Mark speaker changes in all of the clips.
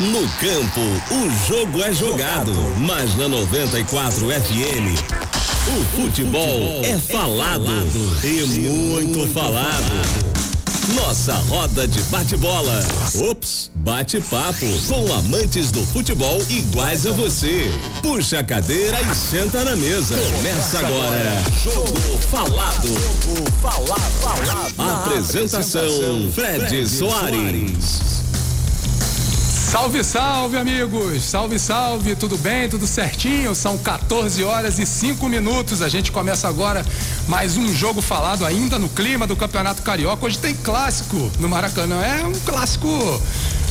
Speaker 1: No campo, o jogo é jogado, mas na 94 FM, o futebol é falado e muito falado. Nossa roda de bate-bola. Ops, bate-papo com amantes do futebol iguais a você. Puxa a cadeira e senta na mesa. Começa agora. Jogo falado. Jogo falado. Apresentação Fred Soares.
Speaker 2: Salve, salve, amigos! Salve, salve! Tudo bem? Tudo certinho? São 14 horas e 5 minutos. A gente começa agora mais um jogo falado ainda no clima do Campeonato Carioca. Hoje tem clássico no Maracanã. É um clássico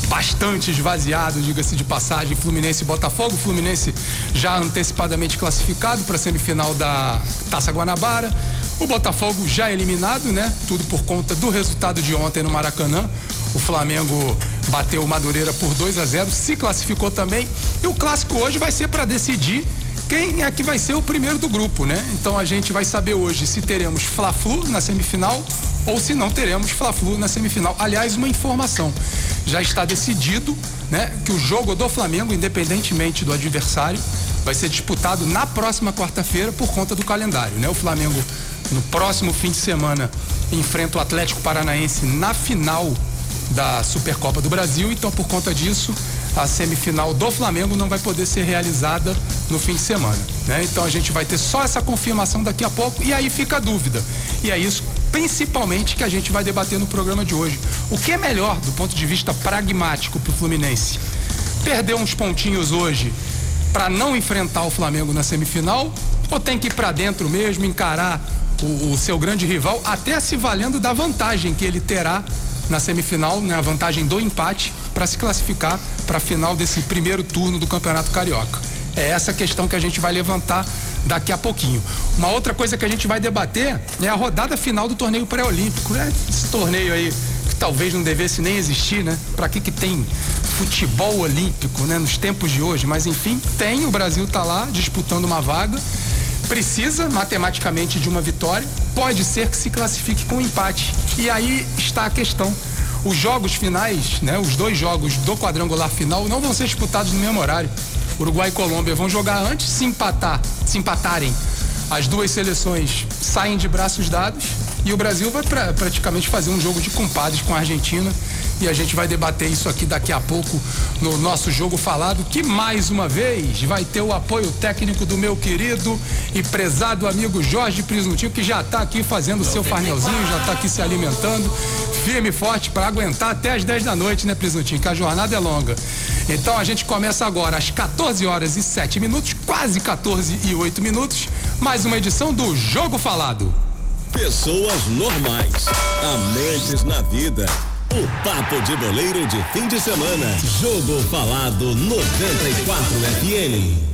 Speaker 2: bastante esvaziado, diga-se de passagem, Fluminense e Botafogo. Fluminense já antecipadamente classificado para a semifinal da Taça Guanabara. O Botafogo já eliminado, né? Tudo por conta do resultado de ontem no Maracanã. O Flamengo bateu o Madureira por 2 a 0, se classificou também. E o clássico hoje vai ser para decidir quem é que vai ser o primeiro do grupo, né? Então a gente vai saber hoje se teremos Fla-Flu na semifinal ou se não teremos Fla-Flu na semifinal. Aliás, uma informação, já está decidido, né, que o jogo do Flamengo, independentemente do adversário, vai ser disputado na próxima quarta-feira por conta do calendário, né? O Flamengo no próximo fim de semana enfrenta o Atlético Paranaense na final da Supercopa do Brasil, então por conta disso a semifinal do Flamengo não vai poder ser realizada no fim de semana, né? Então a gente vai ter só essa confirmação daqui a pouco e aí fica a dúvida. E é isso principalmente que a gente vai debater no programa de hoje. O que é melhor do ponto de vista pragmático para o Fluminense? Perder uns pontinhos hoje para não enfrentar o Flamengo na semifinal ou tem que ir para dentro mesmo, encarar o, o seu grande rival, até se valendo da vantagem que ele terá na semifinal, né, a vantagem do empate para se classificar para a final desse primeiro turno do Campeonato Carioca. É essa questão que a gente vai levantar daqui a pouquinho. Uma outra coisa que a gente vai debater é a rodada final do torneio pré-olímpico, né? Esse torneio aí que talvez não devesse nem existir, né? Para que que tem futebol olímpico, né, nos tempos de hoje, mas enfim, tem, o Brasil está lá disputando uma vaga precisa matematicamente de uma vitória, pode ser que se classifique com um empate. E aí está a questão. Os jogos finais, né, os dois jogos do quadrangular final não vão ser disputados no mesmo horário. Uruguai e Colômbia vão jogar antes, se empatar, se empatarem, as duas seleções saem de braços dados e o Brasil vai pra, praticamente fazer um jogo de compadres com a Argentina e a gente vai debater isso aqui daqui a pouco no nosso jogo falado, que mais uma vez vai ter o apoio técnico do meu querido e prezado amigo Jorge Prisnutinho, que já está aqui fazendo o seu farnelzinho, já está aqui se alimentando, firme e forte para aguentar até as 10 da noite, né, Prisnutinho? Que a jornada é longa. Então a gente começa agora às 14 horas e 7 minutos, quase 14 e 8 minutos, mais uma edição do Jogo Falado.
Speaker 1: Pessoas normais, amantes na vida o papo de boleiro de fim de semana. Jogo falado 94 FM.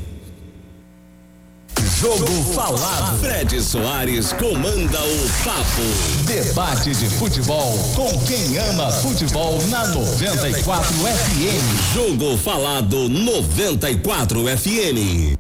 Speaker 1: Jogo falado. Fred Soares comanda o papo. Debate de futebol com quem ama futebol na 94 FM. Jogo falado 94 FM.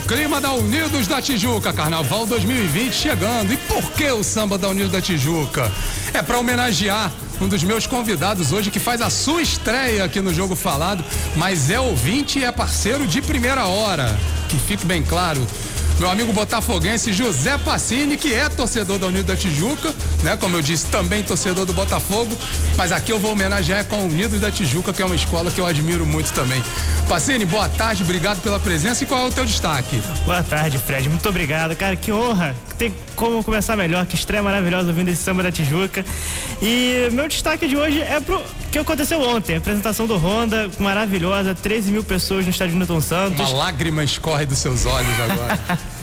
Speaker 2: Clima da Unidos da Tijuca, Carnaval 2020 chegando. E por que o samba da Unidos da Tijuca? É para homenagear um dos meus convidados hoje que faz a sua estreia aqui no Jogo Falado, mas é ouvinte e é parceiro de primeira hora. Que fique bem claro, meu amigo botafoguense José Passini, que é torcedor da Unido da Tijuca, né? Como eu disse, também torcedor do Botafogo, mas aqui eu vou homenagear com a Unidos da Tijuca, que é uma escola que eu admiro muito também. Passini, boa tarde, obrigado pela presença e qual é o teu destaque?
Speaker 3: Boa tarde, Fred, muito obrigado, cara, que honra, tem como começar melhor, que estreia maravilhosa ouvindo esse samba da Tijuca. E meu destaque de hoje é pro que aconteceu ontem, a apresentação do Honda, maravilhosa, 13 mil pessoas no estádio Newton Santos.
Speaker 2: Uma lágrima escorre dos seus olhos agora.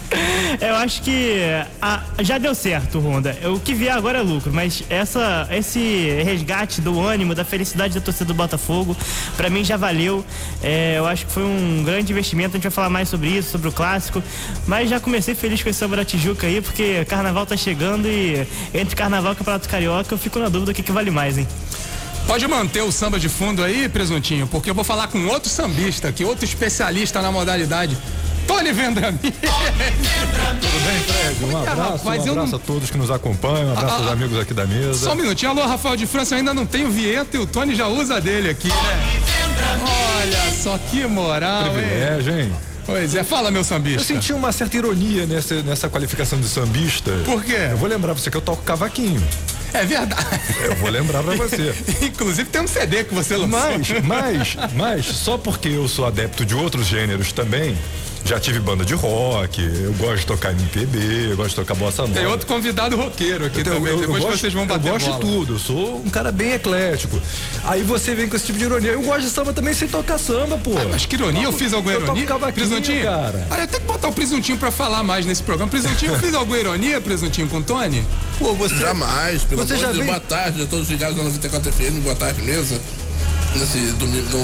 Speaker 3: Eu acho que a, já deu certo, Honda. O que vier agora é lucro, mas essa, esse resgate do ânimo, da felicidade da torcida do Botafogo, para mim já valeu. É, eu acho que foi um grande investimento. A gente vai falar mais sobre isso, sobre o clássico. Mas já comecei feliz com esse samba da Tijuca aí, porque carnaval tá chegando e entre carnaval e campeonato carioca eu fico na dúvida o que, que vale mais, hein?
Speaker 2: Pode manter o samba de fundo aí, presuntinho, porque eu vou falar com outro sambista aqui, outro especialista na modalidade. Tony Vendramin. Tudo
Speaker 4: bem, Fred? Um abraço, um abraço não... a todos que nos acompanham, um abraço ah, aos amigos aqui da mesa.
Speaker 2: Só um minutinho. Alô, Rafael de França, eu ainda não tenho vinheta e o Tony já usa dele aqui, né? Olha só que moral,
Speaker 4: Privilégio, hein?
Speaker 2: Pois é, fala, meu sambista.
Speaker 4: Eu senti uma certa ironia nessa, nessa qualificação de sambista.
Speaker 2: Por quê?
Speaker 4: Eu vou lembrar você que eu toco cavaquinho.
Speaker 2: É verdade.
Speaker 4: Eu vou lembrar pra você.
Speaker 2: Inclusive tem um CD que você lançou.
Speaker 4: Mas, mas, mas, só porque eu sou adepto de outros gêneros também, já tive banda de rock, eu gosto de tocar MPB, eu gosto de tocar bossa nova.
Speaker 2: Tem outro convidado roqueiro aqui
Speaker 4: então,
Speaker 2: também,
Speaker 4: eu,
Speaker 2: depois
Speaker 4: eu gosto,
Speaker 2: vocês vão bater
Speaker 4: Eu gosto
Speaker 2: bola.
Speaker 4: de tudo, eu sou um cara bem eclético. Aí você vem com esse tipo de ironia. Eu gosto de samba também sem tocar samba, pô. Ah,
Speaker 2: mas que ironia, eu, eu fiz alguma
Speaker 4: eu
Speaker 2: ironia?
Speaker 4: Presuntinho? Cara.
Speaker 2: Ah, eu tenho que botar o Presuntinho pra falar mais nesse programa. Presuntinho, eu fiz alguma ironia, Presuntinho, com o Tony?
Speaker 5: Pô, você... Jamais, pelo você amor de Deus, boa tarde, a todos ligados na 94 FM, boa tarde mesa. Nesse domingo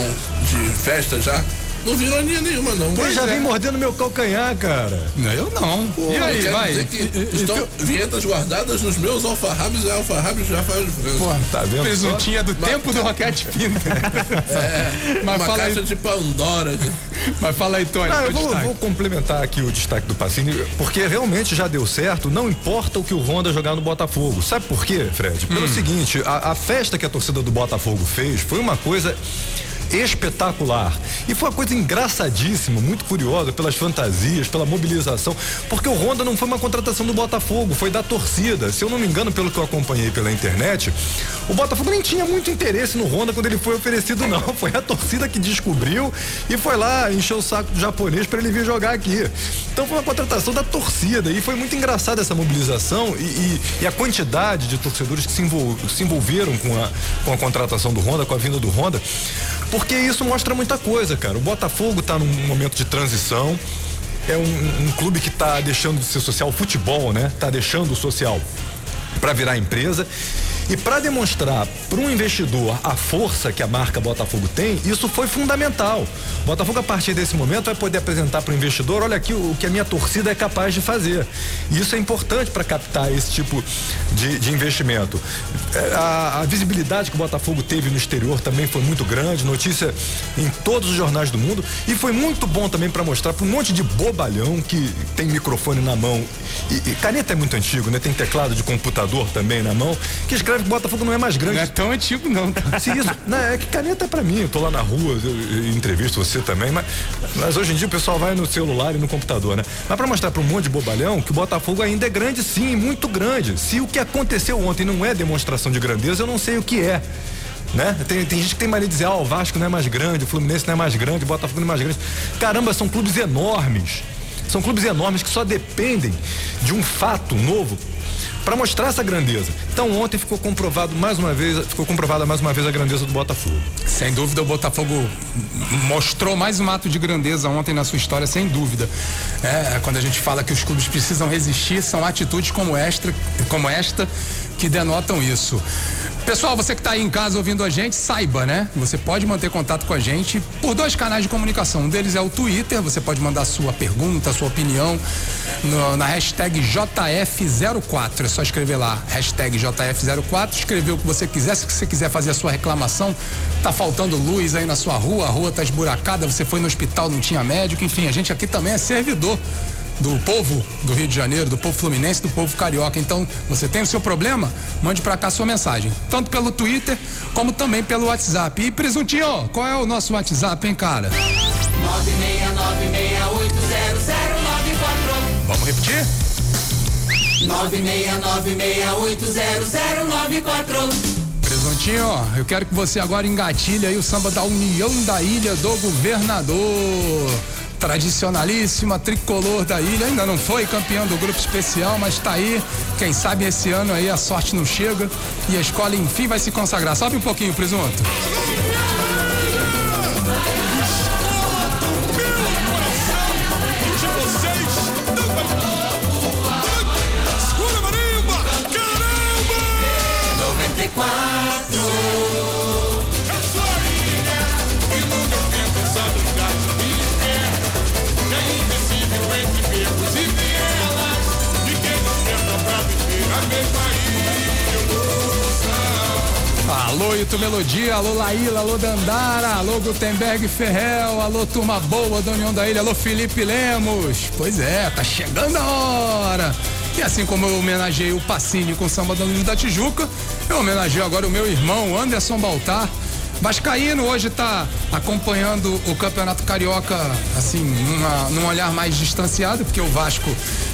Speaker 5: de festa já. Não vi ironia nenhuma, não.
Speaker 4: Pois já é. vem mordendo meu calcanhar, cara.
Speaker 2: Não, eu não. Pô,
Speaker 5: e aí, vai? Que estão eu... vinhetas guardadas nos meus alfarrabes e alfarrabes já faz diferença. Pô,
Speaker 2: tá vendo? Presuntinha do Mas... tempo do Roquete Pinto.
Speaker 5: é, Mas uma caixa aí... de Pandora.
Speaker 2: Mas fala aí, Tony.
Speaker 4: Não, eu vou, vou, complementar aqui o destaque do Pacini, porque realmente já deu certo, não importa o que o Honda jogar no Botafogo. Sabe por quê, Fred? Pelo hum. seguinte, a, a festa que a torcida do Botafogo fez foi uma coisa espetacular. E foi uma coisa engraçadíssima, muito curiosa pelas fantasias, pela mobilização, porque o Honda não foi uma contratação do Botafogo, foi da torcida. Se eu não me engano, pelo que eu acompanhei pela internet, o Botafogo nem tinha muito interesse no Honda quando ele foi oferecido, não. Foi a torcida que descobriu e foi lá encher o saco do japonês para ele vir jogar aqui. Então foi uma contratação da torcida e foi muito engraçada essa mobilização e, e, e a quantidade de torcedores que se, envol, se envolveram com a, com a contratação do Honda, com a vinda do Honda. Porque isso mostra muita coisa, cara. O Botafogo está num momento de transição. É um, um clube que está deixando de ser social, futebol, né? Está deixando o social para virar empresa e para demonstrar para um investidor a força que a marca Botafogo tem, isso foi fundamental. Botafogo, a partir desse momento, vai poder apresentar para o investidor: olha aqui o que a minha torcida é capaz de fazer. E isso é importante para captar esse tipo de, de investimento. É, a, a, visibilidade que o Botafogo teve no exterior também foi muito grande, notícia em todos os jornais do mundo. E foi muito bom também para mostrar para um monte de bobalhão que tem microfone na mão. E, e caneta é muito antigo, né? Tem teclado de computador também na mão, que escreve escreve que o Botafogo não é mais grande.
Speaker 2: Não é tão antigo, não.
Speaker 4: Tá? Se isso, não, é que caneta é pra mim. Eu tô lá na rua, eu, eu entrevisto você também, mas, mas hoje em dia o pessoal vai no celular e no computador, né? Mas pra mostrar pra um monte de bobalhão que o Botafogo ainda é grande, sim, muito grande. Se o que aconteceu ontem não é demonstração de grandeza, eu não sei o que é. Né? Tem, tem gente que tem mania de dizer, ah, o Vasco não é mais grande, o Fluminense não é mais grande, o Botafogo não é mais grande. Caramba, são clubes enormes. São clubes enormes que só dependem de um fato novo para mostrar essa grandeza. Então ontem ficou comprovado mais uma vez, ficou comprovada mais uma vez a grandeza do Botafogo.
Speaker 2: Sem dúvida o Botafogo mostrou mais um ato de grandeza ontem na sua história, sem dúvida. É, quando a gente fala que os clubes precisam resistir, são atitudes como esta, como esta que denotam isso. Pessoal, você que está aí em casa ouvindo a gente, saiba, né? Você pode manter contato com a gente por dois canais de comunicação. Um deles é o Twitter, você pode mandar sua pergunta, sua opinião no, na hashtag JF04. É só escrever lá, hashtag JF04, escrever o que você quiser. Se você quiser fazer a sua reclamação, tá faltando luz aí na sua rua, a rua tá esburacada, você foi no hospital, não tinha médico, enfim, a gente aqui também é servidor do povo do Rio de Janeiro, do povo fluminense, do povo carioca. Então, você tem o seu problema? Mande para cá sua mensagem, tanto pelo Twitter como também pelo WhatsApp. E presuntinho, qual é o nosso WhatsApp, hein, cara? 969680094. Vamos repetir?
Speaker 6: 969680094.
Speaker 2: Presuntinho, eu quero que você agora engatilhe aí o samba da União da Ilha do Governador tradicionalíssima, tricolor da ilha, ainda não foi campeão do grupo especial, mas está aí. Quem sabe esse ano aí a sorte não chega e a escola enfim vai se consagrar. Sobe um pouquinho, presunto. Alô Ito Melodia, alô Laíla, alô Dandara, alô Gutenberg Ferrel, alô Turma Boa da União da Ilha, alô Felipe Lemos. Pois é, tá chegando a hora. E assim como eu homenageei o Pacini com samba da Luz da Tijuca, eu homenageio agora o meu irmão Anderson Baltar. Vascaíno hoje está acompanhando o Campeonato Carioca, assim, numa, num olhar mais distanciado, porque o Vasco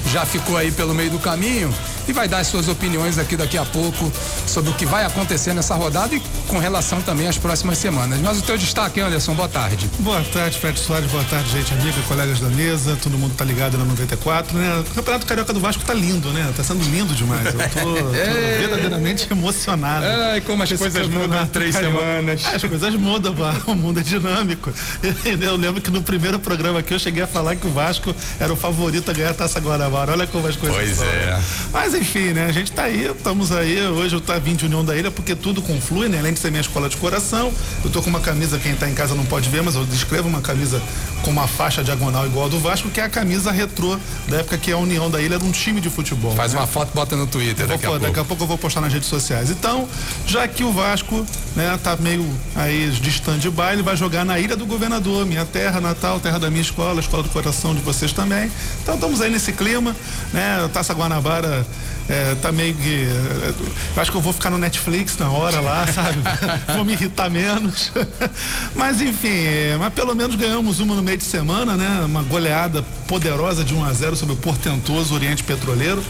Speaker 2: já ficou aí pelo meio do caminho e vai dar as suas opiniões aqui daqui a pouco sobre o que vai acontecer nessa rodada e com relação também às próximas semanas. Mas o teu destaque, Anderson, boa tarde.
Speaker 6: Boa tarde, Fred Soares, boa tarde, gente amiga, colegas da mesa, todo mundo tá ligado na 94, né? O Campeonato Carioca do Vasco tá lindo, né? Tá sendo lindo demais. Eu tô, tô é. verdadeiramente emocionado.
Speaker 2: Ai, como as coisas mudam em três semanas.
Speaker 6: As coisas mudam, o mundo é dinâmico. Eu lembro que no primeiro programa aqui eu cheguei a falar que o Vasco era o favorito a ganhar a Taça Guanabara. Olha como as coisas
Speaker 2: pois são. é.
Speaker 6: Mas enfim, né? A gente tá aí, estamos aí. Hoje eu tá vindo de União da Ilha porque tudo conflui, né? Além de ser minha escola de coração, eu tô com uma camisa, quem tá em casa não pode ver, mas eu descrevo uma camisa com uma faixa diagonal igual a do Vasco, que é a camisa retrô da época que a União da Ilha era um time de futebol.
Speaker 2: Faz né? uma foto, bota no Twitter daqui a
Speaker 6: pouco. Daqui a pouco eu vou postar nas redes sociais. Então, já que o Vasco, né, tá meio aí de stand-by, ele vai jogar na Ilha do Governador, minha terra natal, terra da minha escola, escola do coração de vocês também. Então estamos aí nesse clima, né? Taça Guanabara é, tá meio que. É, eu acho que eu vou ficar no Netflix na hora lá, sabe? vou me irritar menos. mas enfim, é, mas pelo menos ganhamos uma no meio de semana, né? Uma goleada poderosa de 1 a 0 sobre o portentoso Oriente Petroleiro.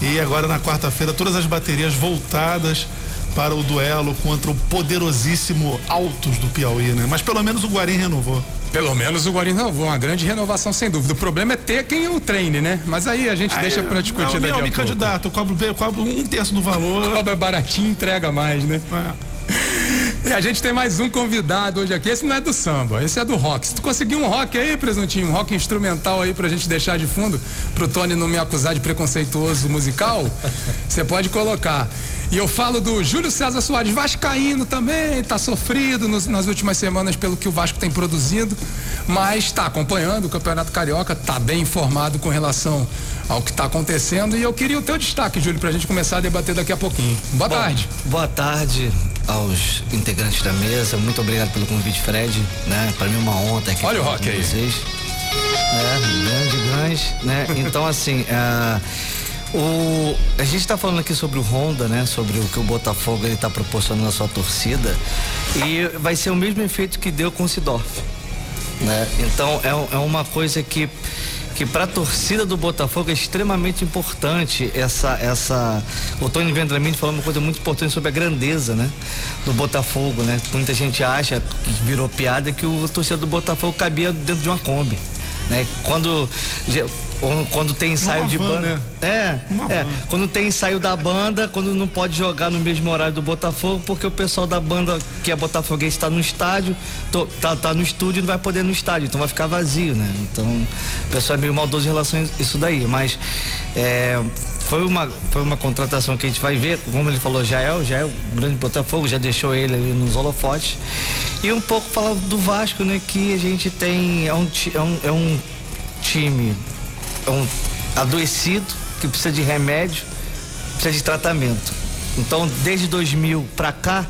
Speaker 6: E agora na quarta-feira todas as baterias voltadas para o duelo contra o poderosíssimo Altos do Piauí, né? Mas pelo menos o Guarim renovou.
Speaker 2: Pelo menos o Guarani renovou, uma grande renovação sem dúvida. O problema é ter quem o treine, né? Mas aí a gente aí, deixa para discutir não, daqui
Speaker 6: não, me candidato, eu cobro, eu cobro um terço do valor.
Speaker 2: Cobra baratinho, entrega mais, né? É. E a gente tem mais um convidado hoje aqui. Esse não é do samba, esse é do rock. Se tu conseguir um rock aí, presuntinho, um rock instrumental aí pra gente deixar de fundo, pro Tony não me acusar de preconceituoso musical, você pode colocar. E eu falo do Júlio César Soares, vascaíno também, tá sofrido nos, nas últimas semanas pelo que o Vasco tem produzido, mas está acompanhando o Campeonato Carioca, tá bem informado com relação ao que está acontecendo. E eu queria o teu destaque, Júlio, para a gente começar a debater daqui a pouquinho. Boa Bom, tarde.
Speaker 7: Boa tarde aos integrantes da mesa. Muito obrigado pelo convite, Fred. Né? Para mim é uma honra estar aqui
Speaker 2: Olha o rock aí.
Speaker 7: vocês. É, grande, grande, né? Então assim, uh, o, a gente está falando aqui sobre o Honda, né? Sobre o que o Botafogo está proporcionando à sua torcida. E vai ser o mesmo efeito que deu com o Sidorf. Né? Então é, é uma coisa que que para a torcida do Botafogo é extremamente importante essa essa o Tony Vendramin falou uma coisa muito importante sobre a grandeza, né, do Botafogo, né? Muita gente acha que virou piada que o torcedor do Botafogo cabia dentro de uma Kombi, né? Quando quando tem ensaio de banda. Né? É, é. Quando tem ensaio da banda, quando não pode jogar no mesmo horário do Botafogo, porque o pessoal da banda que é botafoguense está no estádio, tô, tá, tá no estúdio e não vai poder ir no estádio, então vai ficar vazio, né? Então, o pessoal é meio maldoso em relação a isso daí. Mas é, foi uma, foi uma contratação que a gente vai ver, como ele falou, já é, já é o grande Botafogo, já deixou ele ali nos holofotes. E um pouco falar do Vasco, né? Que a gente tem. É um, é um, é um time um adoecido que precisa de remédio, precisa de tratamento. Então, desde 2000 para cá,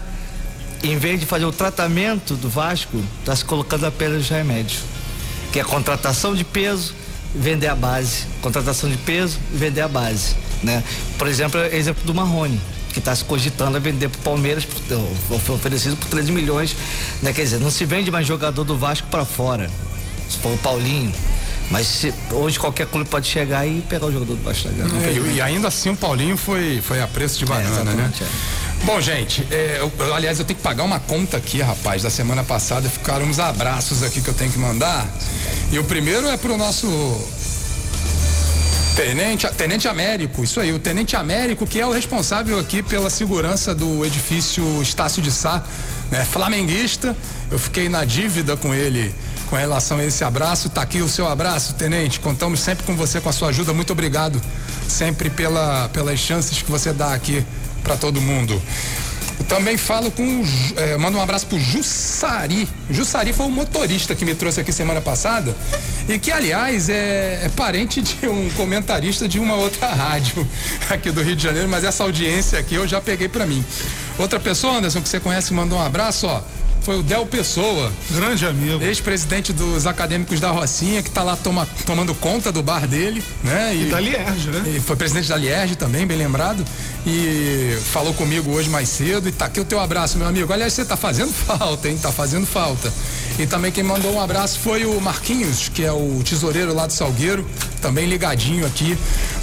Speaker 7: em vez de fazer o tratamento do Vasco, está se colocando apenas remédio, que é contratação de peso, vender a base, contratação de peso, vender a base, né? Por exemplo, exemplo do Marrone que está se cogitando a vender para o Palmeiras, foi oferecido por 13 milhões, né? Quer dizer, não se vende mais jogador do Vasco para fora. Se for o Paulinho, mas se, hoje qualquer clube pode chegar e pegar o jogador do Vasco da Gama.
Speaker 2: É, e, ainda assim o Paulinho foi, foi a preço de banana, é, né? É. Bom, gente, é, eu, aliás, eu tenho que pagar uma conta aqui, rapaz. Da semana passada ficaram uns abraços aqui que eu tenho que mandar. E o primeiro é pro nosso Tenente, Tenente Américo, isso aí, o Tenente Américo, que é o responsável aqui pela segurança do edifício Estácio de Sá, né? Flamenguista. Eu fiquei na dívida com ele com relação a esse abraço. Tá aqui o seu abraço, tenente. Contamos sempre com você, com a sua ajuda. Muito obrigado sempre pela, pelas chances que você dá aqui para todo mundo. Também falo com. É, mando um abraço pro Jussari. Jussari foi o motorista que me trouxe aqui semana passada. E que, aliás, é, é parente de um comentarista de uma outra rádio aqui do Rio de Janeiro, mas essa audiência aqui eu já peguei para mim. Outra pessoa, Anderson, que você conhece, mandou um abraço, ó foi o Del Pessoa.
Speaker 6: Grande amigo.
Speaker 2: Ex-presidente dos acadêmicos da Rocinha, que está lá toma, tomando conta do bar dele, né?
Speaker 6: E, e da Lierge, né?
Speaker 2: E foi presidente da Lierge também, bem lembrado. E falou comigo hoje mais cedo. E tá aqui o teu abraço, meu amigo. Aliás, você tá fazendo falta, hein? Tá fazendo falta. E também quem mandou um abraço foi o Marquinhos, que é o tesoureiro lá do Salgueiro, também ligadinho aqui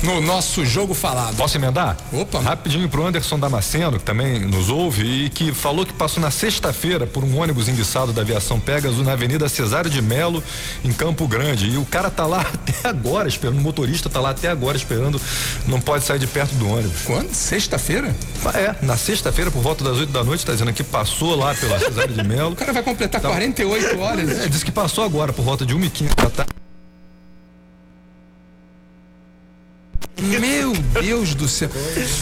Speaker 2: no nosso jogo falado.
Speaker 4: Posso emendar?
Speaker 2: Opa.
Speaker 4: Rapidinho pro Anderson Damasceno, que também nos ouve e que falou que passou na sexta-feira por um ônibus enguiçado da aviação Pegasus na Avenida Cesário de Melo, em Campo Grande. E o cara tá lá até agora esperando, o motorista tá lá até agora esperando, não pode sair de perto do ônibus.
Speaker 2: Quando? Sexta-feira?
Speaker 4: É, na sexta-feira, por volta das 8 da noite, tá dizendo que passou lá pela Cesário de Melo.
Speaker 2: O cara vai completar tá, 48 8 horas.
Speaker 4: É, diz que passou agora, por volta de 1h15 da tarde.
Speaker 2: Meu Deus do céu.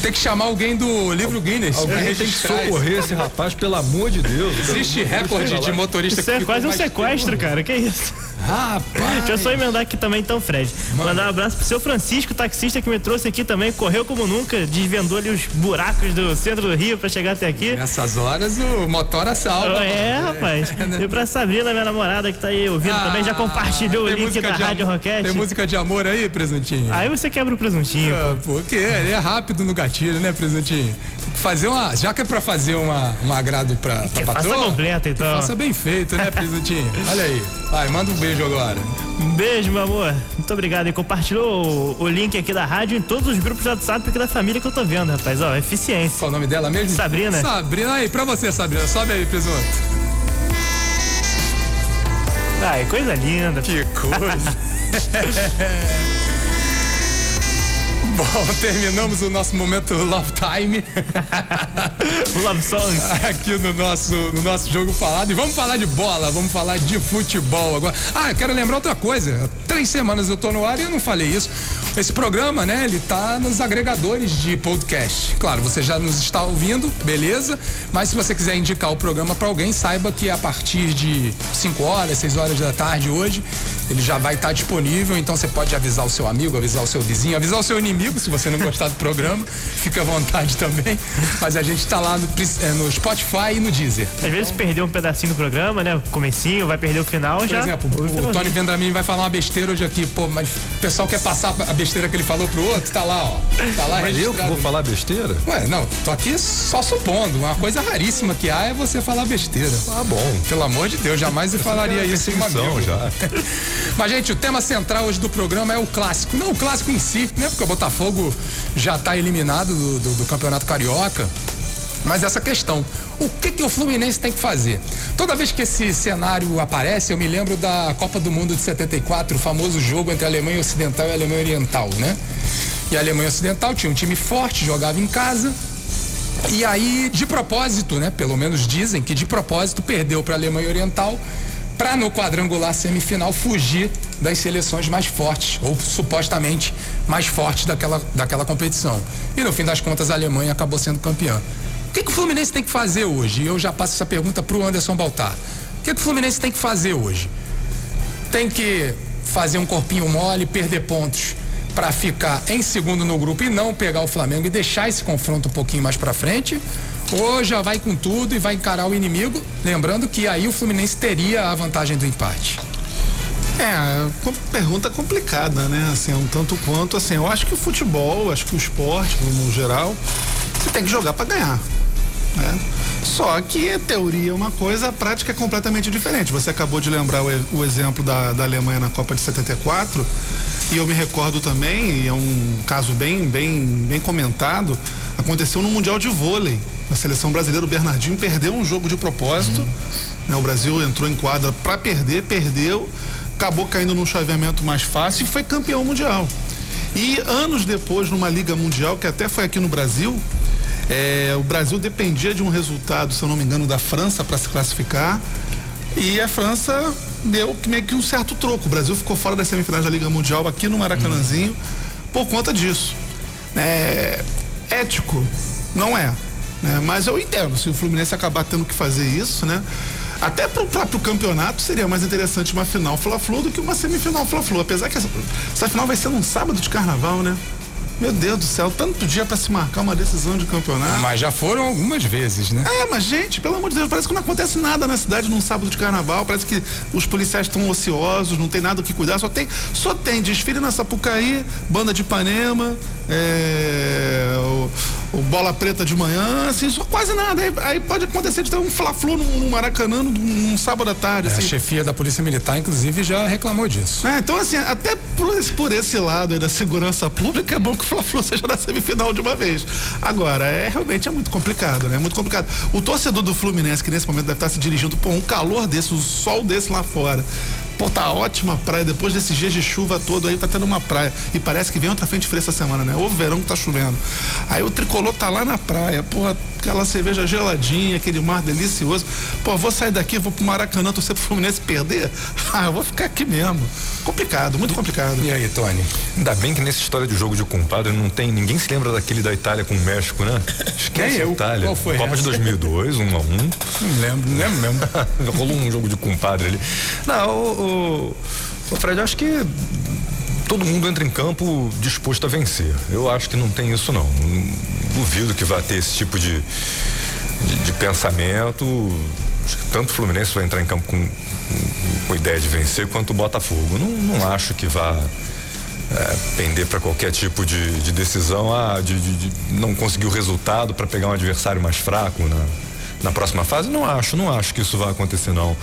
Speaker 2: Tem que chamar alguém do livro Guinness.
Speaker 4: Alguém tem que socorrer esse rapaz, pelo amor de Deus.
Speaker 2: Existe recorde de motorista
Speaker 3: Isso é quase um sequestro, tempo. cara. Que isso?
Speaker 2: Rapaz.
Speaker 3: Deixa eu só emendar aqui também, então, Fred. Mano. Mandar um abraço pro seu Francisco, taxista que me trouxe aqui também. Correu como nunca, desvendou ali os buracos do centro do Rio pra chegar até aqui.
Speaker 2: Nessas horas o motor salva.
Speaker 3: É, rapaz. E pra Sabrina, minha namorada, que tá aí ouvindo ah, também, já compartilhou o link da Rádio Roquete.
Speaker 2: Tem música de amor aí, presuntinho?
Speaker 3: Aí você quebra o presuntinho. Ah,
Speaker 2: pô, que ele é rápido no gatilho, né, presuntinho? Fazer uma. Já que é pra fazer uma, um agrado pra, pra patroa.
Speaker 3: Faça completa, então.
Speaker 2: Faça bem feito, né, presuntinho? Olha aí. Vai, manda um beijo agora.
Speaker 3: Um beijo, meu amor. Muito obrigado. E compartilhou o, o, link aqui da rádio em todos os grupos do WhatsApp aqui da família que eu tô vendo, rapaz. Ó, eficiência.
Speaker 2: Qual o nome dela mesmo?
Speaker 3: Sabrina.
Speaker 2: Sabrina. Aí, pra você, Sabrina. Sobe aí, presunto.
Speaker 3: Ai, coisa linda.
Speaker 2: Que coisa. Bom, terminamos o nosso momento Love Time.
Speaker 3: love Songs.
Speaker 2: Aqui no nosso, no nosso jogo falado. E vamos falar de bola, vamos falar de futebol agora. Ah, eu quero lembrar outra coisa. Três semanas eu tô no ar e eu não falei isso. Esse programa, né, ele tá nos agregadores de podcast. Claro, você já nos está ouvindo, beleza? Mas se você quiser indicar o programa para alguém, saiba que a partir de 5 horas, 6 horas da tarde hoje, ele já vai estar tá disponível. Então você pode avisar o seu amigo, avisar o seu vizinho, avisar o seu inimigo, se você não gostar do programa. Fica à vontade também. Mas a gente está lá no, é, no, Spotify e no Deezer.
Speaker 3: Às vezes perdeu um pedacinho do programa, né? O comecinho, vai perder o final
Speaker 2: Por
Speaker 3: já.
Speaker 2: Por exemplo, o, o Tony Vendramin vai falar uma besteira hoje aqui, pô, mas o pessoal quer passar a besteira besteira que ele falou pro outro, tá lá, ó. Tá lá
Speaker 4: Mas eu que vou falar besteira?
Speaker 2: Ué, não, tô aqui só supondo. Uma coisa raríssima que há é você falar besteira.
Speaker 4: Ah, bom.
Speaker 2: Pelo amor de Deus, jamais eu falaria isso em uma
Speaker 4: já.
Speaker 2: Mas, gente, o tema central hoje do programa é o clássico. Não o clássico em si, né? Porque o Botafogo já tá eliminado do, do, do Campeonato Carioca. Mas essa questão, o que, que o Fluminense tem que fazer? Toda vez que esse cenário aparece, eu me lembro da Copa do Mundo de 74, o famoso jogo entre a Alemanha Ocidental e a Alemanha Oriental, né? E a Alemanha Ocidental tinha um time forte, jogava em casa. E aí, de propósito, né? Pelo menos dizem que de propósito perdeu para a Alemanha Oriental para no quadrangular semifinal fugir das seleções mais fortes, ou supostamente mais fortes daquela, daquela competição. E no fim das contas a Alemanha acabou sendo campeã. O que, que o Fluminense tem que fazer hoje? Eu já passo essa pergunta para o Anderson Baltar. O que, que o Fluminense tem que fazer hoje? Tem que fazer um corpinho mole, perder pontos para ficar em segundo no grupo e não pegar o Flamengo e deixar esse confronto um pouquinho mais para frente? Ou já vai com tudo e vai encarar o inimigo? Lembrando que aí o Fluminense teria a vantagem do empate.
Speaker 6: É, pergunta complicada, né? Assim, um tanto quanto, assim, eu acho que o futebol, acho que o esporte, no geral, você tem que jogar para ganhar. Né? Só que a teoria é uma coisa, a prática é completamente diferente. Você acabou de lembrar o, o exemplo da, da Alemanha na Copa de 74, e eu me recordo também, e é um caso bem, bem, bem comentado, aconteceu no Mundial de Vôlei. A seleção brasileira, o Bernardinho perdeu um jogo de propósito. Uhum. Né? O Brasil entrou em quadra para perder, perdeu, acabou caindo num chaveamento mais fácil e foi campeão mundial. E anos depois, numa Liga Mundial, que até foi aqui no Brasil, é, o Brasil dependia de um resultado, se eu não me engano, da França para se classificar. E a França deu meio que um certo troco. O Brasil ficou fora das semifinais da Liga Mundial aqui no Maracanãzinho por conta disso. É, ético, não é. Né? Mas eu entendo, se o Fluminense acabar tendo que fazer isso, né? Até para o próprio campeonato seria mais interessante uma final Fla-Flu do que uma semifinal Fla-Flu. Apesar que essa, essa final vai ser num sábado de carnaval, né? Meu Deus do céu, tanto dia para se marcar uma decisão de campeonato.
Speaker 2: Mas já foram algumas vezes, né?
Speaker 6: É, mas gente, pelo amor de Deus, parece que não acontece nada na cidade num sábado de carnaval. Parece que os policiais estão ociosos, não tem nada o que cuidar. Só tem, só tem desfile na Sapucaí, banda de Ipanema, é, o, o, Bola Preta de manhã, assim, só quase nada. Aí, aí pode acontecer de ter um fla-flu no, Maracanã num, sábado à tarde. É, assim.
Speaker 2: A chefia da Polícia Militar, inclusive, já reclamou disso.
Speaker 6: É, então, assim, até por esse, por esse lado aí da segurança pública, é bom que o Fla-Flu seja na semifinal de uma vez. Agora, é realmente é muito complicado, né? É muito complicado. O torcedor do Fluminense, que nesse momento deve estar se dirigindo, por um calor desse, um sol desse lá fora Pô, tá ótima praia. Depois desses dias de chuva todo aí, tá tendo uma praia. E parece que vem outra frente fria essa semana, né? O verão que tá chovendo. Aí o tricolor tá lá na praia. Pô, aquela cerveja geladinha, aquele mar delicioso. Pô, vou sair daqui, vou pro Maracanã, torcer pro Fluminense perder? Ah, eu vou ficar aqui mesmo. Complicado, muito complicado.
Speaker 2: E aí, Tony?
Speaker 4: Ainda bem que nessa história de jogo de compadre não tem. Ninguém se lembra daquele da Itália com o México, né? Esquece
Speaker 2: eu.
Speaker 4: Itália.
Speaker 2: Qual foi
Speaker 4: Copa
Speaker 2: essa?
Speaker 4: de 2002, 1 um a 1 um.
Speaker 2: Não lembro, não lembro mesmo.
Speaker 4: Rolou um jogo de compadre ali. Não, o, o, Fred, acho que todo mundo entra em campo disposto a vencer. Eu acho que não tem isso não. Duvido que vá ter esse tipo de, de, de pensamento. Acho que tanto o Fluminense vai entrar em campo com, com, ideia de vencer quanto o Botafogo. Não, não acho que vá é, pender para qualquer tipo de, de decisão, ah, de, de, de, não conseguir o resultado para pegar um adversário mais fraco na, na próxima fase? Não acho, não acho que isso vai acontecer não.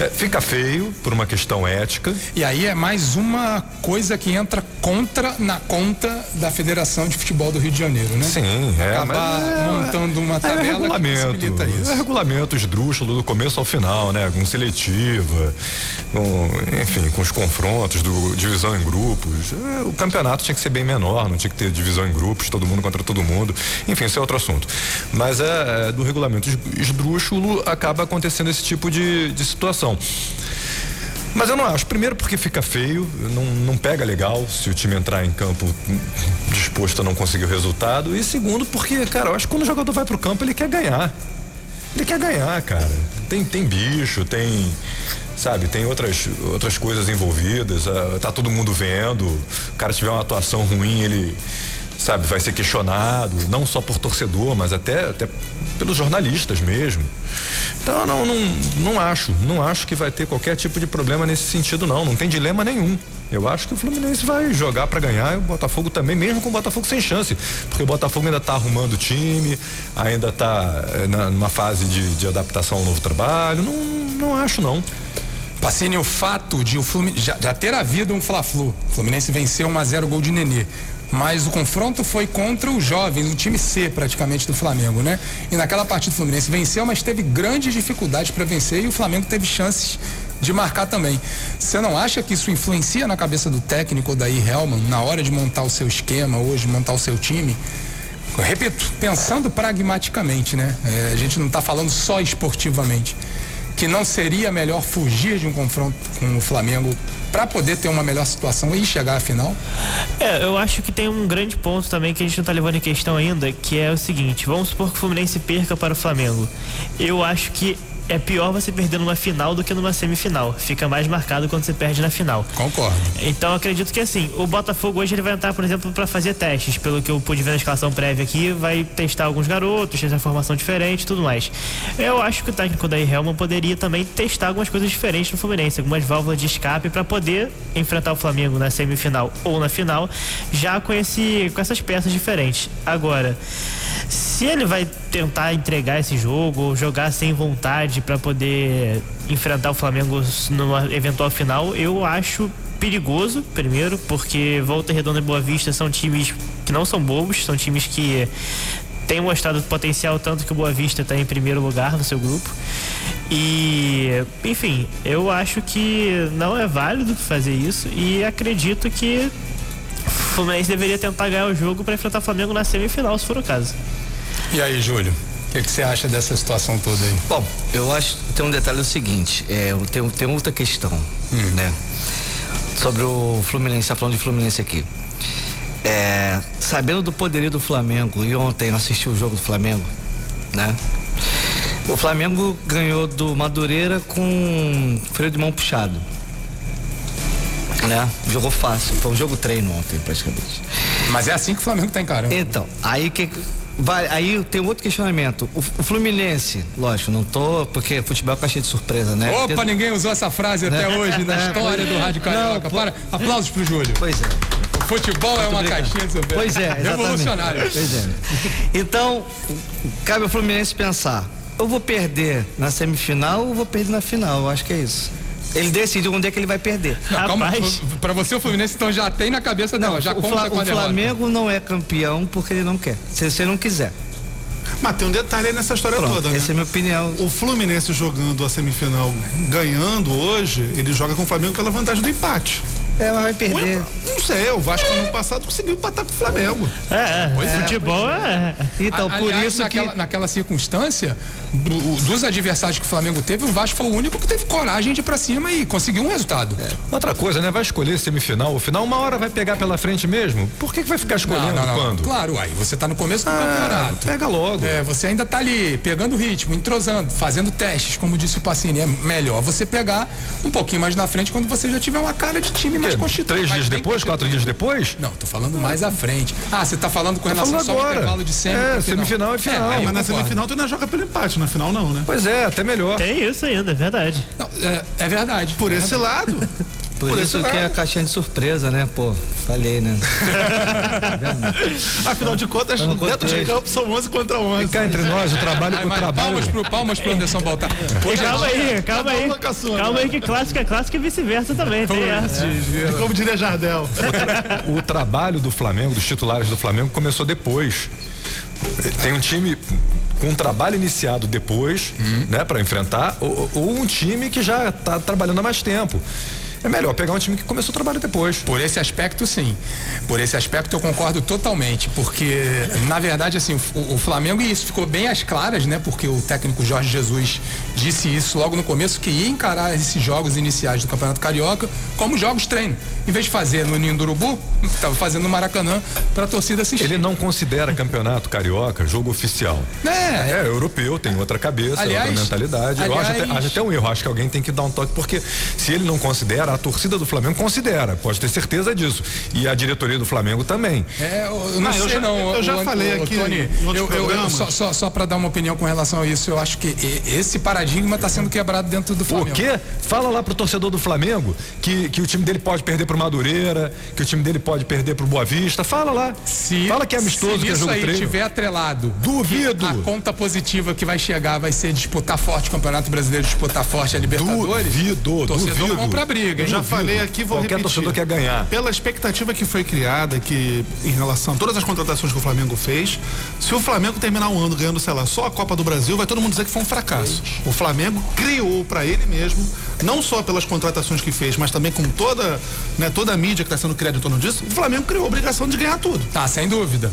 Speaker 4: É, fica feio por uma questão ética.
Speaker 2: E aí é mais uma coisa que entra contra na conta da Federação de Futebol do Rio de Janeiro, né?
Speaker 4: Sim, é.
Speaker 2: Acabar
Speaker 4: é,
Speaker 2: montando uma tabela
Speaker 4: é regulamento,
Speaker 2: que isso.
Speaker 4: É regulamento esdrúxulo do começo ao final, né? Com seletiva, com, enfim, com os confrontos, do, divisão em grupos. É, o campeonato tinha que ser bem menor, não tinha que ter divisão em grupos, todo mundo contra todo mundo. Enfim, isso é outro assunto. Mas é, é do regulamento esdrúxulo acaba acontecendo esse tipo de, de situação. Mas eu não acho. Primeiro porque fica feio, não, não pega legal se o time entrar em campo disposto a não conseguir o resultado. E segundo porque, cara, eu acho que quando o jogador vai pro campo ele quer ganhar. Ele quer ganhar, cara. Tem, tem bicho, tem sabe, tem outras, outras coisas envolvidas, uh, tá todo mundo vendo, o cara tiver uma atuação ruim, ele sabe, vai ser questionado, não só por torcedor, mas até, até pelos jornalistas mesmo. Então não, não, não acho, não acho que vai ter qualquer tipo de problema nesse sentido não, não tem dilema nenhum. Eu acho que o Fluminense vai jogar para ganhar e o Botafogo também, mesmo com o Botafogo sem chance, porque o Botafogo ainda tá arrumando o time, ainda tá eh, numa fase de, de adaptação ao novo trabalho, não, não acho não.
Speaker 2: Pacini, o fato de o Fluminense já, já ter havido um Fla-Flu, Fluminense venceu 1 a 0 gol de Nenê mas o confronto foi contra os jovens, o time C praticamente do Flamengo, né? E naquela partida o Fluminense venceu, mas teve grandes dificuldades para vencer e o Flamengo teve chances de marcar também. Você não acha que isso influencia na cabeça do técnico daí Helman na hora de montar o seu esquema hoje, montar o seu time? Eu repito, pensando pragmaticamente, né? É, a gente não está falando só esportivamente. Que não seria melhor fugir de um confronto com o Flamengo para poder ter uma melhor situação e chegar à final?
Speaker 3: É, eu acho que tem um grande ponto também que a gente não está levando em questão ainda, que é o seguinte: vamos supor que o Fluminense perca para o Flamengo. Eu acho que é pior você perder numa final do que numa semifinal. Fica mais marcado quando você perde na final.
Speaker 2: Concordo.
Speaker 3: Então acredito que assim, o Botafogo hoje ele vai entrar, por exemplo, para fazer testes. Pelo que eu pude ver na escalação prévia aqui, vai testar alguns garotos, testar formação diferente e tudo mais. Eu acho que o técnico da Helman poderia também testar algumas coisas diferentes no Fluminense, algumas válvulas de escape para poder enfrentar o Flamengo na semifinal ou na final, já com, esse, com essas peças diferentes. Agora, se ele vai tentar entregar esse jogo jogar sem vontade para poder enfrentar o Flamengo numa eventual final, eu acho perigoso, primeiro, porque Volta Redonda e Boa Vista são times que não são bobos, são times que têm mostrado potencial tanto que o Boa Vista está em primeiro lugar no seu grupo. E, enfim, eu acho que não é válido fazer isso e acredito que o Fluminense deveria tentar ganhar o jogo para enfrentar o Flamengo na semifinal, se for o caso.
Speaker 2: E aí, Júlio? O que, que, você acha dessa situação toda aí?
Speaker 7: Bom, eu acho que tem um detalhe o seguinte, é, tem, tem outra questão, hum. né? Sobre o Fluminense, tá falando de Fluminense aqui. É, sabendo do poderio do Flamengo, e ontem eu assisti o jogo do Flamengo, né? O Flamengo ganhou do Madureira com freio de mão puxado. Né? Jogou fácil. Foi um jogo treino ontem, praticamente.
Speaker 2: Mas é assim que o Flamengo tá encarando.
Speaker 7: Então, aí que. Vai, aí tem outro questionamento. O, o, Fluminense, lógico, não tô, porque futebol é caixa de surpresa, né?
Speaker 2: Opa,
Speaker 7: tem...
Speaker 2: ninguém usou essa frase até né? hoje na história do Rádio Carioca. Não, Para, aplausos pro Júlio.
Speaker 7: Pois é.
Speaker 2: O futebol é uma caixinha de surpresa.
Speaker 7: Pois é, exatamente.
Speaker 2: Revolucionário.
Speaker 7: Pois é. Então, cabe ao Fluminense pensar, eu vou perder na semifinal ou vou perder na final? Eu acho que é isso. Ele decide onde é que ele vai perder.
Speaker 2: Não, calma, pra você o Fluminense então já tem na cabeça não, já
Speaker 7: o, Fla, o Flamengo não é campeão porque ele não quer. Se você não quiser.
Speaker 6: Mas tem um detalhe aí nessa história Pronto, toda, né?
Speaker 7: Essa é a minha opinião.
Speaker 6: O Fluminense jogando a semifinal ganhando hoje, ele joga com o Flamengo pela vantagem do empate.
Speaker 7: É, mas vai perder. Ué,
Speaker 6: não sei, o Vasco no passado conseguiu empatar com o Flamengo.
Speaker 3: É, é, é futebol é.
Speaker 2: Então, a, por isso naquela, que. Naquela circunstância, do, dos adversários que o Flamengo teve, o Vasco foi o único que teve coragem de ir pra cima e conseguiu um resultado. É.
Speaker 4: Outra coisa, né? Vai escolher semifinal, o final, uma hora vai pegar pela frente mesmo. Por que, que vai ficar escolhendo não, não, não. quando?
Speaker 2: Claro, aí você tá no começo do ah, campeonato.
Speaker 4: Pega logo.
Speaker 2: É, você ainda tá ali pegando ritmo, entrosando, fazendo testes, como disse o Pacini. É melhor você pegar um pouquinho mais na frente quando você já tiver uma cara de time mais constituído.
Speaker 4: Três dias depois, quatro dias depois?
Speaker 2: Não, tô falando mais à frente. Ah, você tá falando com relação
Speaker 4: falando só ao
Speaker 2: intervalo de semi É,
Speaker 4: semifinal e final. É,
Speaker 6: mas na semifinal tu ainda joga pelo empate, na final não, né?
Speaker 4: Pois é, até melhor.
Speaker 3: Tem isso ainda, é verdade.
Speaker 2: Não, é, é verdade.
Speaker 6: Por
Speaker 2: é
Speaker 6: esse lado.
Speaker 7: Por, Por isso que é a caixinha de surpresa, né? Pô, falei, né?
Speaker 6: Afinal de contas, dentro de campo são 11 contra 11.
Speaker 4: Ficar entre nós, o trabalho com o trabalho.
Speaker 2: Palmas pro, palmas pro Anderson Baltar.
Speaker 3: Calma aí, calma aí. Calma aí que clássica é clássica e vice-versa também. Tem essa.
Speaker 6: É. Como diria Jardel.
Speaker 4: O, o trabalho do Flamengo, dos titulares do Flamengo, começou depois. Tem um time com um trabalho iniciado depois, uhum. né, para enfrentar, ou, ou, um time que já está trabalhando há mais tempo é melhor pegar um time que começou o trabalho depois.
Speaker 2: Por esse aspecto, sim. Por esse aspecto eu concordo totalmente, porque na verdade assim o, o, Flamengo e isso ficou bem às claras, né? Porque o técnico Jorge Jesus disse isso logo no começo que ia encarar esses jogos iniciais do Campeonato Carioca como jogos treino, em vez de fazer no Ninho do Urubu, estava fazendo no Maracanã para a torcida assistir.
Speaker 4: Ele não considera Campeonato Carioca jogo oficial. É, é europeu, tem outra cabeça, aliás, outra mentalidade. Aliás, eu acho até, acho até um erro, acho que alguém tem que dar um toque porque se ele não considera a torcida do Flamengo considera, pode ter certeza disso. E a diretoria do Flamengo também.
Speaker 2: É, eu não, ah, sei eu já, não.
Speaker 6: Eu já o, falei o, aqui. Tony,
Speaker 2: eu, eu, eu, só, só, só para dar uma opinião com relação a isso, eu acho que esse paradigma está sendo quebrado dentro do Flamengo.
Speaker 4: O quê? Fala lá pro torcedor do Flamengo que, que o time dele pode perder pro Madureira, que o time dele pode perder pro Boa Vista. Fala lá. Se, Fala que é amistoso,
Speaker 2: se
Speaker 4: que é jogo
Speaker 2: aí
Speaker 4: treino.
Speaker 2: tiver atrelado.
Speaker 4: Duvido.
Speaker 2: A conta positiva que vai chegar vai ser disputar forte o Campeonato Brasileiro, disputar forte a Libertadores.
Speaker 4: Duvido,
Speaker 2: torcedor
Speaker 4: duvido.
Speaker 2: compra briga.
Speaker 6: Eu já falei aqui, vou
Speaker 4: Qualquer
Speaker 6: repetir.
Speaker 4: torcedor quer ganhar.
Speaker 6: Pela expectativa que foi criada, que em relação a todas as contratações que o Flamengo fez, se o Flamengo terminar um ano ganhando, sei lá, só a Copa do Brasil, vai todo mundo dizer que foi um fracasso. O Flamengo criou para ele mesmo, não só pelas contratações que fez, mas também com toda, né, toda a mídia que está sendo criada em torno disso, o Flamengo criou a obrigação de ganhar tudo.
Speaker 2: Tá, sem dúvida.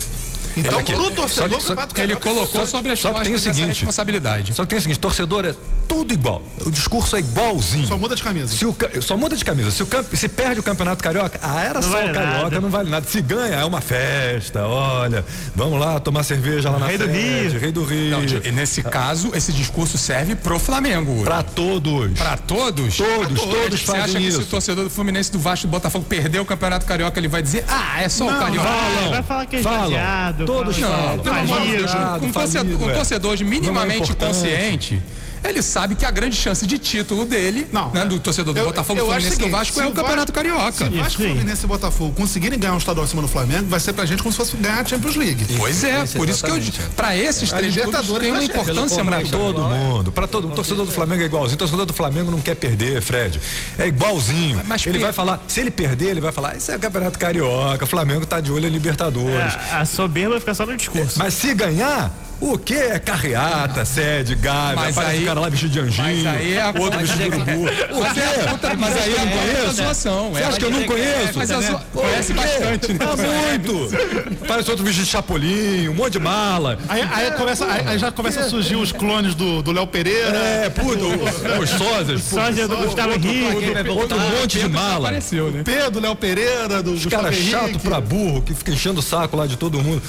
Speaker 6: Então, pro é torcedor,
Speaker 2: só, que ele colocou sobre as
Speaker 4: só que tem o seguinte,
Speaker 2: responsabilidade.
Speaker 4: Só que tem o seguinte, torcedor é tudo igual. O discurso é igualzinho.
Speaker 6: Só muda de camisa.
Speaker 4: Se o, só muda de camisa. Se, o, se perde o campeonato carioca, ah, era não só vale o carioca, nada. não vale nada. Se ganha, é uma festa. Olha, vamos lá tomar cerveja lá na
Speaker 3: Rei
Speaker 4: do
Speaker 3: Rio.
Speaker 4: Rei do Rio.
Speaker 2: Não, nesse caso, esse discurso serve pro Flamengo.
Speaker 4: Pra todos.
Speaker 2: Pra todos?
Speaker 4: Todos, todos, todos
Speaker 2: Você acha
Speaker 4: isso.
Speaker 2: que se o torcedor do Fluminense, do Vasco do Botafogo perder o campeonato carioca, ele vai dizer, ah, é só
Speaker 3: não,
Speaker 2: o carioca?
Speaker 3: Falam, vai falar que é
Speaker 4: falam, Todos falam.
Speaker 2: Pelo amor de Deus, um, torcedor, um torcedor minimamente consciente ele sabe que a grande chance de título dele, não, né, do torcedor do eu, Botafogo, eu Fluminense do Vasco, é o Campeonato Carioca. Se
Speaker 6: o Vasco, Fluminense e Botafogo conseguirem ganhar um estadual em cima do Flamengo, vai ser pra gente como se fosse ganhar a Champions League.
Speaker 2: Pois é, por isso que eu pra esses três clubes tem uma importância
Speaker 4: para todo mundo, para todo, o torcedor do Flamengo é igualzinho, o torcedor do Flamengo não quer perder, Fred. É igualzinho. Mas, ele vai falar, se ele perder, ele vai falar, isso é o Campeonato Carioca, o Flamengo tá de olho em Libertadores.
Speaker 3: É, a soberba fica só no discurso.
Speaker 4: Mas se ganhar, o que é carreata, sede, galho, mas aí, o cara lá vestido de anjinho, mas aí é a outro vestido de urubu. O quê? É mas aí eu não conheço? Você acha que eu não conheço?
Speaker 2: Mas conhece bastante.
Speaker 4: Né? muito. Parece outro vestido de chapolim, um monte de mala.
Speaker 6: Aí, aí começa, aí, já começa a surgir os clones do, do Léo Pereira.
Speaker 4: É, puto, os sósias.
Speaker 3: Sósia do Gustavo Henrique.
Speaker 4: Outro monte de mala.
Speaker 6: Apareceu, né? Pedro, Léo Pereira, do
Speaker 4: Os caras chato pra burro, que fica enchendo o saco lá de todo mundo.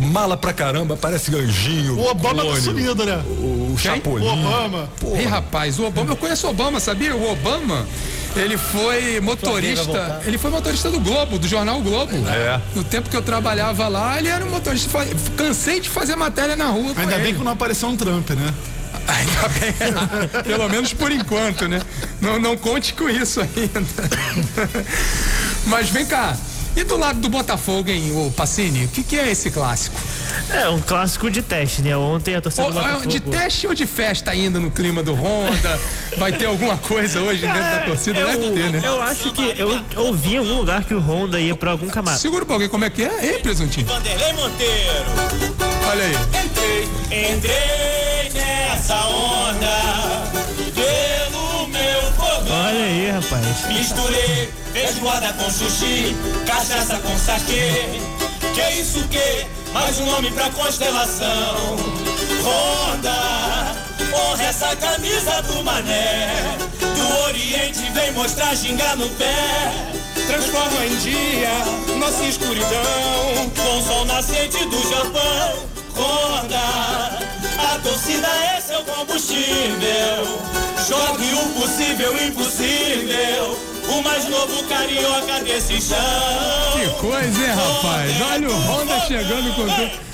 Speaker 4: Mala pra caramba, parece anjinho
Speaker 6: O Obama tá sumido, né?
Speaker 4: O, o Chapolin.
Speaker 6: O Obama.
Speaker 2: Ei, rapaz, o Obama, eu conheço o Obama, sabia? O Obama, ele foi motorista, ele foi motorista do Globo, do jornal Globo.
Speaker 4: É.
Speaker 2: No tempo que eu trabalhava lá, ele era um motorista, cansei de fazer matéria na rua
Speaker 6: Ainda
Speaker 2: ele.
Speaker 6: bem que não apareceu um Trump, né?
Speaker 2: Ainda bem, pelo menos por enquanto, né? Não, não conte com isso ainda. Mas vem cá, e do lado do Botafogo, hein, o Pacini, o que, que é esse clássico?
Speaker 3: É um clássico de teste, né? Ontem a torcida
Speaker 2: Ou-
Speaker 3: do
Speaker 2: é
Speaker 3: Botafogo...
Speaker 2: de teste ou de festa ainda no clima do Honda? Vai ter alguma coisa hoje dentro da torcida?
Speaker 3: eu,
Speaker 2: Deve ter, né?
Speaker 3: eu acho que eu ouvi em algum lugar que o Honda ia pra algum camada.
Speaker 2: Segura um pouquinho, como é que é? Ei, presuntinho.
Speaker 8: Vanderlei Monteiro.
Speaker 2: Olha aí.
Speaker 8: Entrei, entrei nessa onda.
Speaker 3: Olha aí, rapaz.
Speaker 8: Misturei feijoada com sushi, cachaça com saquê. Que isso que? Mais um homem pra constelação. Honda, honra essa camisa do mané. Do Oriente vem mostrar ginga no pé. Transforma em dia nossa escuridão. Com o sol nascente do Japão. Honda, a torcida é seu combustível. Jogue o possível impossível. O mais novo carioca desse chão.
Speaker 2: Que coisa, hein, rapaz? Olha o Honda chegando com tudo.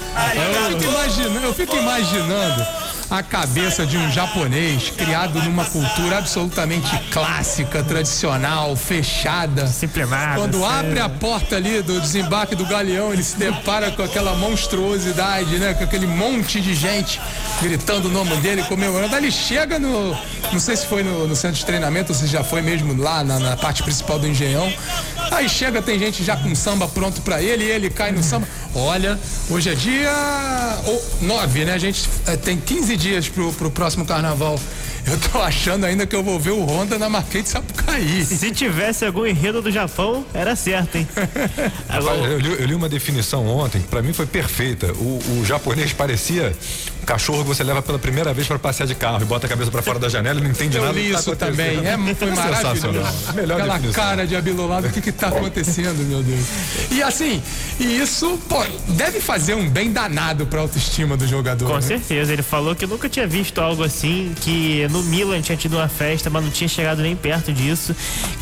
Speaker 2: Eu fico imaginando, eu fico imaginando a cabeça de um japonês criado numa cultura absolutamente clássica, tradicional, fechada.
Speaker 3: Disciplinado.
Speaker 2: Quando abre a porta ali do desembarque do galeão, ele se depara com aquela monstruosidade, né? Com aquele monte de gente gritando o nome dele, comemorando. Aí ele chega no. Não sei se foi no, no centro de treinamento ou se já foi mesmo lá na, na parte principal do Engenhão. Aí chega, tem gente já com samba pronto pra ele e ele cai no samba. Olha, hoje é dia 9, né? A gente eh, tem 15 dias pro, pro próximo carnaval. Eu tô achando ainda que eu vou ver o Honda na Marquês de Sapucaí.
Speaker 3: Se tivesse algum enredo do Japão, era certo, hein? Agora,
Speaker 4: Eu li, eu li uma definição ontem que pra mim foi perfeita. O, o japonês parecia cachorro que você leva pela primeira vez pra passear de carro e bota a cabeça pra fora da janela e não entende
Speaker 2: Eu
Speaker 4: nada.
Speaker 2: li
Speaker 4: tá
Speaker 2: isso
Speaker 4: acontecendo.
Speaker 2: também. É, foi maravilhoso.
Speaker 4: Sensacional. Melhor
Speaker 2: Aquela
Speaker 4: definição.
Speaker 2: cara de abilolado, o que que tá acontecendo, meu Deus? E assim, e isso, pô, deve fazer um bem danado pra autoestima do jogador.
Speaker 3: com
Speaker 2: né?
Speaker 3: certeza, ele falou que nunca tinha visto algo assim, que no Milan tinha tido uma festa, mas não tinha chegado nem perto disso,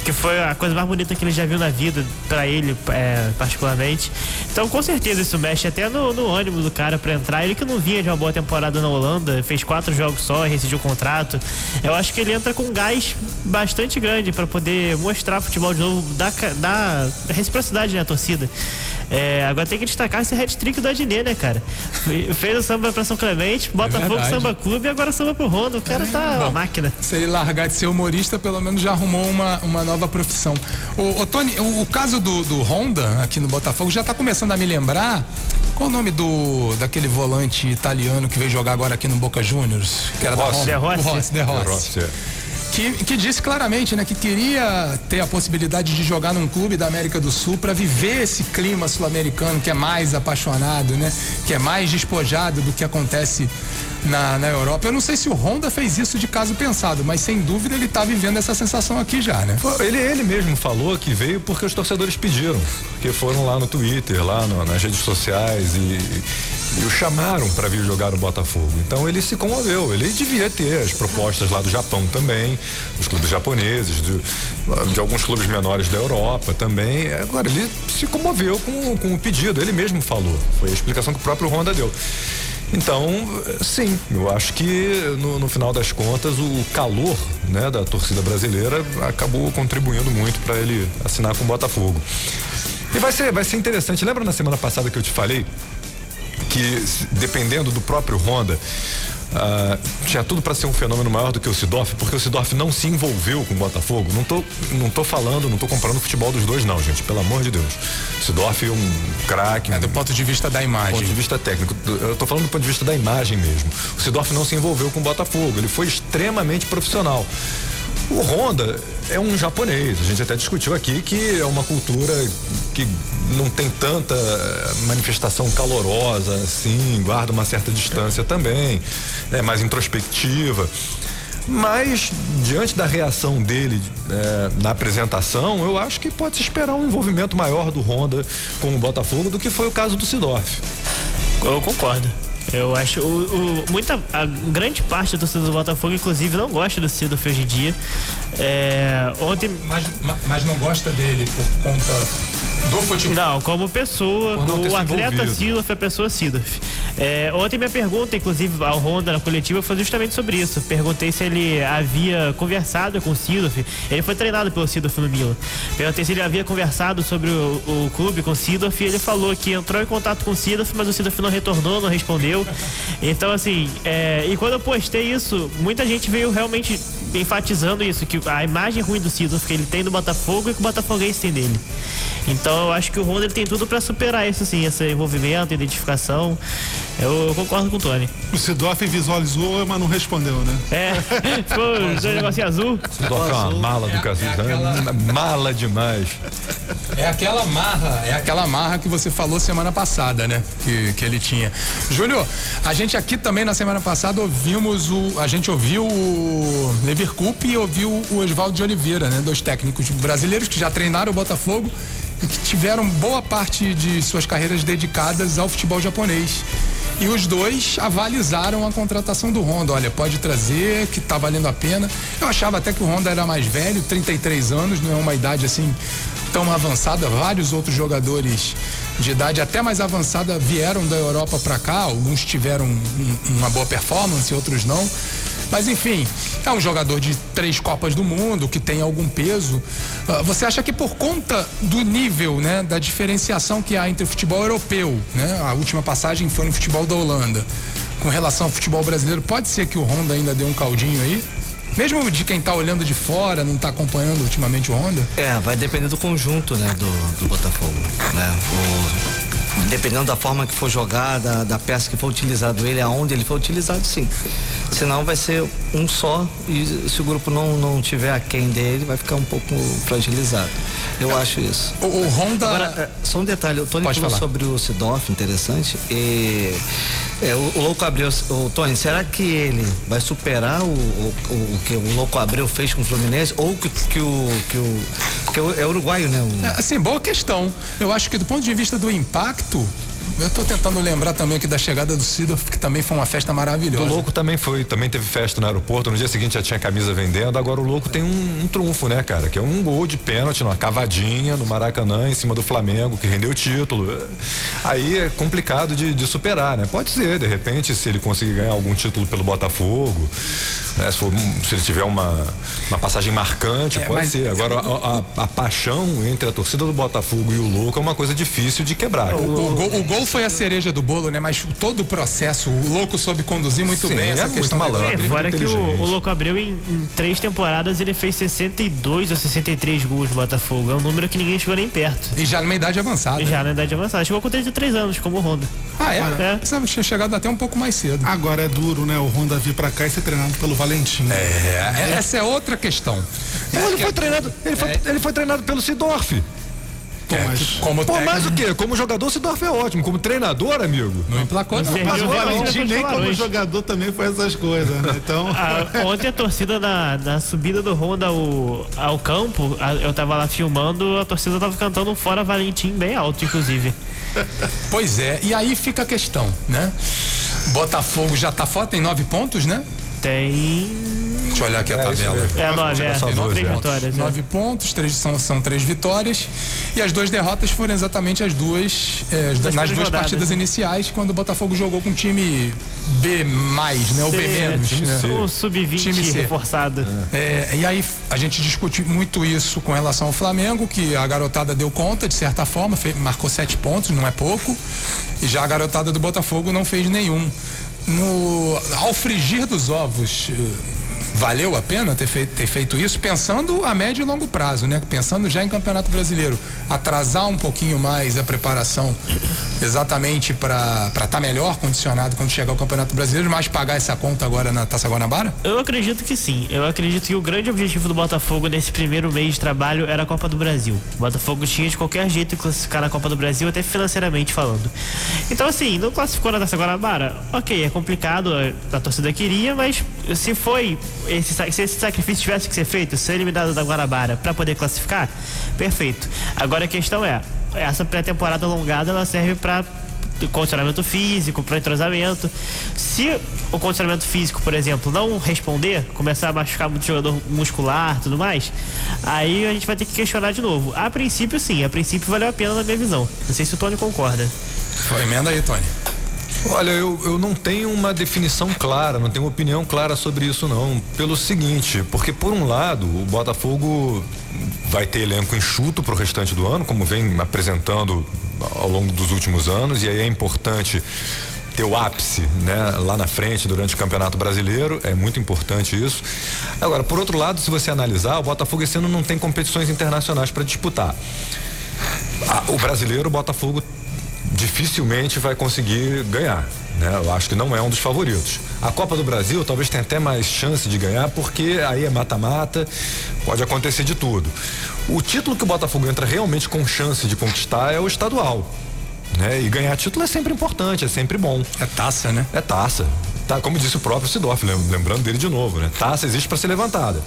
Speaker 3: que foi a coisa mais bonita que ele já viu na vida, pra ele, é, particularmente. Então, com certeza, isso mexe até no, no ânimo do cara pra entrar. Ele que não vinha de uma boa temporada na Holanda, fez quatro jogos só, rescindiu o contrato. Eu acho que ele entra com um gás bastante grande pra poder mostrar futebol de novo, dar, ca- dar reciprocidade na torcida. É, agora tem que destacar esse hat-trick do Adnet, né, cara? Fe- Fez o samba pra São Clemente, Botafogo
Speaker 2: verdade.
Speaker 3: Samba Clube e agora samba pro Honda. O cara tá uma máquina.
Speaker 2: Se ele largar de ser humorista, pelo menos já arrumou uma, uma nova profissão. O, Tony, o, o caso do, do Honda aqui no Botafogo já tá começando a me lembrar. Qual o nome do daquele volante italiano que veio jogar agora aqui no Boca Juniors? Que era
Speaker 4: Rossi.
Speaker 2: da Honda?
Speaker 3: De Rossi.
Speaker 2: O Rossi, De Rossi.
Speaker 4: Rossi, é.
Speaker 2: Que, que disse claramente, né, que queria ter a possibilidade de jogar num clube da América do Sul para viver esse clima sul-americano que é mais apaixonado, né, que é mais despojado do que acontece na, na Europa. Eu não sei se o Honda fez isso de caso pensado, mas sem dúvida ele tá vivendo essa sensação aqui já, né?
Speaker 4: Ele, ele mesmo falou que veio porque os torcedores pediram, porque foram lá no Twitter, lá no- nas redes sociais e, e o chamaram para vir jogar no Botafogo. Então ele se comoveu. Ele devia ter as propostas lá do Japão também, dos clubes japoneses, de, de alguns clubes menores da Europa também. Agora ele se comoveu com, com o pedido. Ele mesmo falou. Foi a explicação que o próprio Honda deu. Então, sim, eu acho que no, no final das contas o calor né, da torcida brasileira acabou contribuindo muito para ele assinar com o Botafogo. E vai ser, vai ser interessante. Lembra na semana passada que eu te falei que dependendo do próprio Honda ah, tinha tudo para ser um fenômeno maior do que o Sidorf, porque o Sidorf não se envolveu com o Botafogo. Não tô, não tô falando, não tô comparando o futebol dos dois, não, gente. Pelo amor de Deus. O Sidorf é um craque.
Speaker 2: É do ponto de vista da imagem.
Speaker 4: ponto de vista técnico. Eu tô falando do ponto de vista da imagem mesmo. O Sidorf não se envolveu com o Botafogo, ele foi extremamente profissional. O Honda é um japonês, a gente até discutiu aqui que é uma cultura que não tem tanta eh, manifestação calorosa assim, guarda uma certa distância também, é mais introspectiva. Mas, diante da reação dele eh, na apresentação, eu acho que pode se esperar um envolvimento maior do Honda com o Botafogo do que foi o caso do Sidorf.
Speaker 3: Eu concordo. Eu acho. O, o, muita, a grande parte da torcida do Botafogo, inclusive, não gosta do Sidorf hoje em dia. É, ontem.
Speaker 2: Mas, mas não gosta dele por conta do futebol?
Speaker 3: Não, como pessoa, o atleta Sidorf é a pessoa Sidorf. É, ontem minha pergunta, inclusive, ao Honda na coletiva foi justamente sobre isso. Perguntei se ele havia conversado com o Sidorf. Ele foi treinado pelo Sidorf no Milan. Perguntei se ele havia conversado sobre o, o clube com o e ele falou que entrou em contato com o mas o Sidorf não retornou, não respondeu. Então, assim, é, e quando eu postei isso, muita gente veio realmente enfatizando isso, que a imagem ruim do Sidorf que ele tem do Botafogo e que o Botafoguense tem dele. Então eu acho que o Honda ele tem tudo para superar isso sim, esse envolvimento, identificação. Eu, concordo com o Tony.
Speaker 6: O Sidorf visualizou, mas não respondeu, né?
Speaker 3: É, ficou um negocinho azul.
Speaker 4: Sidorf é uma mala do Casis, é aquela... mala demais.
Speaker 2: É aquela marra, é aquela marra que você falou semana passada, né? Que, que ele tinha. Júlio, a gente aqui também na semana passada ouvimos o. A gente ouviu o Leverkup e ouviu o Oswaldo de Oliveira, né? Dois técnicos brasileiros que já treinaram o Botafogo e que tiveram boa parte de suas carreiras dedicadas ao futebol japonês. E os dois avalizaram a contratação do Honda. Olha, pode trazer, que tá valendo a pena. Eu achava até que o Honda era mais velho, 33 anos, não é uma idade assim tão avançada. Vários outros jogadores de idade até mais avançada vieram da Europa para cá. Alguns tiveram um, uma boa performance, outros não. Mas enfim, é um jogador de três Copas do Mundo, que tem algum peso. Uh, você acha que por conta do nível, né, da diferenciação que há entre o futebol europeu, né, a última passagem foi no futebol da Holanda, com relação ao futebol brasileiro, pode ser que o Honda ainda dê um caldinho aí? Mesmo de quem está olhando de fora, não está acompanhando ultimamente o Honda?
Speaker 7: É, vai depender do conjunto, né, do, do Botafogo, né? O dependendo da forma que for jogada, da peça que for utilizado ele, aonde ele for utilizado, sim. Senão vai ser um só e se o grupo não, não tiver aquém dele, vai ficar um pouco fragilizado. Eu acho isso.
Speaker 2: O, o Honda.
Speaker 7: Agora, é, só um detalhe, o Tony Pode falou falar. sobre o Sidorf, interessante. E, é, o, o, Louco Abreu, o Tony, será que ele vai superar o, o, o, que o Louco Abreu fez com o Fluminense? Ou que, que o. Que o que é uruguaio, né? O...
Speaker 2: É, assim, boa questão. Eu acho que do ponto de vista do impacto, eu estou tentando lembrar também aqui da chegada do Sidorf, que também foi uma festa maravilhosa.
Speaker 4: O Louco também foi, também teve festa no aeroporto, no dia seguinte já tinha camisa vendendo, agora o Louco tem um, um trunfo, né, cara? Que é um gol de pênalti, uma cavadinha no Maracanã, em cima do Flamengo, que rendeu o título. Aí é complicado de, de superar, né? Pode ser, de repente, se ele conseguir ganhar algum título pelo Botafogo, né? Se, for, se, ele tiver uma, uma passagem marcante, é, pode ser. Agora, a, a, a, paixão entre a torcida do Botafogo e o Louco é uma coisa difícil de quebrar.
Speaker 2: O, o, gol, o, gol, foi a cereja do bolo, né? Mas todo o processo, o Louco soube conduzir muito Sim, bem essa é questão
Speaker 3: malandro. É, fora que o, o, Louco abriu em, em, três temporadas, ele fez 62 ou 63 gols no Botafogo. É um número que ninguém chegou nem perto.
Speaker 2: E já numa idade avançada.
Speaker 3: E já na idade avançada. Chegou com 33 anos, como o Honda.
Speaker 2: Ah, é? é. Você tinha chegado até um pouco mais cedo.
Speaker 6: Agora é duro, né? O Honda vir pra cá e ser treinado pelo Valentim.
Speaker 2: É, é, essa é outra questão.
Speaker 4: ele, foi treinado, ele, foi, é. ele foi treinado pelo Sidorf.
Speaker 2: É, mas, como
Speaker 4: Pô, mais o quê? Como jogador, Sidorf é ótimo. Como treinador, amigo.
Speaker 2: Não emplacou, não.
Speaker 6: Mas o Valentim nem como jogador também foi essas coisas, né? Então.
Speaker 3: Ah, ontem a torcida na, na subida do Honda ao, ao campo, eu tava lá filmando, a torcida tava cantando fora Valentim bem alto, inclusive.
Speaker 2: Pois é, e aí fica a questão, né? Botafogo já tá fora, tem nove pontos, né?
Speaker 3: Tem
Speaker 2: Eu olhar aqui a é, tabela.
Speaker 3: É, nove, é. Nove três vitórias.
Speaker 2: Nove pontos, três, são, são três vitórias. E as duas derrotas foram exatamente as duas, é, as nas duas partidas né? iniciais, quando o Botafogo jogou com um time B, né? Ou B menos. Né?
Speaker 3: O sub-20 reforçado.
Speaker 2: É, e aí a gente discute muito isso com relação ao Flamengo, que a garotada deu conta, de certa forma, fez, marcou sete pontos, não é pouco. E já a garotada do Botafogo não fez nenhum. No, ao frigir dos ovos valeu a pena ter feito, ter feito isso, pensando a médio e longo prazo, né? Pensando já em Campeonato Brasileiro. Atrasar um pouquinho mais a preparação exatamente para estar tá melhor condicionado quando chegar o Campeonato Brasileiro, mas pagar essa conta agora na Taça Guanabara?
Speaker 3: Eu acredito que sim. Eu acredito que o grande objetivo do Botafogo nesse primeiro mês de trabalho era a Copa do Brasil. O Botafogo tinha de qualquer jeito classificar na Copa do Brasil, até financeiramente falando. Então, assim, não classificou na Taça Guanabara? Ok, é complicado, a torcida queria, mas se foi esse, se esse sacrifício tivesse que ser feito, ser eliminado da Guarabara para poder classificar, perfeito. Agora a questão é, essa pré-temporada alongada ela serve para condicionamento físico, para entrosamento. Se o condicionamento físico, por exemplo, não responder, começar a machucar muito jogador muscular tudo mais, aí a gente vai ter que questionar de novo. A princípio, sim, a princípio valeu a pena na minha visão. Não sei se o Tony concorda.
Speaker 2: Foi, emenda aí, Tony.
Speaker 4: Olha, eu, eu não tenho uma definição clara, não tenho uma opinião clara sobre isso não. Pelo seguinte, porque por um lado, o Botafogo vai ter elenco enxuto para o restante do ano, como vem apresentando ao longo dos últimos anos, e aí é importante ter o ápice, né, lá na frente durante o Campeonato Brasileiro, é muito importante isso. Agora, por outro lado, se você analisar, o Botafogo esse ano não tem competições internacionais para disputar. o brasileiro, o Botafogo dificilmente vai conseguir ganhar. Né? Eu acho que não é um dos favoritos. A Copa do Brasil talvez tenha até mais chance de ganhar, porque aí é mata-mata, pode acontecer de tudo. O título que o Botafogo entra realmente com chance de conquistar é o estadual. Né? E ganhar título é sempre importante, é sempre bom.
Speaker 2: É taça, né?
Speaker 4: É taça. Tá, como disse o próprio Sidorf, lembrando dele de novo, né? Taça existe para ser levantada.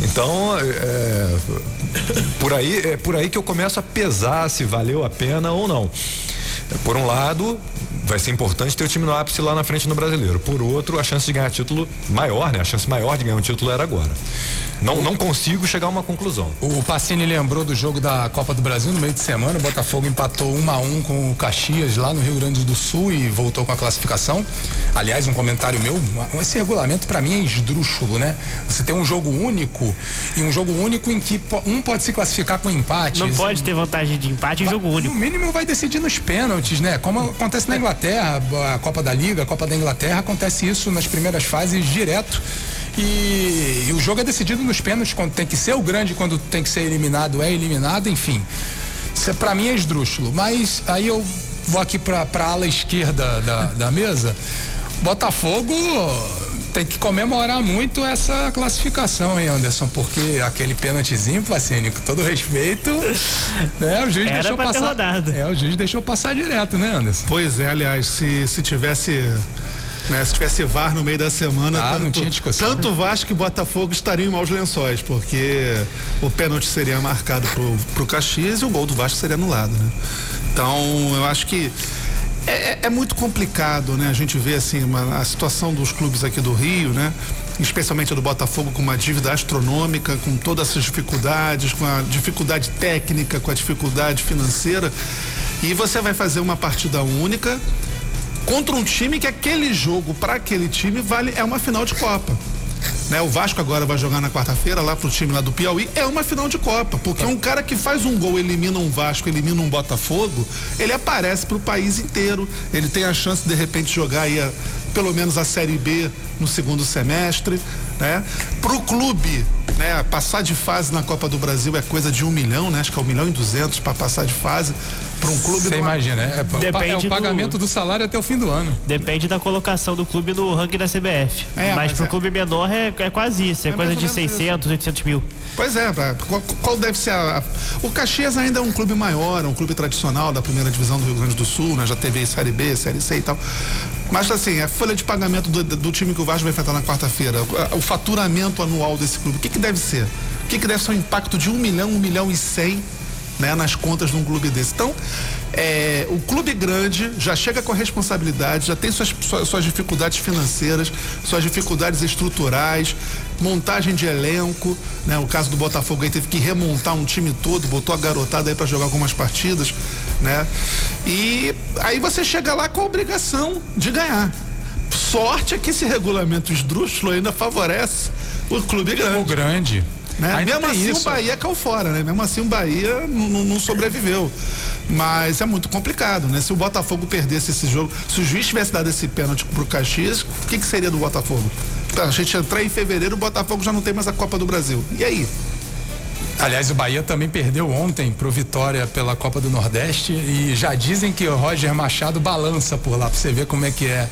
Speaker 4: Então, é, por aí é por aí que eu começo a pesar se valeu a pena ou não. Por um lado, vai ser importante ter o time no ápice lá na frente no brasileiro. Por outro, a chance de ganhar título maior, né? A chance maior de ganhar um título era agora. Não, não consigo chegar a uma conclusão.
Speaker 2: O Pacini lembrou do jogo da Copa do Brasil no meio de semana. O Botafogo empatou um a um com o Caxias lá no Rio Grande do Sul e voltou com a classificação. Aliás, um comentário meu, esse regulamento para mim é esdrúxulo, né? Você tem um jogo único e um jogo único em que um pode se classificar com empate.
Speaker 3: Não pode ter vantagem de empate em jogo único.
Speaker 2: No mínimo vai decidir nos pênaltis, né? Como acontece na Inglaterra, a Copa da Liga, a Copa da Inglaterra, acontece isso nas primeiras fases direto. E, e, o jogo é decidido nos pênaltis quando tem que ser o grande, quando tem que ser eliminado, é eliminado, enfim. Isso é, para mim é esdrúxulo. Mas aí eu vou aqui para a ala esquerda da, da mesa. Botafogo tem que comemorar muito essa classificação, hein, Anderson? Porque aquele pênaltizinho, Placini, com todo respeito, né? O juiz
Speaker 3: Era
Speaker 2: deixou passar.
Speaker 3: É,
Speaker 2: o juiz deixou passar direto, né, Anderson?
Speaker 6: Pois é, aliás, se, se tivesse né? Se tivesse VAR no meio da semana,
Speaker 2: ah,
Speaker 6: tanto, tanto Vasco e Botafogo estariam em maus lençóis, porque o pênalti seria marcado pro, pro Caxias e o gol do Vasco seria anulado, né? Então, eu acho que é, é, é muito complicado, né? A gente vê assim uma, a situação dos clubes aqui do Rio, né? Especialmente do Botafogo com uma dívida astronômica, com todas essas dificuldades, com a dificuldade técnica, com a dificuldade financeira. E você vai fazer uma partida única contra um time que aquele jogo para aquele time vale é uma final de Copa. Né, o Vasco agora vai jogar na quarta-feira lá pro time lá do Piauí, é uma final de Copa, porque um cara que faz um gol, elimina um Vasco, elimina um Botafogo, ele aparece pro país inteiro, ele tem a chance de, de repente jogar aí a, pelo menos a Série B no segundo semestre, né? Pro clube, né? Passar de fase na Copa do Brasil é coisa de um milhão, né? Acho que é um milhão e duzentos para passar de fase para um clube.
Speaker 2: Você imagina, é, é, é o pagamento do... do... salário até o fim do ano.
Speaker 3: Depende da colocação do clube no ranking da CBF. É, mas, mas pro é... clube menor é, é quase isso, é, é coisa de 600, isso. 800 mil.
Speaker 6: Pois é, qual, qual deve ser a, a, O Caxias ainda é um clube maior, é um clube tradicional da primeira divisão do Rio Grande do Sul, né? Já teve Série B, Série C e tal. Mas assim, a folha de pagamento do, do time que o Vasco vai enfrentar na quarta-feira, o, o, faturamento anual desse clube, o que, que deve ser? O que, que deve ser o impacto de um milhão, um milhão e cem né, nas contas de um clube desse? Então, é, o clube grande já chega com a responsabilidade, já tem suas, suas, dificuldades financeiras, suas dificuldades estruturais, montagem de elenco, né? O caso do Botafogo aí teve que remontar um time todo, botou a garotada aí para jogar algumas partidas, né? E aí você chega lá com a obrigação de ganhar. Sorte é que esse regulamento esdrúxulo ainda favorece o clube grande.
Speaker 2: O grande.
Speaker 6: Né? Mesmo assim isso. o Bahia caiu fora, né? Mesmo assim o Bahia não sobreviveu. Mas é muito complicado, né? Se o Botafogo perdesse esse jogo, se o juiz tivesse dado esse pênalti pro Caxias, o que, que seria do Botafogo? Tá, a gente entrar em fevereiro, o Botafogo já não tem mais a Copa do Brasil. E aí?
Speaker 2: Aliás, o Bahia também perdeu ontem pro Vitória pela Copa do Nordeste e já dizem que o Roger Machado balança por lá, pra você ver como é que é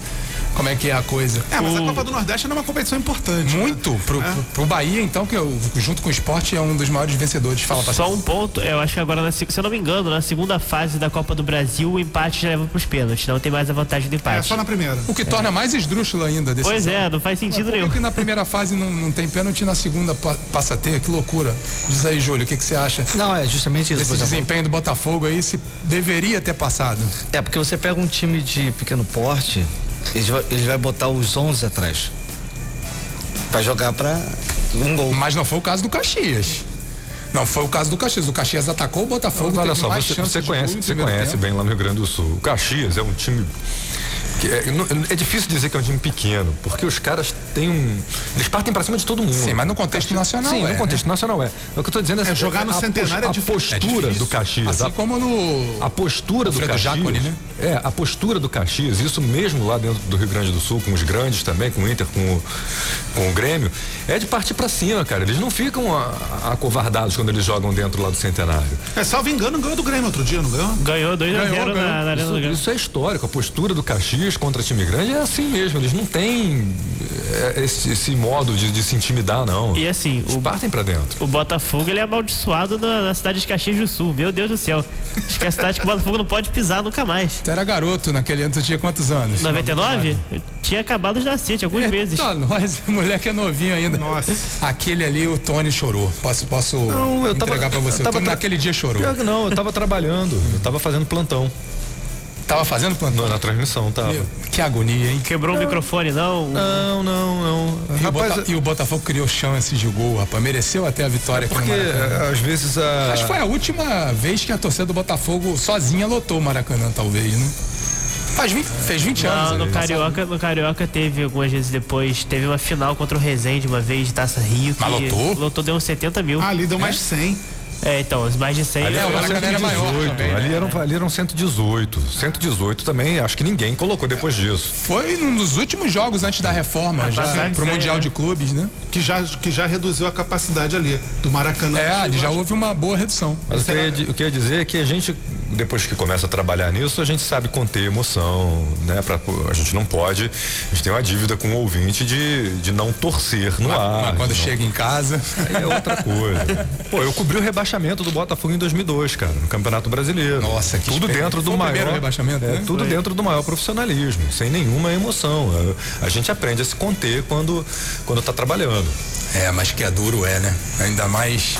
Speaker 2: como é que é a coisa.
Speaker 6: É, mas
Speaker 2: o...
Speaker 6: a Copa do Nordeste é uma competição importante.
Speaker 2: Né? Muito. Né? Pro, é. pro, pro, Bahia, então, que eu, junto com o esporte é um dos maiores vencedores. Fala,
Speaker 3: Só um ponto, eu acho que agora, na, se eu não me engano, na segunda fase da Copa do Brasil, o empate já leva pros pênaltis. Não tem mais a vantagem do empate. É,
Speaker 6: só na primeira.
Speaker 2: O que é. torna mais esdrúxulo ainda desse
Speaker 3: Pois é, não faz sentido nenhum.
Speaker 2: Por que na primeira fase não, não tem pênalti na segunda passa a ter? Que loucura. Diz aí, Júlio, o que, que você acha?
Speaker 7: Não, é justamente isso.
Speaker 2: Esse desempenho do Botafogo aí se deveria ter passado.
Speaker 7: É, porque você pega um time de pequeno porte, ele vai, ele vai botar os 11 atrás. Pra jogar pra um gol.
Speaker 2: Mas não foi o caso do Caxias. Não foi o caso do Caxias. O Caxias atacou o Botafogo.
Speaker 4: olha só, você, você conhece, você conhece bem lá no Rio Grande do Sul. O Caxias é um time é, é, difícil dizer que é um time pequeno, porque os caras têm um. Eles partem para cima de todo mundo.
Speaker 2: Sim, mas no contexto nacional.
Speaker 4: Sim,
Speaker 2: é,
Speaker 4: no contexto
Speaker 2: né?
Speaker 4: nacional é. O que eu tô dizendo é,
Speaker 6: é jogar no
Speaker 4: a,
Speaker 6: centenário
Speaker 4: a, a postura do Caxias.
Speaker 2: Assim
Speaker 4: a,
Speaker 2: como no.
Speaker 4: A postura do Caxias. Jacone, né? É, a postura do Caxias, isso mesmo lá dentro do Rio Grande do Sul, com os grandes também, com o Inter, com o, com o Grêmio, é de partir para cima, cara. Eles não ficam acovardados quando eles jogam dentro lá do centenário.
Speaker 6: É, salvo engano, ganhou do Grêmio outro dia, não ganhou?
Speaker 3: Ganhou 2 a 0 na, na
Speaker 4: isso, isso é histórico. A postura do Caxias contra time grande é assim mesmo. Eles não têm é, esse, esse modo de, de, se intimidar, não.
Speaker 3: E assim,
Speaker 4: Eles o, partem para dentro.
Speaker 3: O Botafogo ele é amaldiçoado na, na, cidade de Caxias do Sul. Meu Deus do céu. Acho que é a cidade que o Botafogo não pode pisar nunca mais.
Speaker 2: Tu era garoto naquele ano, tu tinha quantos anos?
Speaker 3: 99? Eu tinha acabado de nascer, tinha alguns é, meses.
Speaker 2: Tá, nós, moleque é novinho ainda.
Speaker 6: Nossa.
Speaker 2: Aquele ali, o Tony chorou. Posso, posso não, eu tava, entregar pra você? Eu tava, o Tony naquele dia chorou.
Speaker 4: Não, eu tava trabalhando, eu tava fazendo plantão.
Speaker 2: Tava fazendo plantão?
Speaker 4: Na, na transmissão, tava. Meu,
Speaker 2: que agonia, hein?
Speaker 3: Quebrou não. o microfone, não?
Speaker 4: Não, não, não.
Speaker 2: E, rapaz, o, Bota, e o Botafogo criou chance de gol, rapaz. Mereceu até a vitória
Speaker 4: é porque, às vezes, a...
Speaker 2: Acho que foi a última vez que a torcida do Botafogo sozinha lotou o Maracanã, talvez, né? Faz 20, fez 20
Speaker 3: não,
Speaker 2: anos.
Speaker 3: No Carioca, no Carioca teve algumas vezes depois. Teve uma final contra o Resende uma vez de Taça Rio.
Speaker 2: Mas lotou?
Speaker 3: Lotou, deu uns 70 mil.
Speaker 6: Ah, ali deu mais de 100.
Speaker 3: É, então, os mais de 100.
Speaker 2: Ali, é, Maracanã era maior também,
Speaker 4: ali, né? eram, ali eram 118. 118 também, acho que ninguém colocou depois disso.
Speaker 2: Foi um dos últimos jogos antes da reforma, ah, já pro Mundial é. de Clubes, né?
Speaker 6: Que já, que já reduziu a capacidade ali do Maracanã.
Speaker 2: É, ali já houve uma boa redução.
Speaker 4: Mas o que, eu, o que eu ia dizer é que a gente, depois que começa a trabalhar nisso, a gente sabe conter emoção, né? Pra, a gente não pode, a gente tem uma dívida com o ouvinte de, de não torcer no
Speaker 2: mas,
Speaker 4: ar.
Speaker 2: Mas quando
Speaker 4: não,
Speaker 2: chega em casa.
Speaker 4: Aí é outra coisa. Pô, eu cobri o rebaixamento do Botafogo em 2002, cara, no Campeonato Brasileiro.
Speaker 2: Nossa, que
Speaker 4: Tudo dentro do maior.
Speaker 2: rebaixamento,
Speaker 4: é,
Speaker 2: né?
Speaker 4: Tudo
Speaker 2: Foi.
Speaker 4: dentro do maior profissionalismo, sem nenhuma emoção. A, a gente aprende a se conter quando, quando tá trabalhando.
Speaker 2: É, mas que é duro é, né? Ainda mais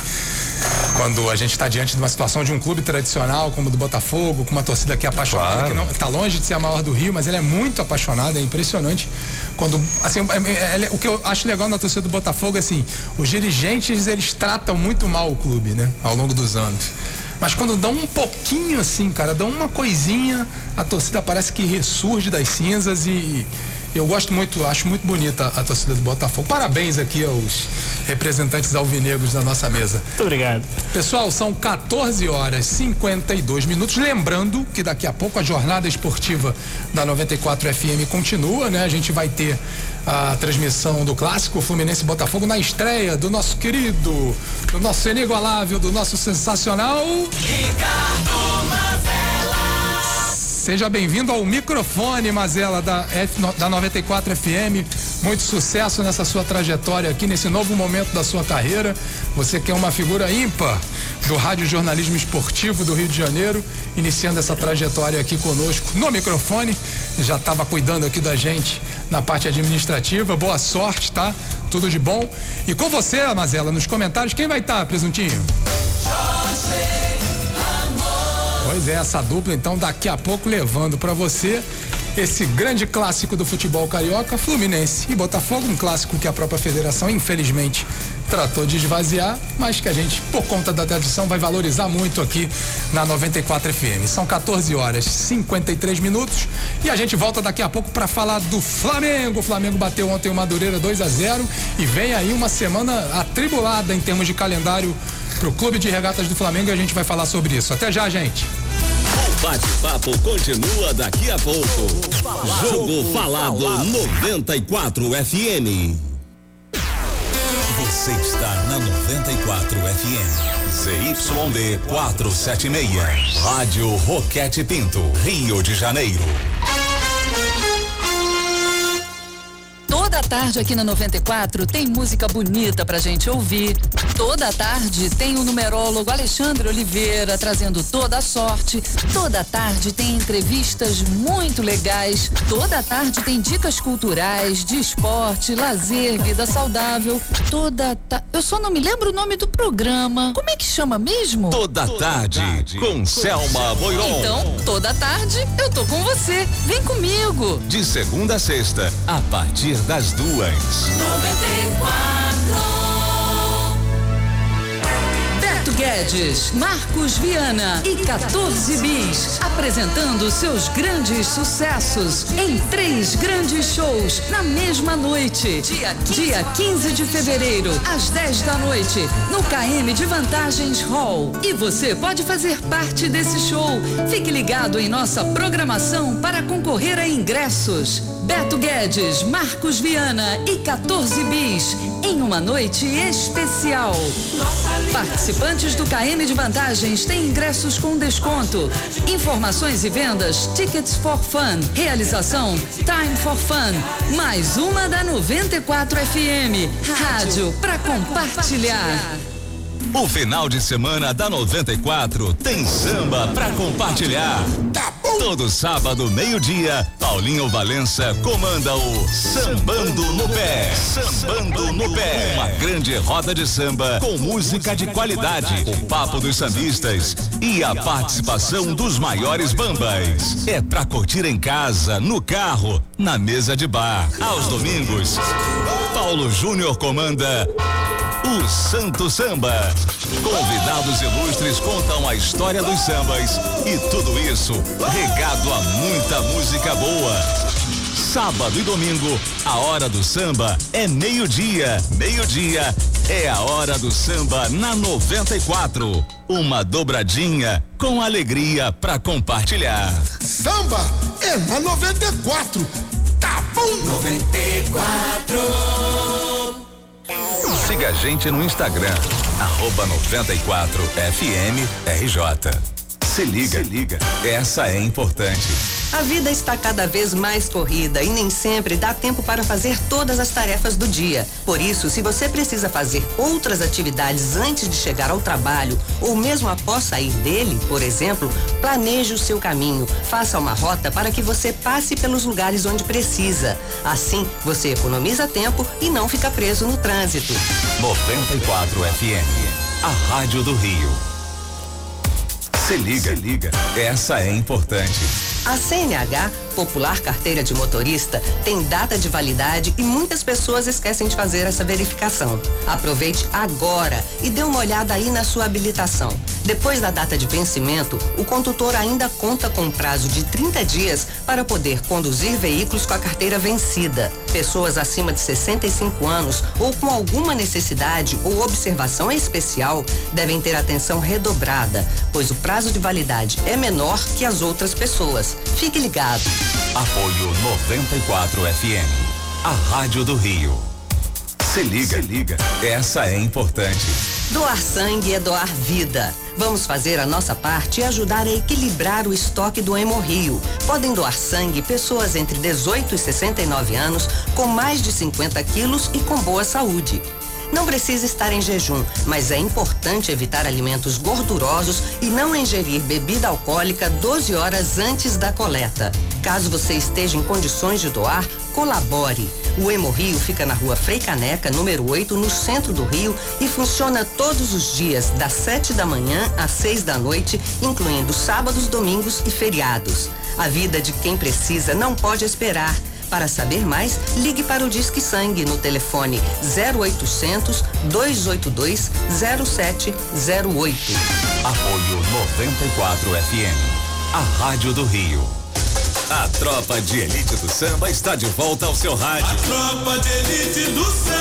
Speaker 2: quando a gente está diante de uma situação de um clube tradicional como o do Botafogo, com uma torcida que é apaixonada, claro. que não está longe de ser a maior do Rio, mas ela é muito apaixonada, é impressionante. Quando, assim, é, é, é, o que eu acho legal na torcida do Botafogo é assim, os dirigentes eles tratam muito mal o clube, né, ao longo dos anos. Mas quando dão um pouquinho assim, cara, dão uma coisinha, a torcida parece que ressurge das cinzas e eu gosto muito, acho muito bonita a, torcida do Botafogo. Parabéns aqui aos representantes alvinegros da nossa mesa.
Speaker 3: Muito obrigado.
Speaker 2: Pessoal, são 14 horas 52 minutos. Lembrando que daqui a pouco a jornada esportiva da 94 FM continua, né? A gente vai ter a transmissão do clássico Fluminense Botafogo na estreia do nosso querido, do nosso inigualável, do nosso sensacional. Ricardo Seja bem-vindo ao microfone, Mazela, da, F, da 94 FM. Muito sucesso nessa sua trajetória aqui, nesse novo momento da sua carreira. Você que é uma figura ímpar do Rádio Jornalismo Esportivo do Rio de Janeiro, iniciando essa trajetória aqui conosco no microfone. Já estava cuidando aqui da gente na parte administrativa. Boa sorte, tá? Tudo de bom. E com você, Mazela, nos comentários, quem vai estar, tá, presuntinho? Jorge. Pois é, essa dupla então daqui a pouco levando para você esse grande clássico do futebol carioca, Fluminense e Botafogo, um clássico que a própria federação, infelizmente, tratou de esvaziar, mas que a gente, por conta da tradição, vai valorizar muito aqui na 94 FM. São 14 horas 53 minutos e a gente volta daqui a pouco para falar do Flamengo. O Flamengo bateu ontem o Madureira 2 a 0 e vem aí uma semana atribulada em termos de calendário para o Clube de Regatas do Flamengo e a gente vai falar sobre isso. Até já, gente.
Speaker 1: O bate-papo continua daqui a pouco. Jogo Falado 94 FM. Você está na 94 FM. ZYD 476. Rádio Roquete Pinto, Rio de Janeiro.
Speaker 9: Tarde aqui na 94 tem música bonita pra gente ouvir. Toda tarde tem o numerólogo Alexandre Oliveira trazendo toda a sorte. Toda tarde tem entrevistas muito legais. Toda tarde tem dicas culturais, de esporte, lazer, vida saudável. Toda ta... Eu só não me lembro o nome do programa. Como é que chama mesmo?
Speaker 1: Toda, toda tarde, tarde, com, com Selma Boiron.
Speaker 9: Então, toda tarde eu tô com você. Vem comigo.
Speaker 1: De segunda a sexta, a partir das duas.
Speaker 9: 94 Guedes, Marcos Viana e 14 Bis, apresentando seus grandes sucessos em três grandes shows na mesma noite. Dia 15, Dia 15 de fevereiro, às 10 da noite, no KM de Vantagens Hall. E você pode fazer parte desse show. Fique ligado em nossa programação para concorrer a ingressos. Beto Guedes, Marcos Viana e 14 Bis, em uma noite especial. Participantes do KM de Vantagens têm ingressos com desconto. Informações e vendas Tickets for Fun. Realização Time for Fun. Mais uma da 94 FM. Rádio para compartilhar.
Speaker 1: O final de semana da 94 tem samba pra compartilhar. Tá bom. Todo sábado, meio-dia, Paulinho Valença comanda o Sambando no Pé. Sambando no Pé. Uma grande roda de samba com música de qualidade, o papo dos sambistas e a participação dos maiores bambas. É pra curtir em casa, no carro, na mesa de bar. Aos domingos, Paulo Júnior comanda o Santo Samba. Convidados ilustres contam a história dos sambas e tudo isso regado a muita música boa. Sábado e domingo, a hora do samba é meio-dia. Meio-dia é a hora do samba na 94. Uma dobradinha com alegria para compartilhar.
Speaker 10: Samba é na 94. Tá bom?
Speaker 1: 94. Siga a gente no Instagram, arroba 94 FMRJ. Se liga, Se liga, essa é importante.
Speaker 11: A vida está cada vez mais corrida e nem sempre dá tempo para fazer todas as tarefas do dia. Por isso, se você precisa fazer outras atividades antes de chegar ao trabalho ou mesmo após sair dele, por exemplo, planeje o seu caminho. Faça uma rota para que você passe pelos lugares onde precisa. Assim, você economiza tempo e não fica preso no trânsito.
Speaker 1: 94 FM, a Rádio do Rio. Se liga, Se liga, essa é importante.
Speaker 11: A CNH, Popular Carteira de Motorista, tem data de validade e muitas pessoas esquecem de fazer essa verificação. Aproveite agora e dê uma olhada aí na sua habilitação. Depois da data de vencimento, o condutor ainda conta com um prazo de 30 dias para poder conduzir veículos com a carteira vencida. Pessoas acima de 65 anos ou com alguma necessidade ou observação especial devem ter atenção redobrada, pois o prazo de validade é menor que as outras pessoas. Fique ligado.
Speaker 1: Apoio 94 FM. A Rádio do Rio. Se liga, Se liga. Essa é importante.
Speaker 11: Doar sangue é doar vida. Vamos fazer a nossa parte e ajudar a equilibrar o estoque do Hemorrio. Podem doar sangue pessoas entre 18 e 69 anos com mais de 50 quilos e com boa saúde. Não precisa estar em jejum, mas é importante evitar alimentos gordurosos e não ingerir bebida alcoólica 12 horas antes da coleta. Caso você esteja em condições de doar, colabore. O Hemorrio fica na rua Frei Caneca, número 8, no centro do Rio e funciona todos os dias, das 7 da manhã às 6 da noite, incluindo sábados, domingos e feriados. A vida de quem precisa não pode esperar. Para saber mais, ligue para o Disque Sangue no telefone 0800 282 0708.
Speaker 1: Apoio 94 FM. A Rádio do Rio. A tropa de elite do samba está de volta ao seu rádio. A
Speaker 12: tropa de elite do samba.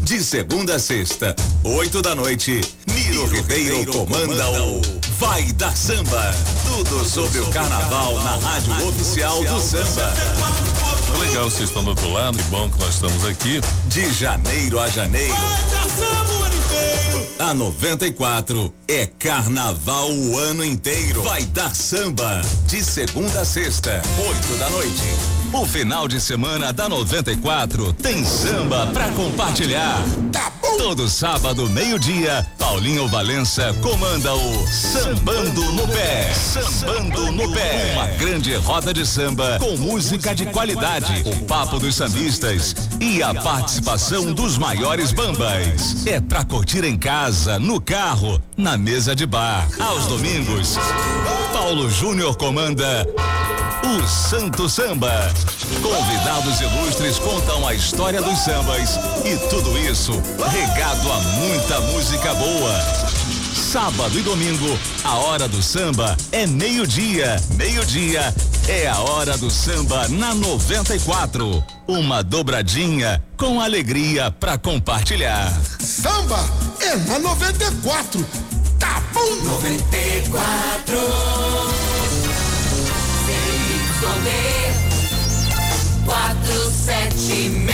Speaker 1: De segunda a sexta, oito da noite, Miro Ribeiro comanda o Vai da Samba. Tudo sobre o carnaval na rádio oficial do samba.
Speaker 13: Legal, vocês estão do outro lado, que bom que nós estamos aqui.
Speaker 1: De janeiro a janeiro. A 94 é carnaval o ano inteiro. Vai dar samba de segunda a sexta, oito da noite. O final de semana da 94 tem samba pra compartilhar. Tá bom. Todo sábado, meio-dia, Paulinho Valença comanda o Sambando no Pé. Sambando no Pé. Uma grande roda de samba com música de qualidade, o papo dos sambistas e a participação dos maiores bambas. É pra curtir em casa, no carro, na mesa de bar. Aos domingos, Paulo Júnior comanda o Santo Samba. Convidados ilustres contam a história dos sambas e tudo isso regado a muita música boa. Sábado e domingo, a hora do samba é meio-dia. Meio-dia é a hora do samba na 94. Uma dobradinha com alegria para compartilhar.
Speaker 10: Samba é na 94. Tá bom?
Speaker 8: 94. CYD 476.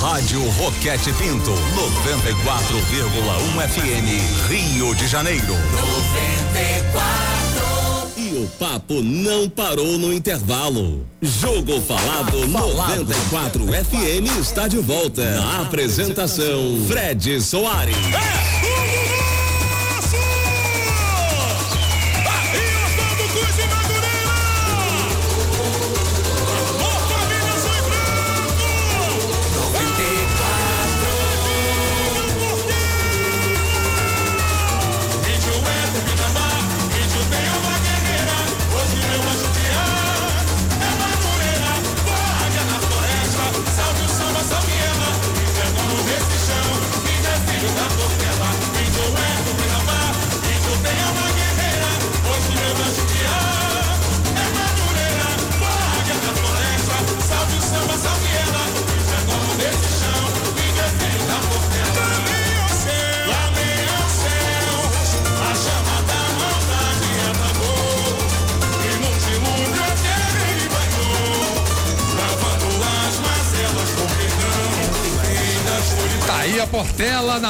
Speaker 1: Rádio Roquete Pinto, 94,1 FM, Rio de Janeiro.
Speaker 8: 94.
Speaker 1: E o papo não parou no intervalo. Jogo Falado 94 FM está de volta. Na apresentação, Fred Soares.
Speaker 2: Tá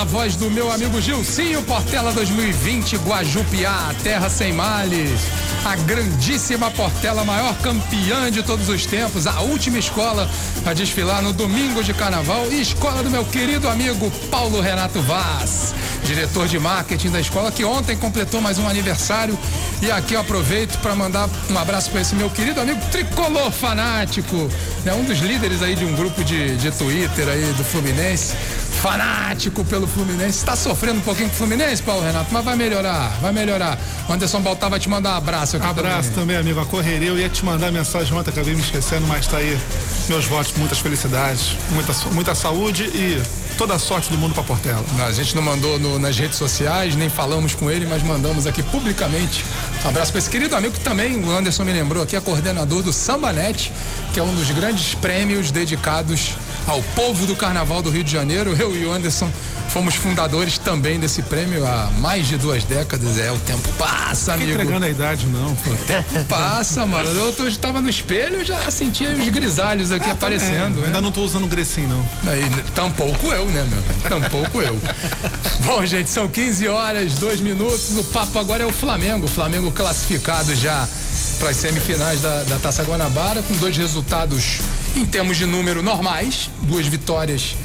Speaker 2: na voz do meu amigo Gilcinho Portela 2020 Guajupiá, terra sem males. A grandíssima Portela, maior campeã de todos os tempos, a última escola a desfilar no domingo de carnaval e escola do meu querido amigo Paulo Renato Vaz, diretor de marketing da escola que ontem completou mais um aniversário. E aqui eu aproveito para mandar um abraço para esse meu querido amigo tricolor fanático, né? um dos líderes aí de um grupo de, de Twitter aí do Fluminense fanático pelo Fluminense. Está sofrendo um pouquinho com o Fluminense, Paulo Renato, mas vai melhorar, vai melhorar. O Anderson Baltar vai te mandar um abraço
Speaker 6: Abraço também. amigo. A correria, eu ia te mandar mensagem ontem, acabei me esquecendo, mas tá aí. Meus votos, muitas felicidades, muita, muita saúde e toda a sorte do mundo pra Portela.
Speaker 2: Não, a gente não mandou no- nas redes sociais, nem falamos com ele, mas mandamos aqui publicamente. Um abraço para esse querido amigo que também o Anderson me lembrou aqui, é coordenador do Sambanet, que é um dos grandes prêmios dedicados ao povo do Carnaval do Rio de Janeiro. Eu e o Anderson fomos fundadores também desse prêmio há mais de duas décadas. É, o tempo passa, amigo.
Speaker 6: entregando a idade, não. pô.
Speaker 2: Passa, mano. Eu estava no espelho e já sentia os grisalhos aqui aparecendo.
Speaker 6: É,
Speaker 2: né?
Speaker 6: ainda não tô usando Grecinho, não.
Speaker 2: Aí, tampouco eu, né, meu? Tampouco eu. Bom, gente, são 15 horas, 2 minutos. O papo agora é o Flamengo. O Flamengo classificado já para as semifinais da, da Taça Guanabara, com dois resultados em termos de número normais, duas vitórias.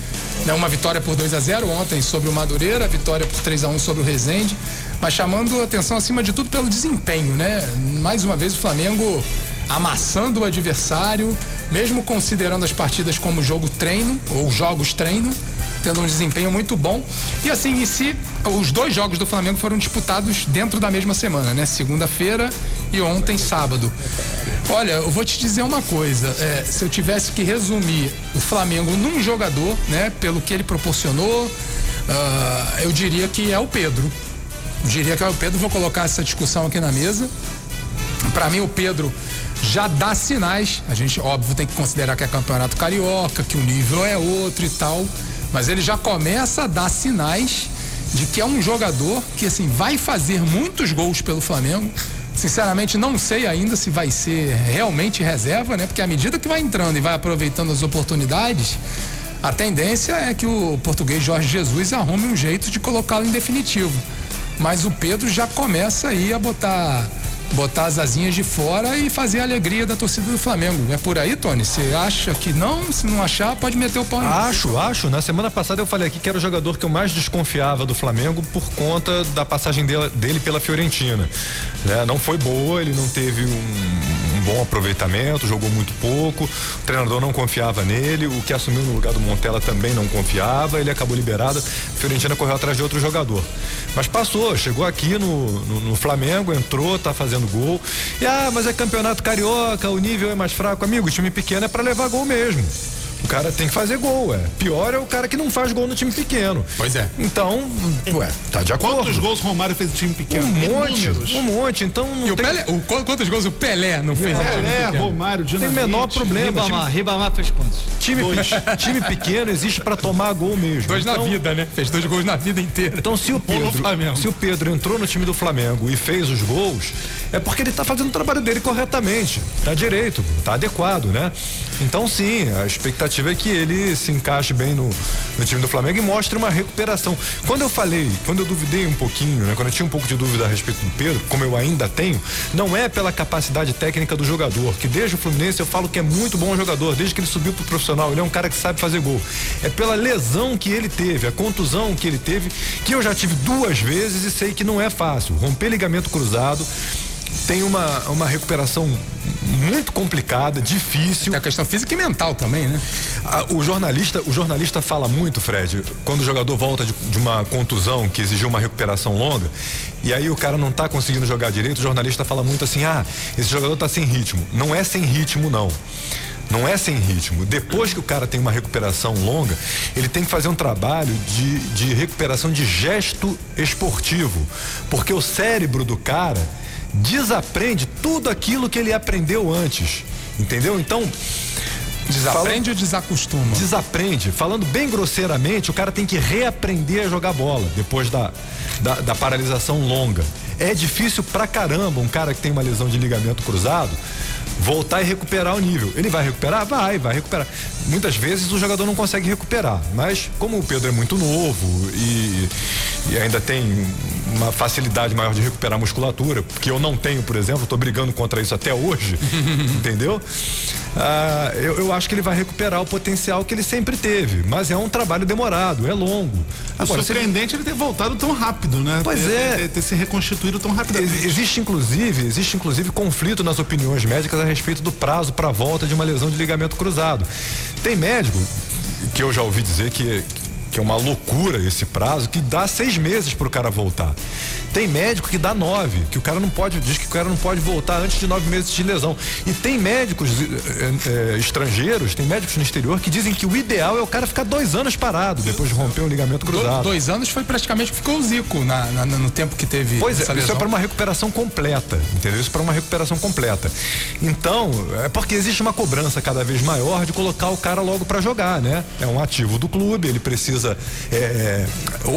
Speaker 2: Né, uma vitória por 2 a 0 ontem sobre o Madureira, vitória por 3 a 1 sobre o Rezende, mas chamando atenção acima de tudo pelo desempenho, né? Mais uma vez o Flamengo amassando o adversário, mesmo considerando as partidas como jogo treino ou jogos treino, tendo um desempenho muito bom. E assim, em si, os dois jogos do Flamengo foram disputados dentro da mesma semana, né? Segunda-feira e ontem, sábado. Olha, eu vou te dizer uma coisa. é, se eu tivesse que resumir o Flamengo num jogador, né? Pelo que ele proporcionou, ah, eu diria que é o Pedro. Eu diria que é o Pedro. Vou colocar essa discussão aqui na mesa. Para mim, o Pedro já dá sinais. A gente, óbvio, tem que considerar que é campeonato carioca, que o nível é outro e tal. Mas ele já começa a dar sinais de que é um jogador que, assim, vai fazer muitos gols pelo Flamengo. Sinceramente, não sei ainda se vai ser realmente reserva, né? Porque à medida que vai entrando e vai aproveitando as oportunidades, A tendência é que o português Jorge Jesus arrume um jeito de colocá-lo em definitivo. Mas o Pedro já começa aí a botar botar as asinhas de fora e fazer a alegria da torcida do Flamengo. É por aí, Tony? Você acha que não? Se não achar, pode meter o pau
Speaker 4: Acho, acho. Na semana passada eu falei aqui que era o jogador que eu mais desconfiava do Flamengo por conta da passagem dele, dele pela Fiorentina. Né? Não foi boa, ele não teve um, bom aproveitamento, jogou muito pouco, o treinador não confiava nele, o que assumiu no lugar do Montella também não confiava, ele acabou liberado, Fiorentina correu atrás de outro jogador. Mas passou, chegou aqui no, no, no Flamengo, entrou, tá fazendo fazendo gol. E ah, mas é campeonato carioca, o nível é mais fraco. Amigo, time pequeno é para levar gol mesmo. O cara tem que fazer gol, é. Pior é o cara que não faz gol no time pequeno.
Speaker 2: Pois é.
Speaker 4: Então, ué, tá de acordo.
Speaker 6: Quantos gols Romário fez no time pequeno?
Speaker 4: Um monte, um monte. Então
Speaker 2: não e tem... o Pelé, o, quantos gols o Pelé não fez?
Speaker 6: Pelé, Romário,
Speaker 4: Dinamite. Tem menor problema.
Speaker 7: Ribamar, time... Ribamar fez quantos?
Speaker 4: Time, time pequeno existe para tomar gol mesmo.
Speaker 2: Dois então, na vida, né? Fez dois gols na vida inteira.
Speaker 4: Então se o Pedro, se o Pedro entrou no time do Flamengo e fez os gols, é porque ele tá fazendo o trabalho dele corretamente. Tá direito, tá adequado, né? Então sim, a expectativa é que ele se encaixe bem no, no time do Flamengo e mostre uma recuperação. Quando eu falei, quando eu duvidei um pouquinho, né? Quando eu tinha um pouco de dúvida a respeito do Pedro, como eu ainda tenho, não é pela capacidade técnica do jogador, que desde o Fluminense eu falo que é muito bom jogador, desde que ele subiu pro profissional, ele é um cara que sabe fazer gol. É pela lesão que ele teve, a contusão que ele teve, que eu já tive duas vezes e sei que não é fácil. Romper ligamento cruzado, tem uma, uma recuperação muito complicada, difícil.
Speaker 2: Tem a questão física e mental também, né?
Speaker 4: o jornalista, o jornalista fala muito, Fred, quando o jogador volta de, de, uma contusão que exigiu uma recuperação longa, e aí o cara não está conseguindo jogar direito, o jornalista fala muito assim: "Ah, esse jogador está sem ritmo". Não é sem ritmo não. Não é sem ritmo. Depois que o cara tem uma recuperação longa, ele tem que fazer um trabalho de, de recuperação de gesto esportivo. Porque o cérebro do cara desaprende tudo aquilo que ele aprendeu antes. Entendeu? Então.
Speaker 2: Desaprende fala, ou desacostuma?
Speaker 4: Desaprende. Falando bem grosseiramente, o cara tem que reaprender a jogar bola depois da, da, da paralisação longa. É difícil pra caramba um cara que tem uma lesão de ligamento cruzado voltar e recuperar o nível. Ele vai recuperar? Vai, vai recuperar. Muitas vezes o jogador não consegue recuperar, mas como o Pedro é muito novo e, e ainda tem uma facilidade maior de recuperar musculatura, que eu não tenho, por exemplo, estou brigando contra isso até hoje, entendeu? Ah, eu, eu, acho que ele vai recuperar o potencial que ele sempre teve, mas é um trabalho demorado, é longo.
Speaker 6: Agora, surpreendente ele ter voltado tão rápido, né?
Speaker 4: Pois
Speaker 6: ter,
Speaker 4: é.
Speaker 6: Ter, ter, se reconstituído tão rapidamente.
Speaker 4: Existe inclusive, existe inclusive conflito nas opiniões médicas a respeito do prazo para volta de uma lesão de ligamento cruzado. Tem médico que eu já ouvi dizer que que é uma loucura esse prazo, que dá seis meses para o cara voltar. Tem médico que dá nove, que o cara não pode, diz que o cara não pode voltar antes de nove meses de lesão. E tem médicos é, é, estrangeiros, tem médicos no exterior que dizem que o ideal é o cara ficar dois anos parado depois de romper um ligamento cruzado.
Speaker 2: Do, dois anos foi praticamente que ficou o Zico na, na, no tempo que teve.
Speaker 4: Pois
Speaker 2: é,
Speaker 4: isso é para uma recuperação completa, entendeu? Isso para uma recuperação completa. Então, é porque existe uma cobrança cada vez maior de colocar o cara logo para jogar, né? É um ativo do clube, ele precisa. É,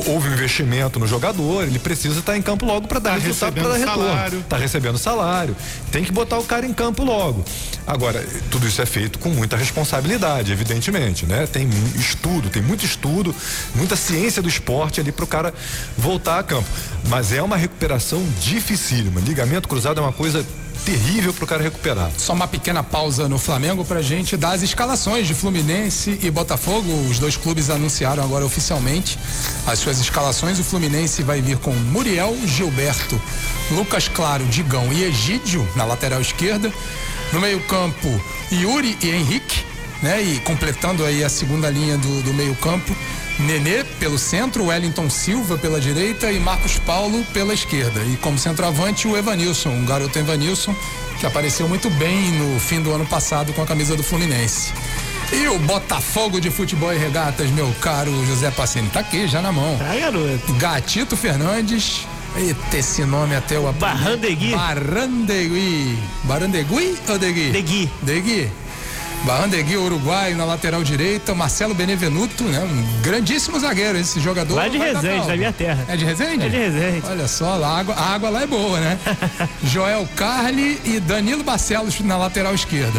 Speaker 4: houve um investimento no jogador, ele precisa estar tá em campo logo para dar tá resultado, para dar retorno. Salário. Tá recebendo salário. Tem que botar o cara em campo logo. Agora, tudo isso é feito com muita responsabilidade, evidentemente, né? Tem estudo, tem muito estudo, muita ciência do esporte ali para o cara voltar a campo. Mas é uma recuperação dificílima. Ligamento cruzado é uma coisa terrível pro cara recuperar.
Speaker 2: Só uma pequena pausa no Flamengo pra gente dar as escalações de Fluminense e Botafogo. Os dois clubes anunciaram agora oficialmente as suas escalações. O Fluminense vai vir com Muriel, Gilberto, Lucas Claro, Digão e Egídio na lateral esquerda. No meio-campo, Yuri e Henrique, né? E completando aí a segunda linha do, do meio-campo, Nenê pelo centro, Wellington Silva pela direita e Marcos Paulo pela esquerda. E como centroavante, o Evanilson, um garoto Evanilson, que apareceu muito bem no fim do ano passado com a camisa do Fluminense. E o Botafogo de Futebol e Regatas, meu caro José Pacini, tá aqui já na mão.
Speaker 3: Tá, garoto.
Speaker 2: Gatito Fernandes. Eita, esse nome até o
Speaker 3: Barrandegui.
Speaker 2: Barrandegui. Barrandegui ou Degui?
Speaker 3: Degui.
Speaker 2: Degui. Barrandegui, uruguaio, na lateral direita, Marcelo Benevenuto, né? Um grandíssimo zagueiro esse jogador.
Speaker 3: Lá de Resende, da minha terra.
Speaker 2: É de Resende?
Speaker 3: É de Resende.
Speaker 2: Olha só, a água, a água lá é boa, né? Joel Carli e Danilo Barcelos na lateral esquerda.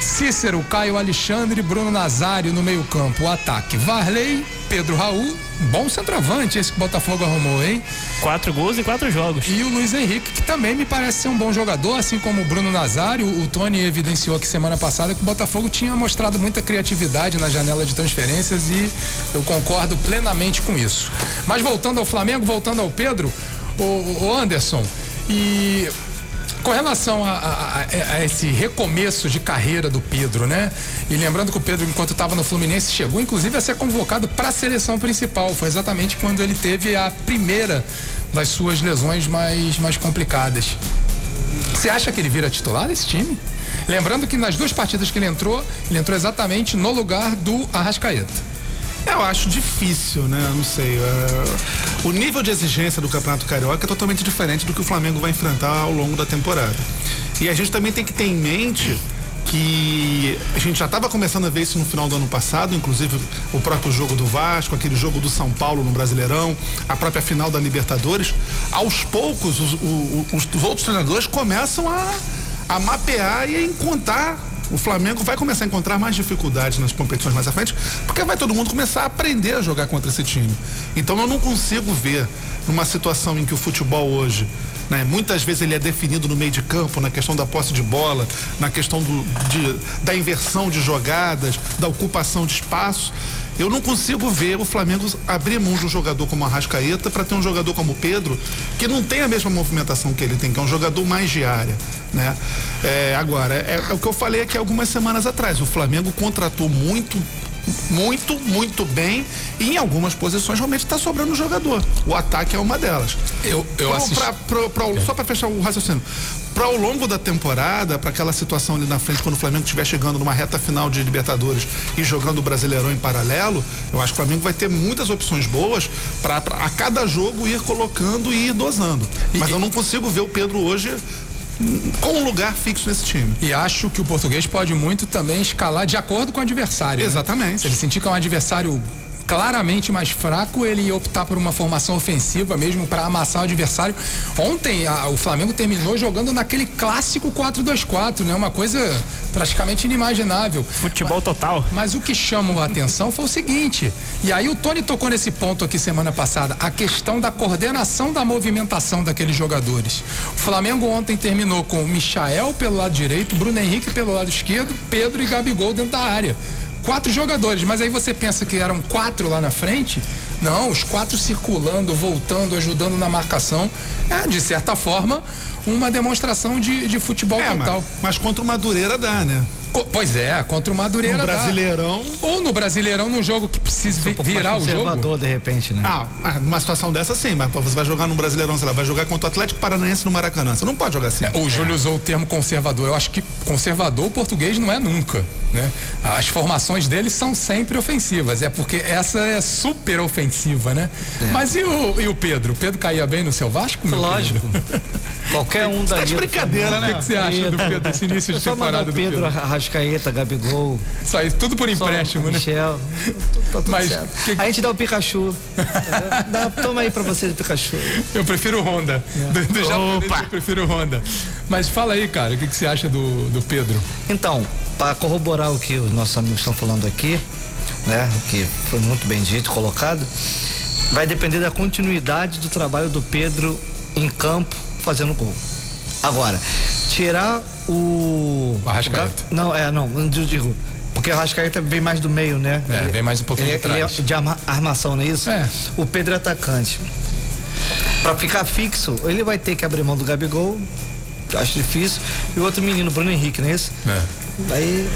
Speaker 2: Cícero, Caio Alexandre, Bruno Nazário no meio-campo. O ataque: Varley, Pedro Raul, bom centroavante esse que o Botafogo arrumou, hein?
Speaker 3: Quatro gols e quatro jogos.
Speaker 2: E o Luiz Henrique, que também me parece ser um bom jogador, assim como o Bruno Nazário. O Tony evidenciou aqui semana passada que o Botafogo tinha mostrado muita criatividade na janela de transferências e eu concordo plenamente com isso. Mas voltando ao Flamengo, voltando ao Pedro, o, o Anderson, e com relação a, a, a, esse recomeço de carreira do Pedro, né? E lembrando que o Pedro, enquanto estava no Fluminense, chegou inclusive a ser convocado para a seleção principal. Foi exatamente quando ele teve a primeira das suas lesões mais, mais complicadas. Você acha que ele vira titular desse time? Lembrando que nas duas partidas que ele entrou, ele entrou exatamente no lugar do Arrascaeta.
Speaker 6: Eu acho difícil, né? Não sei. Uh, o nível de exigência do Campeonato Carioca é totalmente diferente do que o Flamengo vai enfrentar ao longo da temporada. E a gente também tem que ter em mente que a gente já estava começando a ver isso no final do ano passado, inclusive o próprio jogo do Vasco, aquele jogo do São Paulo no Brasileirão, a própria final da Libertadores. Aos poucos, os, os, os outros treinadores começam a, a mapear e a encontrar o Flamengo vai começar a encontrar mais dificuldades nas competições mais à frente, porque vai todo mundo começar a aprender a jogar contra esse time. Então eu não consigo ver numa situação em que o futebol hoje né? Muitas vezes ele é definido no meio de campo, na questão da posse de bola, na questão do, de, da inversão de jogadas, da ocupação de espaço. Eu não consigo ver o Flamengo abrir mão de um jogador como a Rascaeta para ter um jogador como o Pedro, que não tem a mesma movimentação que ele tem, que é um jogador mais de área. Né? É, agora, é, é o que eu falei aqui algumas semanas atrás. O Flamengo contratou muito muito, muito bem. E em algumas posições realmente está sobrando jogador. O ataque é uma delas.
Speaker 2: Eu, eu
Speaker 6: pra,
Speaker 2: assisti...
Speaker 6: pra, pra, pra, é. Só para fechar o raciocínio. Para ao longo da temporada, para aquela situação ali na frente, quando o Flamengo estiver chegando numa reta final de Libertadores e jogando o Brasileirão em paralelo, eu acho que o Flamengo vai ter muitas opções boas para a cada jogo ir colocando e ir dosando. Mas e, eu não consigo ver o Pedro hoje um lugar fixo nesse time.
Speaker 2: E acho que o português pode muito também escalar de acordo com o adversário.
Speaker 6: Né? Exatamente. Né?
Speaker 2: Se ele sentir que é um adversário claramente mais fraco, ele optar por uma formação ofensiva mesmo para amassar o adversário. Ontem a, o Flamengo terminou jogando naquele clássico 4-2-4, né? Uma coisa praticamente inimaginável.
Speaker 3: Futebol total.
Speaker 2: Mas o que chamou a atenção foi o seguinte, e aí o Tony tocou nesse ponto aqui semana passada, a questão da coordenação da movimentação daqueles jogadores. O Flamengo ontem terminou com o Michael pelo lado direito, Bruno Henrique pelo lado esquerdo, Pedro e Gabigol dentro da área quatro jogadores, mas aí você pensa que eram quatro lá na frente. Não, os quatro circulando, voltando, ajudando na marcação. É, de certa forma, uma demonstração de, de futebol é, total.
Speaker 6: Mas, mas contra o Madureira dá, né?
Speaker 2: Pois é, contra o Madureira. No
Speaker 6: Brasileirão.
Speaker 2: Dá. Ou no Brasileirão, num jogo que precisa vi, virar o jogo.
Speaker 7: de repente, né?
Speaker 6: Ah, numa situação dessa sim, mas você vai jogar no Brasileirão, sei lá, vai jogar contra o Atlético Paranaense no Maracanã. Você não pode jogar assim. É,
Speaker 2: o Júlio usou o termo conservador. Eu acho que conservador português não é nunca. Né? As formações dele são sempre ofensivas. É porque essa é super ofensiva, né? É. Mas e o, e o Pedro? O Pedro caía bem no seu Vasco?
Speaker 7: Lógico. Qualquer um daí. Tá
Speaker 6: de brincadeira, né?
Speaker 2: O que, você acha do Pedro, desse início de temporada do
Speaker 7: Pedro? Pedro Arrascaeta, Gabigol.
Speaker 2: Só isso, tudo por empréstimo, né?
Speaker 7: Michel. Tá tudo Mas, que... A gente dá o Pikachu. dá, toma aí pra você o Pikachu.
Speaker 2: Eu prefiro o Honda. É. Do, do Opa. eu prefiro o Honda. Mas fala aí, cara, o que, que você acha do, do Pedro?
Speaker 7: Então, para corroborar o que os nossos amigos estão falando aqui, né? Que foi muito bem dito, colocado, vai depender da continuidade do trabalho do Pedro em campo fazendo gol. Agora, tirar o.
Speaker 2: O Arrascaeta.
Speaker 7: Não, é, não, eu digo. Porque o Arrascaeta vem mais do meio, né?
Speaker 2: É, vem mais um pouquinho
Speaker 7: ele,
Speaker 2: de trás.
Speaker 7: Ele é de arma, armação, não é isso?
Speaker 2: É.
Speaker 7: O Pedro é atacante. Para ficar fixo, ele vai ter que abrir mão do Gabigol, acho difícil, e o outro menino, Bruno Henrique, não é isso?
Speaker 2: É.
Speaker 7: Aí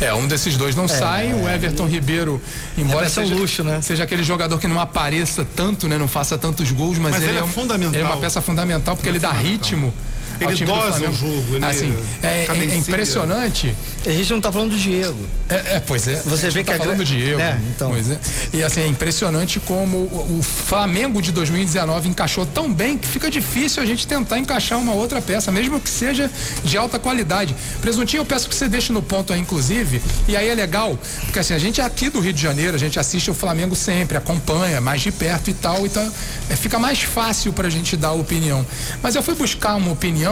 Speaker 2: é, um desses dois não é, sai. O Everton Ribeiro, embora seja,
Speaker 7: luxo, né?
Speaker 2: seja aquele jogador que não apareça tanto, né? Não faça tantos gols, mas,
Speaker 6: mas
Speaker 2: ele,
Speaker 6: ele,
Speaker 2: é,
Speaker 6: um, fundamental.
Speaker 2: ele é uma peça fundamental porque ele dá ritmo.
Speaker 6: Ele dosa o jogo. Ele
Speaker 2: assim, é, é, é impressionante.
Speaker 7: A gente não está falando do Diego.
Speaker 2: É, é, pois é.
Speaker 7: Você vê que
Speaker 2: tá falando do Diego.
Speaker 7: É, então.
Speaker 2: Pois é. E assim, é impressionante como o, o Flamengo de 2019 encaixou tão bem que fica difícil a gente tentar encaixar uma outra peça, mesmo que seja de alta qualidade. Presuntinho, eu peço que você deixe no ponto aí, inclusive, e aí é legal, porque assim, a gente é aqui do Rio de Janeiro, a gente assiste o Flamengo sempre, acompanha mais de perto e tal, então é, fica mais fácil pra gente dar opinião. Mas eu fui buscar uma opinião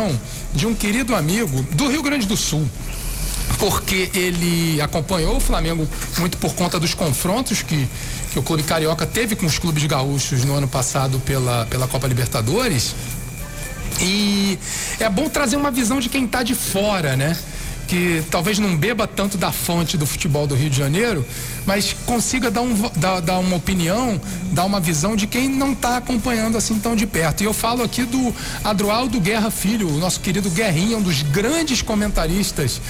Speaker 2: de um querido amigo do Rio Grande do Sul. porque ele acompanhou o Flamengo muito por conta dos confrontos que, que o Clube Carioca teve com os clubes gaúchos no ano passado pela, pela Copa Libertadores. E é bom trazer uma visão de quem está de fora, né? que talvez não beba tanto da fonte do futebol do Rio de Janeiro, mas consiga dar, um, dar, dar uma opinião, dar uma visão de quem não está acompanhando assim tão de perto. E eu falo aqui do Adroaldo Guerra Filho, o nosso querido Guerrinha, um dos grandes comentaristas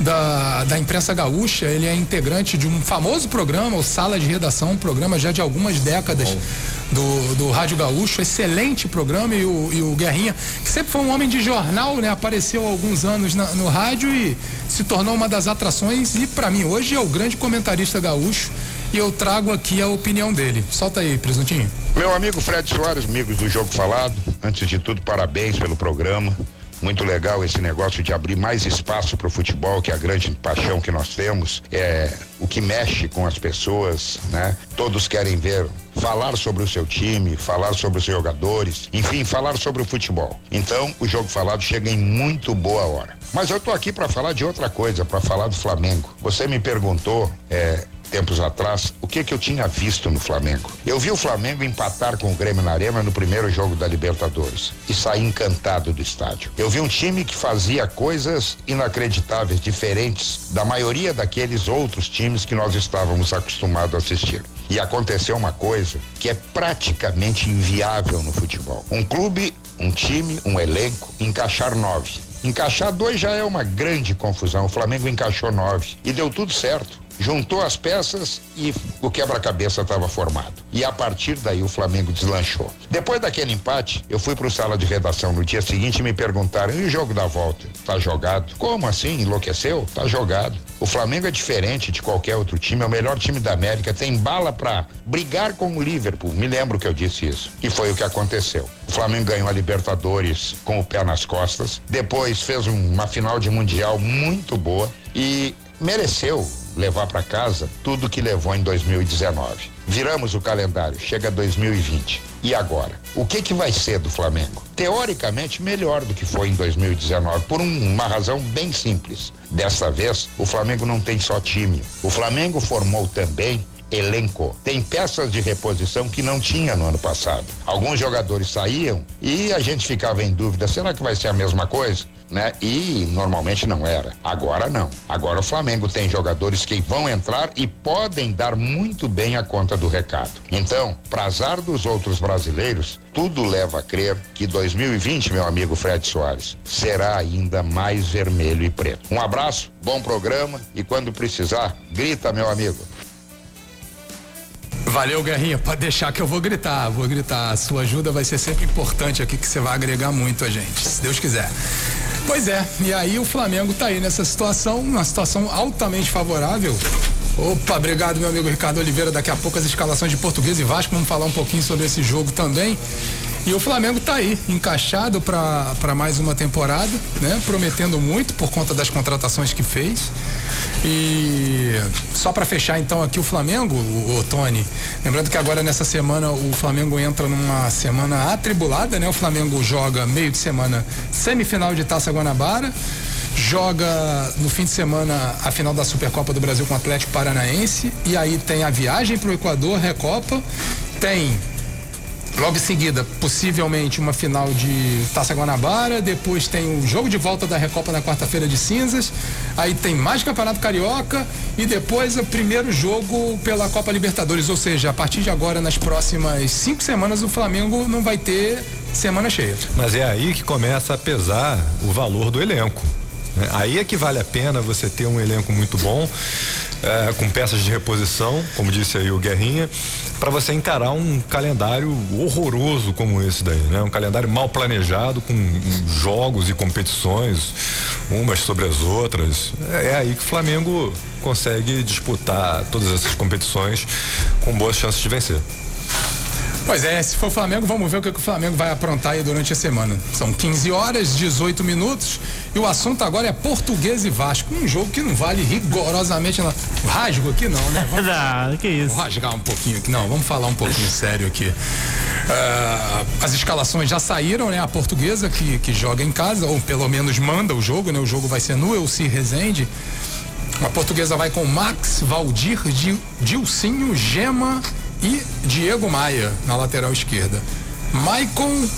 Speaker 2: da, da imprensa gaúcha. Ele é integrante de um famoso programa, o Sala de Redação, um programa já de algumas décadas. Oh do, do Rádio Gaúcho, excelente programa e o, e o Guerrinha, que sempre foi um homem de jornal, né? Apareceu há alguns anos na, no rádio e se tornou uma das atrações e para mim hoje é o grande comentarista gaúcho e eu trago aqui a opinião dele. Solta aí, presuntinho.
Speaker 14: Meu amigo Fred Soares, amigos do Jogo Falado, antes de tudo, parabéns pelo programa. Muito legal esse negócio de abrir mais espaço para o futebol, que é a grande paixão que nós temos, é o que mexe com as pessoas, né? Todos querem ver falar sobre o seu time, falar sobre os jogadores, enfim, falar sobre o futebol. Então, o jogo falado chega em muito boa hora. Mas eu tô aqui para falar de outra coisa, para falar do Flamengo. Você me perguntou é, tempos atrás, o que que eu tinha visto no Flamengo. Eu vi o Flamengo empatar com o Grêmio na Arena no primeiro jogo da Libertadores e saí encantado do estádio. Eu vi um time que fazia coisas inacreditáveis, diferentes da maioria daqueles outros times que nós estávamos acostumados a assistir. E aconteceu uma coisa que é praticamente inviável no futebol. Um clube, um time, um elenco, encaixar nove. Encaixar dois já é uma grande confusão. O Flamengo encaixou nove e deu tudo certo juntou as peças e o quebra-cabeça estava formado. E a partir daí o Flamengo deslanchou. Depois daquele empate, eu fui para o sala de redação no dia seguinte e me perguntaram: e o jogo da volta? Tá jogado? Como assim? Enlouqueceu? Tá jogado. O Flamengo é diferente de qualquer outro time, é o melhor time da América, tem bala para brigar com o Liverpool. Me lembro que eu disse isso. E foi o que aconteceu. O Flamengo ganhou a Libertadores com o pé nas costas, depois fez uma final de mundial muito boa e mereceu levar para casa tudo que levou em 2019. Viramos o calendário, chega 2020. E agora? O que que vai ser do Flamengo? Teoricamente melhor do que foi em 2019, por um, uma razão bem simples. Dessa vez, o Flamengo não tem só time. O Flamengo formou também elenco. Tem peças de reposição que não tinha no ano passado. Alguns jogadores saíam e a gente ficava em dúvida: será que vai ser a mesma coisa? né? E normalmente não era. Agora não. Agora o Flamengo tem jogadores que vão entrar e podem dar muito bem a conta do recado. Então, para azar dos outros brasileiros, tudo leva a crer que 2020, meu amigo Fred Soares, será ainda mais vermelho e preto. Um abraço, bom programa e quando precisar, grita, meu amigo.
Speaker 2: Valeu, Guerrinha. Pode deixar que eu vou gritar. Vou gritar. A sua ajuda vai ser sempre importante aqui, que você vai agregar muito a gente, se Deus quiser. Pois é, e aí o Flamengo tá aí nessa situação, uma situação altamente favorável. Opa, obrigado meu amigo Ricardo Oliveira. Daqui a pouco as escalações de Português e Vasco, vamos falar um pouquinho sobre esse jogo também. E o Flamengo está aí, encaixado para mais uma temporada, né? Prometendo muito por conta das contratações que fez. E só para fechar então aqui o Flamengo, o, o, Tony, lembrando que agora nessa semana o Flamengo entra numa semana atribulada, né? O Flamengo joga meio de semana semifinal de Taça Guanabara, joga no fim de semana a final da Supercopa do Brasil com o Atlético Paranaense e aí tem a viagem para o Equador, Recopa, tem Logo em seguida, possivelmente uma final de Taça Guanabara, depois tem o jogo de volta da Recopa na quarta-feira de cinzas, aí tem mais Campeonato Carioca e depois o primeiro jogo pela Copa Libertadores, ou seja, a partir de agora, nas próximas cinco semanas, o Flamengo não vai ter semana cheia.
Speaker 4: Mas é aí que começa a pesar o valor do elenco. Né? Aí é que vale a pena você ter um elenco muito bom, é, com peças de reposição, como disse aí o Guerrinha, para você encarar um calendário horroroso como esse daí, né? Um calendário mal planejado, com jogos e competições, umas sobre as outras. É, é aí que o Flamengo consegue disputar todas essas competições com boas chances de vencer.
Speaker 2: Pois é, se for o Flamengo, vamos ver o que, o Flamengo vai aprontar aí durante a semana. São 15 horas, 18 minutos e o assunto agora é Português e Vasco. Um jogo que não vale rigorosamente. Não. Rasgo aqui não, né?
Speaker 3: Vamos, não, que isso.
Speaker 2: Vou rasgar um pouquinho aqui. Não, vamos falar um pouquinho sério aqui. Uh, as escalações já saíram, né? A portuguesa que, que joga em casa, ou pelo menos manda o jogo, né? O jogo vai ser no Elci Rezende. A portuguesa vai com Max, Valdir, Dilcinho, Gema e Diego Maia na lateral esquerda. Maicon.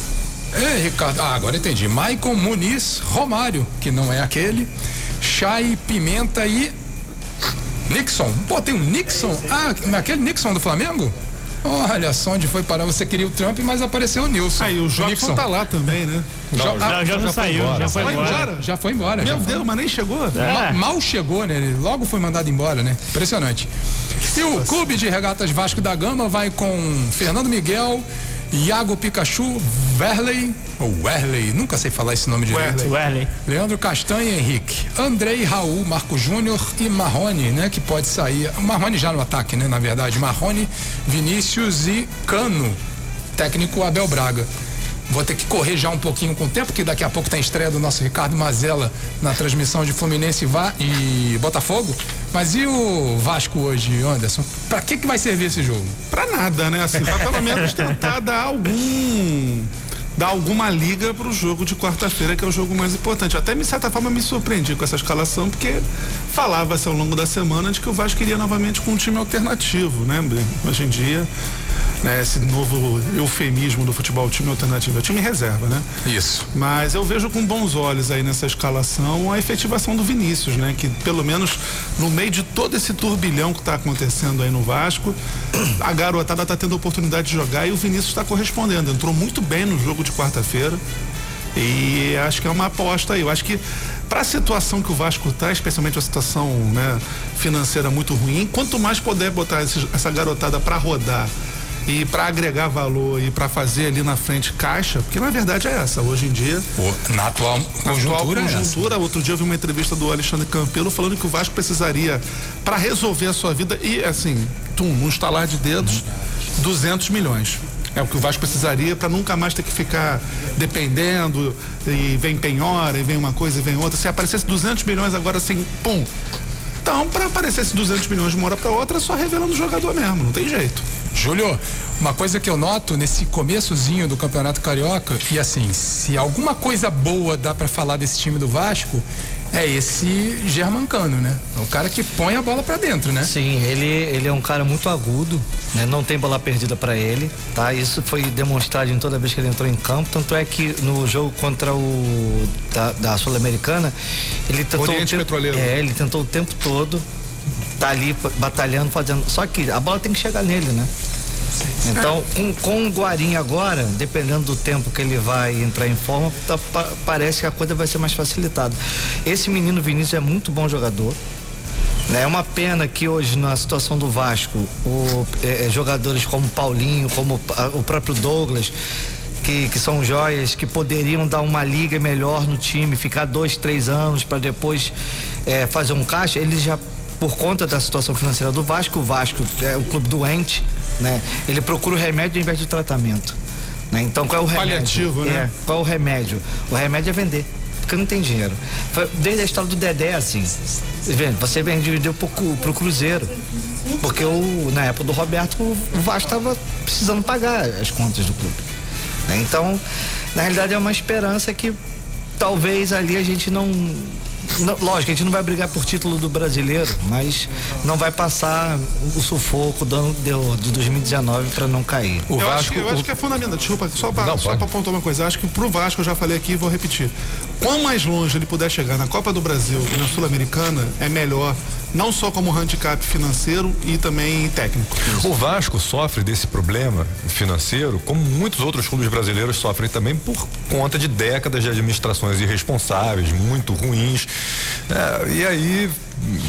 Speaker 2: É, Ricardo. Ah, agora entendi. Maicon Muniz Romário, que não é aquele. Chay, Pimenta e. Nixon. Pô, tem um Nixon? Ah, aquele Nixon do Flamengo? Olha só onde foi parar. Você queria o Trump, mas apareceu o Nilson.
Speaker 6: Aí o Jobson tá lá também, né?
Speaker 3: Não, já, já, já, saiu, já foi embora. embora.
Speaker 2: Já foi embora.
Speaker 6: Meu
Speaker 2: Deus,
Speaker 6: foi. mas nem chegou.
Speaker 2: É. Mal, mal, chegou, né? Ele logo foi mandado embora, né? Impressionante. E o Clube de Regatas Vasco da Gama vai com Fernando Miguel, Iago Pikachu, Verley, ou Werley, nunca sei falar esse nome direito.
Speaker 3: Werley.
Speaker 2: Leandro Castanha Henrique. Andrei Raul, Marco Júnior e Marrone, né? Que pode sair. Marrone já no ataque, né? Na verdade. Marrone, Vinícius e Cano. Técnico Abel Braga. Vou ter que correr já um pouquinho com o tempo, que daqui a pouco tem estreia do nosso Ricardo Mazella na transmissão de Fluminense e Botafogo. Mas e o Vasco hoje, Anderson? Pra que que vai servir esse jogo?
Speaker 6: Pra nada, né? Assim, pra pelo menos tentar dar algum dar alguma liga para o jogo de quarta-feira, que é o jogo mais importante. Até, de certa forma, me surpreendi com essa escalação, porque falava-se ao longo da semana de que o Vasco iria novamente com um time alternativo, né? Hoje em dia, né, esse novo eufemismo do futebol, time alternativo, é time reserva, né?
Speaker 2: Isso.
Speaker 6: Mas eu vejo com bons olhos aí nessa escalação a efetivação do Vinícius, né? Que pelo menos no meio de todo esse turbilhão que está acontecendo aí no Vasco, a garotada está tendo a oportunidade de jogar e o Vinícius está correspondendo. Entrou muito bem no jogo de quarta-feira. E acho que é uma aposta aí. Eu acho que para a situação que o Vasco está, especialmente a situação né, financeira muito ruim, quanto mais puder botar esse, essa garotada para rodar e para agregar valor e para fazer ali na frente caixa, porque na verdade é essa, hoje em dia.
Speaker 2: na atual conjuntura. Atual conjuntura
Speaker 6: é outro dia eu vi uma entrevista do Alexandre Campelo falando que o Vasco precisaria, para resolver a sua vida, e assim, tum, um estalar de dedos, uhum. 200 milhões. É o que o Vasco precisaria para nunca mais ter que ficar dependendo e vem penhora e vem uma coisa e vem outra. Se aparecesse 200 milhões agora assim, pum. Então, para aparecer esses 200 milhões de uma hora para outra, é só revelando o jogador mesmo, não tem jeito.
Speaker 2: Júlio, uma coisa que eu noto nesse começozinho do Campeonato Carioca, e assim, se alguma coisa boa dá para falar desse time do Vasco, é esse Germancano, né? É o cara que põe a bola para dentro, né?
Speaker 7: Sim, ele, ele é um cara muito agudo, né? Não tem bola perdida para ele, tá? Isso foi demonstrado em toda vez que ele entrou em campo, tanto é que no jogo contra o da, da Sul-Americana, ele tentou
Speaker 6: Oriente
Speaker 7: o
Speaker 6: tempo, Petroleiro.
Speaker 7: É, ele tentou o tempo todo tá ali batalhando, fazendo. Só que a bola tem que chegar nele, né? Então, com, com o Guarim agora, dependendo do tempo que ele vai entrar em forma, tá, pa, parece que a coisa vai ser mais facilitada. Esse menino Vinícius é muito bom jogador. Né? É uma pena que hoje, na situação do Vasco, o, é, é jogadores como Paulinho, como o próprio Douglas, que, que, são joias que poderiam dar uma liga melhor no time, ficar dois, três anos para depois é, fazer um caixa, eles já por conta da situação financeira do Vasco, o Vasco é o clube doente, né? Ele procura o remédio ao invés do tratamento. Né? Então qual é o remédio?
Speaker 6: Paliativo, né?
Speaker 7: É, qual é o remédio? O remédio é vender porque não tem dinheiro. Desde a história do Dedé, assim. Você vendeu pro, pro Cruzeiro. Porque o, na época do Roberto, o Vasco estava precisando pagar as contas do clube. Né? Então, na realidade, é uma esperança que talvez ali a gente não não, lógico, a gente não vai brigar por título do brasileiro, mas não vai passar o sufoco do ano de, de 2019 para não cair.
Speaker 6: O eu Vasco, acho que, eu o... acho que é fundamental. Desculpa, só para apontar uma coisa. Acho que pro Vasco, eu já falei aqui e vou repetir. Quanto mais longe ele puder chegar na Copa do Brasil e na Sul-Americana, é melhor não só como handicap financeiro e também técnico.
Speaker 4: O Vasco sofre desse problema financeiro, como muitos outros clubes brasileiros sofrem também por conta de décadas de administrações irresponsáveis, muito ruins. É, e aí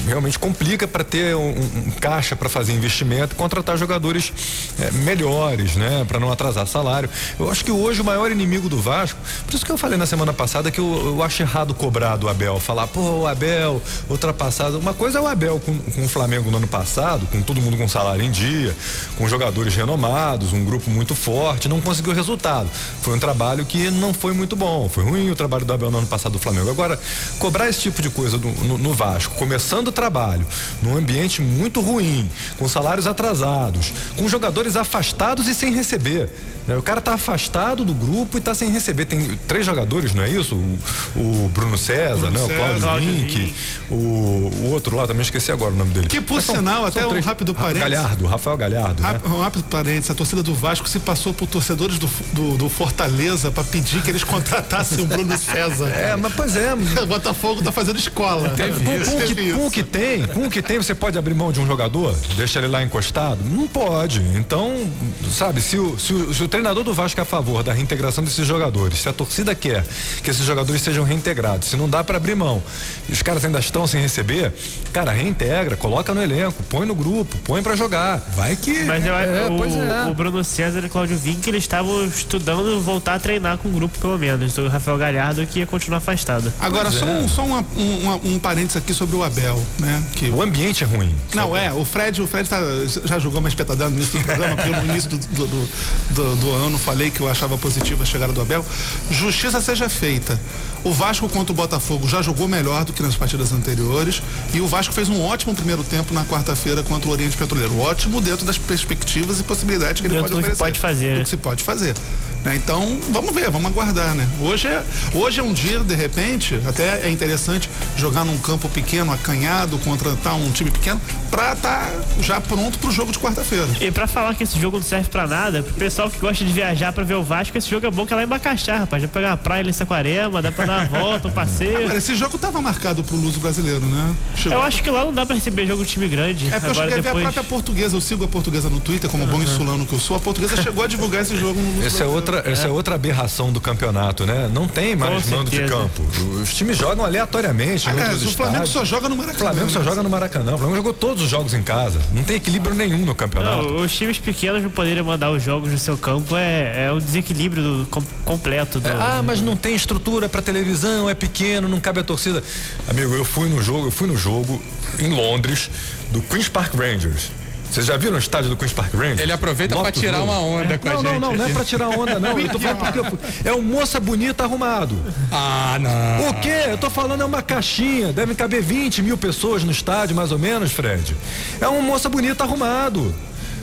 Speaker 4: realmente complica para ter um, um caixa para fazer investimento contratar jogadores é, melhores, né? Para não atrasar salário. Eu acho que hoje o maior inimigo do Vasco, por isso que eu falei na semana passada que eu, eu acho errado cobrar do Abel, falar, pô, o Abel, ultrapassado. Uma coisa é o Abel com, com o Flamengo no ano passado, com todo mundo com salário em dia, com jogadores renomados, um grupo muito forte, não conseguiu resultado. Foi um trabalho que não foi muito bom, foi ruim o trabalho do Abel no ano passado do Flamengo. Agora, cobrar esse tipo de coisa do, no, no Vasco, começando o trabalho, num ambiente muito ruim, com salários atrasados, com jogadores afastados e sem receber. Né? O cara tá afastado do grupo e tá sem receber. Tem três jogadores, não é isso? O, o Bruno César, Bruno né? César, o Cláudio Link, o, o, outro lá, também esqueci agora o nome dele.
Speaker 6: Que por são, sinal, até três, um rápido parênteses.
Speaker 4: Galhardo, Rafael Galhardo. Né?
Speaker 6: Um rápido parênteses, a torcida do Vasco se passou por torcedores do, do, do Fortaleza para pedir que eles contratassem o Bruno César.
Speaker 4: É, mas pois é.
Speaker 6: o Botafogo tá fazendo escola.
Speaker 4: com, com, que, com o que tem, com o que tem, você pode abrir mão de um jogador? Deixa ele lá encostado? Não pode. Então, sabe, se o, se o, se o treinador do Vasco é a favor da reintegração desses jogadores, se a torcida quer que esses jogadores sejam reintegrados, se não dá para abrir mão, e os caras ainda estão sem receber, cara, reintegra, coloca no elenco, põe no grupo, põe para jogar. Vai que.
Speaker 3: Mas eu, é, o, é. o Bruno César e o Claudio Vink, eles estavam estudando voltar a treinar com o grupo, pelo menos. O Rafael Galhardo que ia continuar afastado.
Speaker 6: Agora, só, um, só uma, um, um parênteses aqui sobre o Abel, né?
Speaker 4: Que... O ambiente é ruim.
Speaker 6: Não, é, o Fred, o Fred tá, já jogou uma espetadela no início do programa, porque no início do, do, do, do, do ano falei que eu achava positiva a chegada do Abel. Justiça seja feita. O Vasco contra o Botafogo já jogou melhor do que nas partidas anteriores e o Vasco fez um ótimo primeiro tempo na quarta-feira contra o Oriente Petroleiro. Ótimo dentro das perspectivas e possibilidades que ele
Speaker 3: dentro
Speaker 6: pode oferecer.
Speaker 3: Pode fazer.
Speaker 6: Do que se pode fazer. Né? Então, vamos ver, vamos aguardar, né? Hoje é, hoje é um dia, de repente, até é interessante jogar num campo pequeno, acanhado, contratar um time pequeno, pra estar tá já pronto pro jogo de quarta-feira.
Speaker 3: E pra falar que esse jogo não serve pra nada, pro pessoal que gosta de viajar pra ver o Vasco, esse jogo é bom que é lá em Bacaxá, rapaz. Já pegar a praia em Saquarema, dá pra dar uma volta, um passeio. Agora,
Speaker 6: esse jogo tava marcado pro Luso brasileiro, né?
Speaker 3: Chegou. Eu acho que lá não dá pra receber jogo de time grande.
Speaker 6: É porque
Speaker 3: Agora,
Speaker 6: eu cheguei
Speaker 3: depois...
Speaker 6: a ver a própria portuguesa, eu sigo a portuguesa no Twitter, como uhum. bom insulano que eu sou, a portuguesa chegou a divulgar esse jogo no
Speaker 4: Luso Esse é outra, é. essa é outra aberração do campeonato, né? Não tem mais Com mando certeza. de campo. Os times jogam aleatoriamente.
Speaker 6: Aliás, o Flamengo só joga no Maracanã.
Speaker 4: O Flamengo só joga no Maracanã. O Flamengo jogou todos os jogos em casa. Não tem equilíbrio nenhum no campeonato.
Speaker 3: Não, os times pequenos não poderem mandar os jogos no seu campo é, é um desequilíbrio do, completo. Do... É,
Speaker 4: ah, mas não tem estrutura para televisão, é pequeno, não cabe a torcida. Amigo, eu fui no jogo, eu fui no jogo em Londres do Queens Park Rangers. Vocês já viram o estádio do Queen's Park Rangers?
Speaker 2: Ele aproveita para tirar uma onda com
Speaker 4: não,
Speaker 2: a
Speaker 4: gente. Não, não, não é para tirar onda, não. Eu tô falando porque é um moça bonita arrumado.
Speaker 2: Ah, não.
Speaker 4: O quê? Eu tô falando é uma caixinha. Deve caber 20 mil pessoas no estádio, mais ou menos, Fred. É um moça bonita arrumado.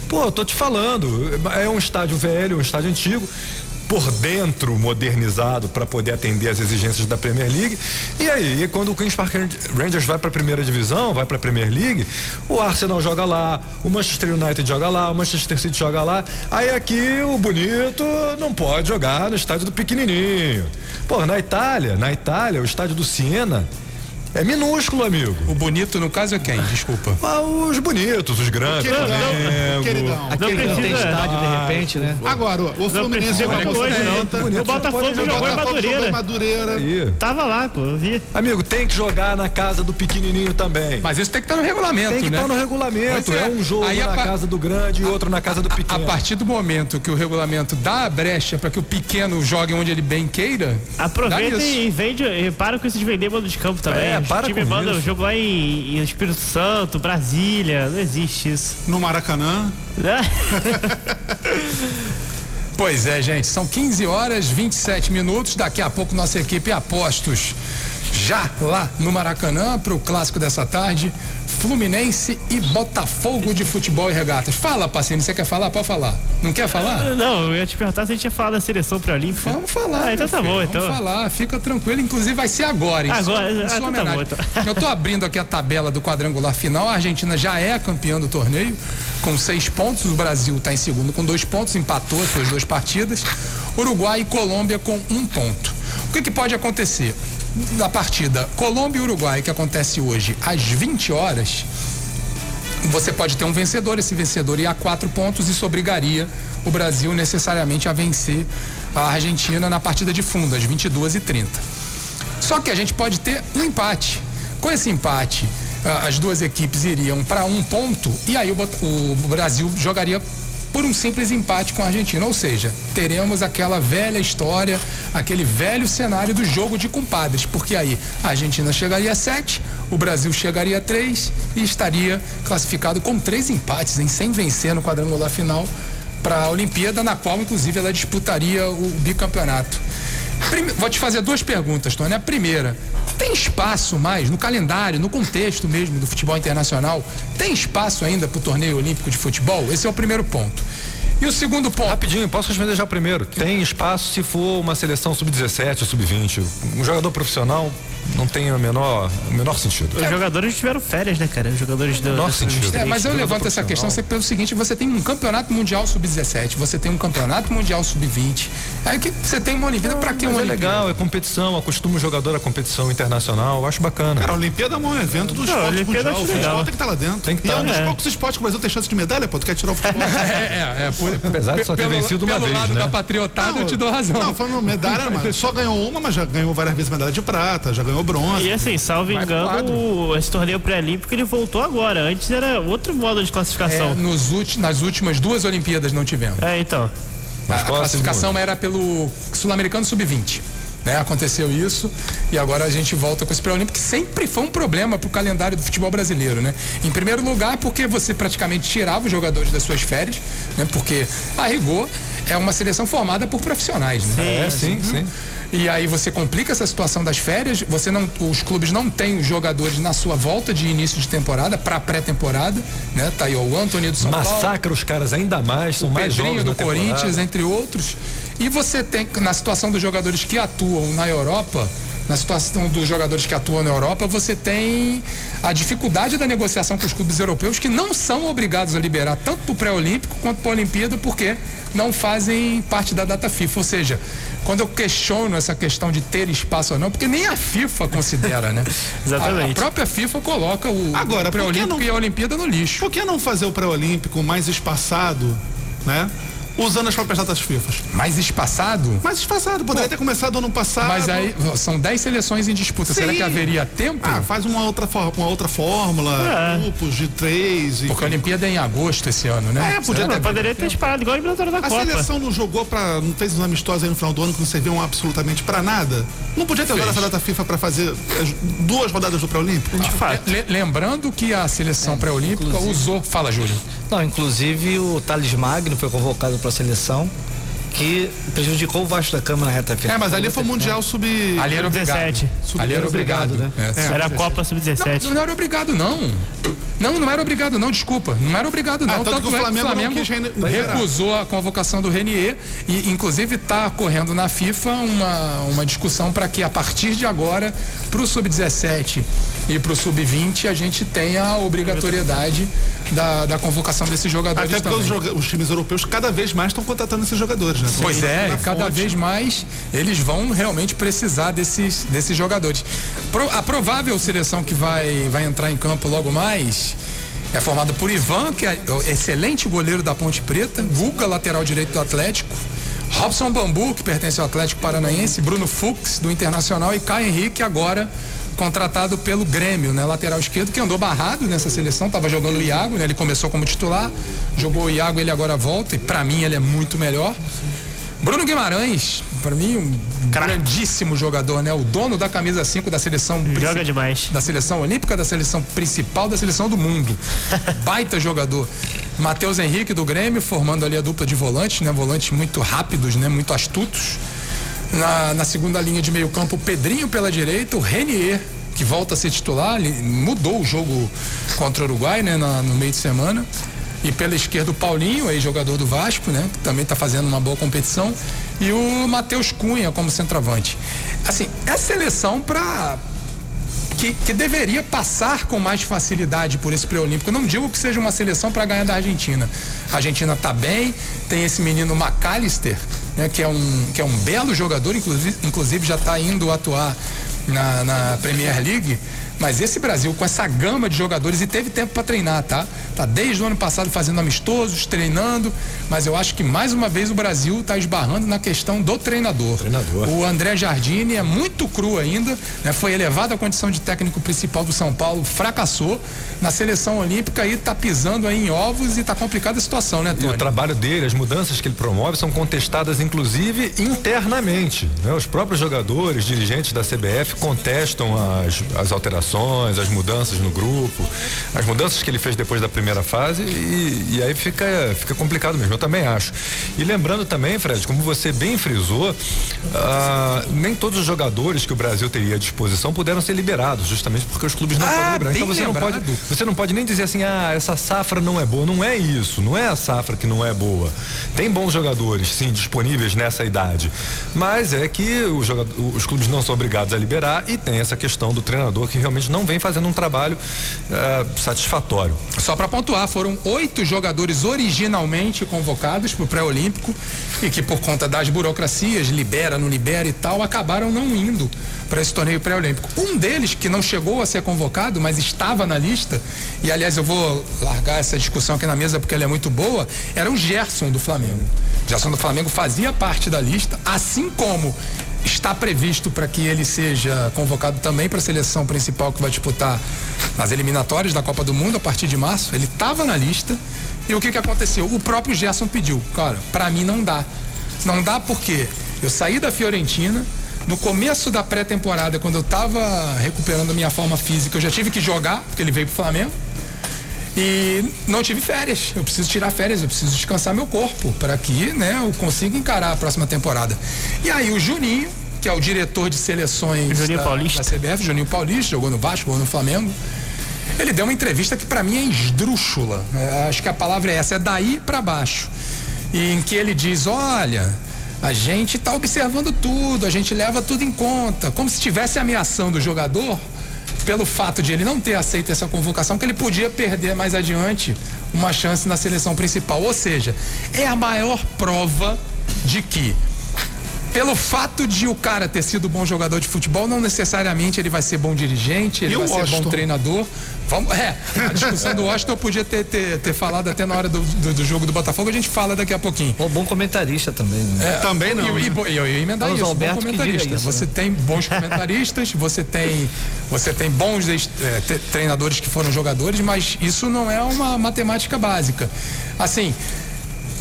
Speaker 4: Pô, tô te falando. É um estádio velho, um estádio antigo por dentro modernizado para poder atender às exigências da Premier League. E aí, quando o Queens Park Rangers vai para a primeira divisão, vai para a Premier League, o Arsenal joga lá, o Manchester United joga lá, o Manchester City joga lá. Aí aqui o bonito não pode jogar no estádio do pequenininho. Pô, na Itália, na Itália, o estádio do Siena é minúsculo, amigo.
Speaker 2: O bonito, no caso, é quem? Desculpa.
Speaker 4: Ah, os bonitos, os grandes. O
Speaker 6: queridão. queridão.
Speaker 3: Aquele não precisa, tem estádio, de repente, né?
Speaker 6: Agora, o Fluminense jogou
Speaker 3: hoje, não. O Botafogo jogou em Madureira.
Speaker 6: Madureira.
Speaker 3: Aí. Tava lá, pô, eu vi.
Speaker 4: Amigo, tem que jogar na casa do pequenininho também.
Speaker 2: Mas isso tem que estar no regulamento,
Speaker 4: Tem que
Speaker 2: né?
Speaker 4: estar no regulamento. É, é, um jogo na pa... casa do grande e outro na casa do pequeno.
Speaker 2: A partir do momento que o regulamento dá a brecha para que o pequeno jogue onde ele bem queira,
Speaker 3: aproveita e vende, e para com isso de vender mando de campo também. É,
Speaker 4: para com manda
Speaker 3: isso jogo lá em, em, Espírito Santo, Brasília, não existe isso.
Speaker 6: No Maracanã?
Speaker 2: pois é, gente, são 15 horas 27 minutos. Daqui a pouco nossa equipe apostos já lá no Maracanã para o clássico dessa tarde. Fluminense e Botafogo de futebol e regatas. Fala, Pacini, você quer falar? Pode falar. Não quer falar?
Speaker 3: Não, eu ia te perguntar se a gente ia falar da seleção pré-olímpica.
Speaker 2: Vamos falar.
Speaker 3: Ah, então tá
Speaker 2: filho.
Speaker 3: bom, então.
Speaker 2: Vamos falar, fica tranquilo. Inclusive vai ser agora, hein?
Speaker 3: Agora, em sua, ah, então tá bom, então.
Speaker 2: Eu tô abrindo aqui a tabela do quadrangular final. A Argentina já é campeã do torneio com seis pontos. O Brasil está em segundo com dois pontos, empatou as suas duas partidas. Uruguai e Colômbia com um ponto. O que, que pode acontecer? Da partida Colômbia e Uruguai, que acontece hoje às 20 horas, você pode ter um vencedor. Esse vencedor ia a quatro pontos. Isso obrigaria o Brasil necessariamente a vencer a Argentina na partida de fundo, às 22 e 30 Só que a gente pode ter um empate. Com esse empate, as duas equipes iriam para um ponto e aí o Brasil jogaria por um simples empate com a Argentina. Ou seja, teremos aquela velha história, aquele velho cenário do jogo de compadres, porque aí a Argentina chegaria a sete, o Brasil chegaria a três e estaria classificado com três empates, em sem vencer no quadrangular final para a Olimpíada, na qual inclusive ela disputaria o bicampeonato. Prime... Vou te fazer duas perguntas, Tony. A primeira, tem espaço mais no calendário, no contexto mesmo do futebol internacional, tem espaço ainda para o torneio olímpico de futebol? Esse é o primeiro ponto. E o segundo ponto.
Speaker 4: Rapidinho, posso responder já o primeiro. Tem espaço se for uma seleção sub-17 ou sub-20. Um jogador profissional não tem o menor, o menor sentido.
Speaker 3: Os jogadores tiveram férias, né, cara? Os jogadores do.
Speaker 4: Menor sentido.
Speaker 2: É, mas eu levanto essa questão sempre pelo seguinte: você tem um campeonato mundial sub-17, você tem um campeonato mundial sub-20. Aí que você tem uma Olimpíada para que uma
Speaker 4: é legal, é competição, acostuma o jogador a competição internacional, eu acho bacana.
Speaker 6: Cara, a Olimpíada é um evento do esporte Olimpíada mundial. O futebol tem que estar lá dentro.
Speaker 4: Tem que
Speaker 6: estar.
Speaker 4: E
Speaker 6: é um dos é. poucos esportes que o Brasil tem chance de medalha, pô, tu quer tirar o futebol.
Speaker 2: é, é, é por,
Speaker 4: Apesar de só ter
Speaker 2: pelo,
Speaker 4: vencido uma
Speaker 2: pelo
Speaker 4: vez,
Speaker 2: lado
Speaker 4: né?
Speaker 2: da patriotada,
Speaker 6: Não,
Speaker 2: eu te dou razão.
Speaker 6: Não, falando medalha, mas só ganhou uma, mas já ganhou várias vezes medalha de prata, já ganhou bronze.
Speaker 3: E assim, salvo engano, esse torneio pré-olímpico ele voltou agora. Antes era outro modo de classificação.
Speaker 2: É, nos ulti, nas últimas duas Olimpíadas não tivemos.
Speaker 3: É, então.
Speaker 2: A, a classificação era pelo Sul-Americano Sub-20. Né? Aconteceu isso e agora a gente volta com esse pré-olímpico que sempre foi um problema para o calendário do futebol brasileiro, né? Em primeiro lugar, porque você praticamente tirava os jogadores das suas férias, né? Porque a rigor é uma seleção formada por profissionais,
Speaker 4: né? É, sim, sim.
Speaker 2: E aí você complica essa situação das férias, você não, os clubes não têm os jogadores na sua volta de início de temporada para pré-temporada, né? Tá aí o Antônio do São
Speaker 4: Massacra
Speaker 2: Paulo.
Speaker 4: Massacra os caras ainda mais, são
Speaker 2: o
Speaker 4: mais
Speaker 2: Pedrinho
Speaker 4: jogos
Speaker 2: do Corinthians, entre outros. E você tem, na situação dos jogadores que atuam na Europa, na situação dos jogadores que atuam na Europa, você tem a dificuldade da negociação com os clubes europeus que não são obrigados a liberar tanto para o pré-olímpico quanto para a Olimpíada, porque não fazem parte da data FIFA. Ou seja, quando eu questiono essa questão de ter espaço ou não, porque nem a FIFA considera, né?
Speaker 3: Exatamente.
Speaker 2: A, a, própria FIFA coloca o,
Speaker 6: Agora,
Speaker 2: o pré-olímpico e a Olimpíada no lixo.
Speaker 6: Por que não fazer o pré-olímpico mais espaçado, né? Usando as próprias datas FIFA.
Speaker 2: Mais espaçado?
Speaker 6: Mais espaçado, poderia ter começado ano passado.
Speaker 2: Mas aí são 10 seleções em disputa. Sim. Será que haveria tempo?
Speaker 6: Ah, faz uma outra, uma outra fórmula, é. grupos de três.
Speaker 2: Porque a Olimpíada é em agosto esse ano, né?
Speaker 3: É, podia ter, poderia ter disparado igual a eliminatória da
Speaker 6: a
Speaker 3: Copa.
Speaker 6: A seleção não jogou para não fez uns amistosos aí no final do ano que não serviam absolutamente para nada. Não podia ter usado essa data FIFA para fazer duas rodadas do pré-olímpico?
Speaker 2: De fato. Lembrando que a seleção é, pré-olímpica usou. Fala, Júlio.
Speaker 7: Não, inclusive o Thales Magno foi convocado para a seleção que prejudicou o Vasco da Cama na reta final.
Speaker 6: É, mas ali foi Mundial Sub...
Speaker 2: Ali era obrigado. Sub
Speaker 3: ali
Speaker 2: era obrigado,
Speaker 3: né? É, era a Copa Sub-17.
Speaker 2: Não, não, era obrigado, não. Não, não era obrigado, não, desculpa. Não era obrigado, não.
Speaker 6: Ah, tanto, tanto que o Flamengo, é que o Flamengo
Speaker 2: recusou a convocação do Renier e, inclusive, está correndo na FIFA uma, uma discussão para que, a partir de agora, para o Sub-17 e para o Sub-20, a gente tenha a obrigatoriedade da, da convocação desses jogadores.
Speaker 6: Até porque os, os, times europeus cada vez mais estão contratando esses jogadores, né?
Speaker 2: Pois Sim, é, cada fonte. vez mais eles vão realmente precisar desses, desses jogadores. Pro, a provável seleção que vai, vai entrar em campo logo mais é formada por Ivan, que é excelente goleiro da Ponte Preta, Guga, lateral direito do Atlético. Robson Bambu, que pertence ao Atlético Paranaense, Bruno Fux, do Internacional, e Caio Henrique, agora contratado pelo Grêmio, né? Lateral esquerdo, que andou barrado nessa seleção, estava jogando o Iago, né? Ele começou como titular, jogou o Iago, ele agora volta, e para mim ele é muito melhor. Bruno Guimarães, para mim, um grandíssimo jogador, né? O dono da camisa 5 da seleção.
Speaker 3: Joga demais.
Speaker 2: Da seleção olímpica, da seleção principal, da seleção do mundo. Baita jogador. Matheus Henrique do Grêmio, formando ali a dupla de volantes, né? Volantes muito rápidos, né? Muito astutos. Na, na segunda linha de meio campo, Pedrinho pela direita, o Renier, que volta a ser titular, mudou o jogo contra o Uruguai, né? Na, no meio de semana. E pela esquerda o Paulinho, aí jogador do Vasco, né? Que também está fazendo uma boa competição. E o Matheus Cunha como centroavante. Assim, é seleção para que, que, deveria passar com mais facilidade por esse pré-olímpico. Não digo que seja uma seleção para ganhar da Argentina. A Argentina está bem, tem esse menino McAllister, né, que, é um, que é um belo jogador, inclusive, inclusive já está indo atuar na, na Premier League. Mas esse Brasil, com essa gama de jogadores, e teve tempo para treinar, tá? Tá desde o ano passado fazendo amistosos, treinando, mas eu acho que mais uma vez o Brasil está esbarrando na questão do treinador.
Speaker 4: treinador.
Speaker 2: O André Jardine é muito cru ainda, né? Foi elevado à condição de técnico principal do São Paulo, fracassou na seleção olímpica e tá pisando aí em ovos e tá complicada a situação, né, Tony?
Speaker 4: E o trabalho dele, as mudanças que ele promove são contestadas inclusive internamente, né? Os próprios jogadores, dirigentes da CBF contestam as, as alterações substituições, as mudanças no grupo, as mudanças que ele fez depois da primeira fase e, e aí fica, fica complicado mesmo, eu também acho. E lembrando também, Fred, como você bem frisou, ah, nem todos os jogadores que o Brasil teria à disposição puderam ser liberados, justamente porque os clubes não
Speaker 2: ah,
Speaker 4: podem liberar.
Speaker 2: Então
Speaker 4: você não, pode, você não pode nem dizer assim, ah, essa safra não é boa. Não é isso, não é a safra que não é boa. Tem bons jogadores, sim, disponíveis nessa idade. Mas é que os, os clubes não são obrigados a liberar e tem essa questão do treinador que realmente não vem fazendo um trabalho uh, satisfatório.
Speaker 2: Só para pontuar, foram oito jogadores originalmente convocados para o pré-olímpico e que por conta das burocracias, libera, não libera e tal, acabaram não indo para esse torneio pré-olímpico. Um deles, que não chegou a ser convocado, mas estava na lista, e aliás eu vou largar essa discussão aqui na mesa porque ela é muito boa, era o Gerson do Flamengo. O Gerson do Flamengo fazia parte da lista, assim como está previsto para que ele seja convocado também para a seleção principal que vai disputar as eliminatórias da Copa do Mundo a partir de março. Ele estava na lista. E o que, que aconteceu? O próprio Gerson pediu, cara, para mim não dá. Não dá porque eu saí da Fiorentina, no começo da pré-temporada, quando eu estava recuperando minha forma física, eu já tive que jogar, porque ele veio pro Flamengo. E não tive férias. Eu preciso tirar férias, eu preciso descansar meu corpo para que, né, eu consiga encarar a próxima temporada. E aí o Juninho, que é o diretor de seleções
Speaker 3: Juninho
Speaker 2: da,
Speaker 3: Paulista.
Speaker 2: da CBF, Juninho Paulista, jogou no Vasco, jogou no Flamengo. Ele deu uma entrevista que para mim é esdrúxula. É, acho que a palavra é essa, é daí para baixo. E em que ele diz: "Olha, a gente está observando tudo, a gente leva tudo em conta, como se estivesse ameaçando o jogador pelo fato de ele não ter aceito essa convocação, que ele podia perder mais adiante uma chance na seleção principal. Ou seja, é a maior prova de que pelo fato de o cara ter sido bom jogador de futebol, não necessariamente ele vai ser bom dirigente, ele e vai ser Washington? bom treinador. Vamos, é, a discussão do Washington eu podia ter, ter, ter falado até na hora do, do, do, jogo do Botafogo, a gente fala daqui a pouquinho.
Speaker 7: Bom, bom comentarista também, né?
Speaker 2: É, também não. E, e, eu ia emendar isso, Alberto bom comentarista. Isso, você né? tem bons comentaristas, você tem, você tem bons é, treinadores que foram jogadores, mas isso não é uma matemática básica. Assim,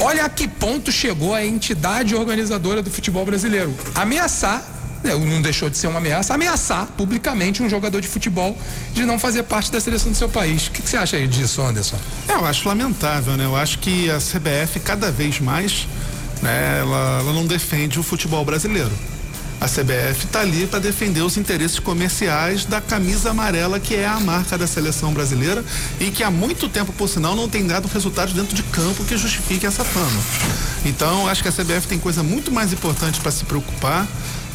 Speaker 2: Olha a que ponto chegou a entidade organizadora do futebol brasileiro. Ameaçar né, não deixou de ser uma ameaça, ameaçar publicamente um jogador de futebol de não fazer parte da seleção do seu país. O que, que você acha aí disso, Anderson?
Speaker 6: É, eu acho lamentável, né? Eu acho que a CBF cada vez mais, né, ela, ela não defende o futebol brasileiro. A CBF está ali para defender os interesses comerciais da camisa amarela, que é a marca da seleção brasileira e que há muito tempo, por sinal, não tem dado resultados dentro de campo que justifiquem essa fama. Então, acho que a CBF tem coisa muito mais importante para se preocupar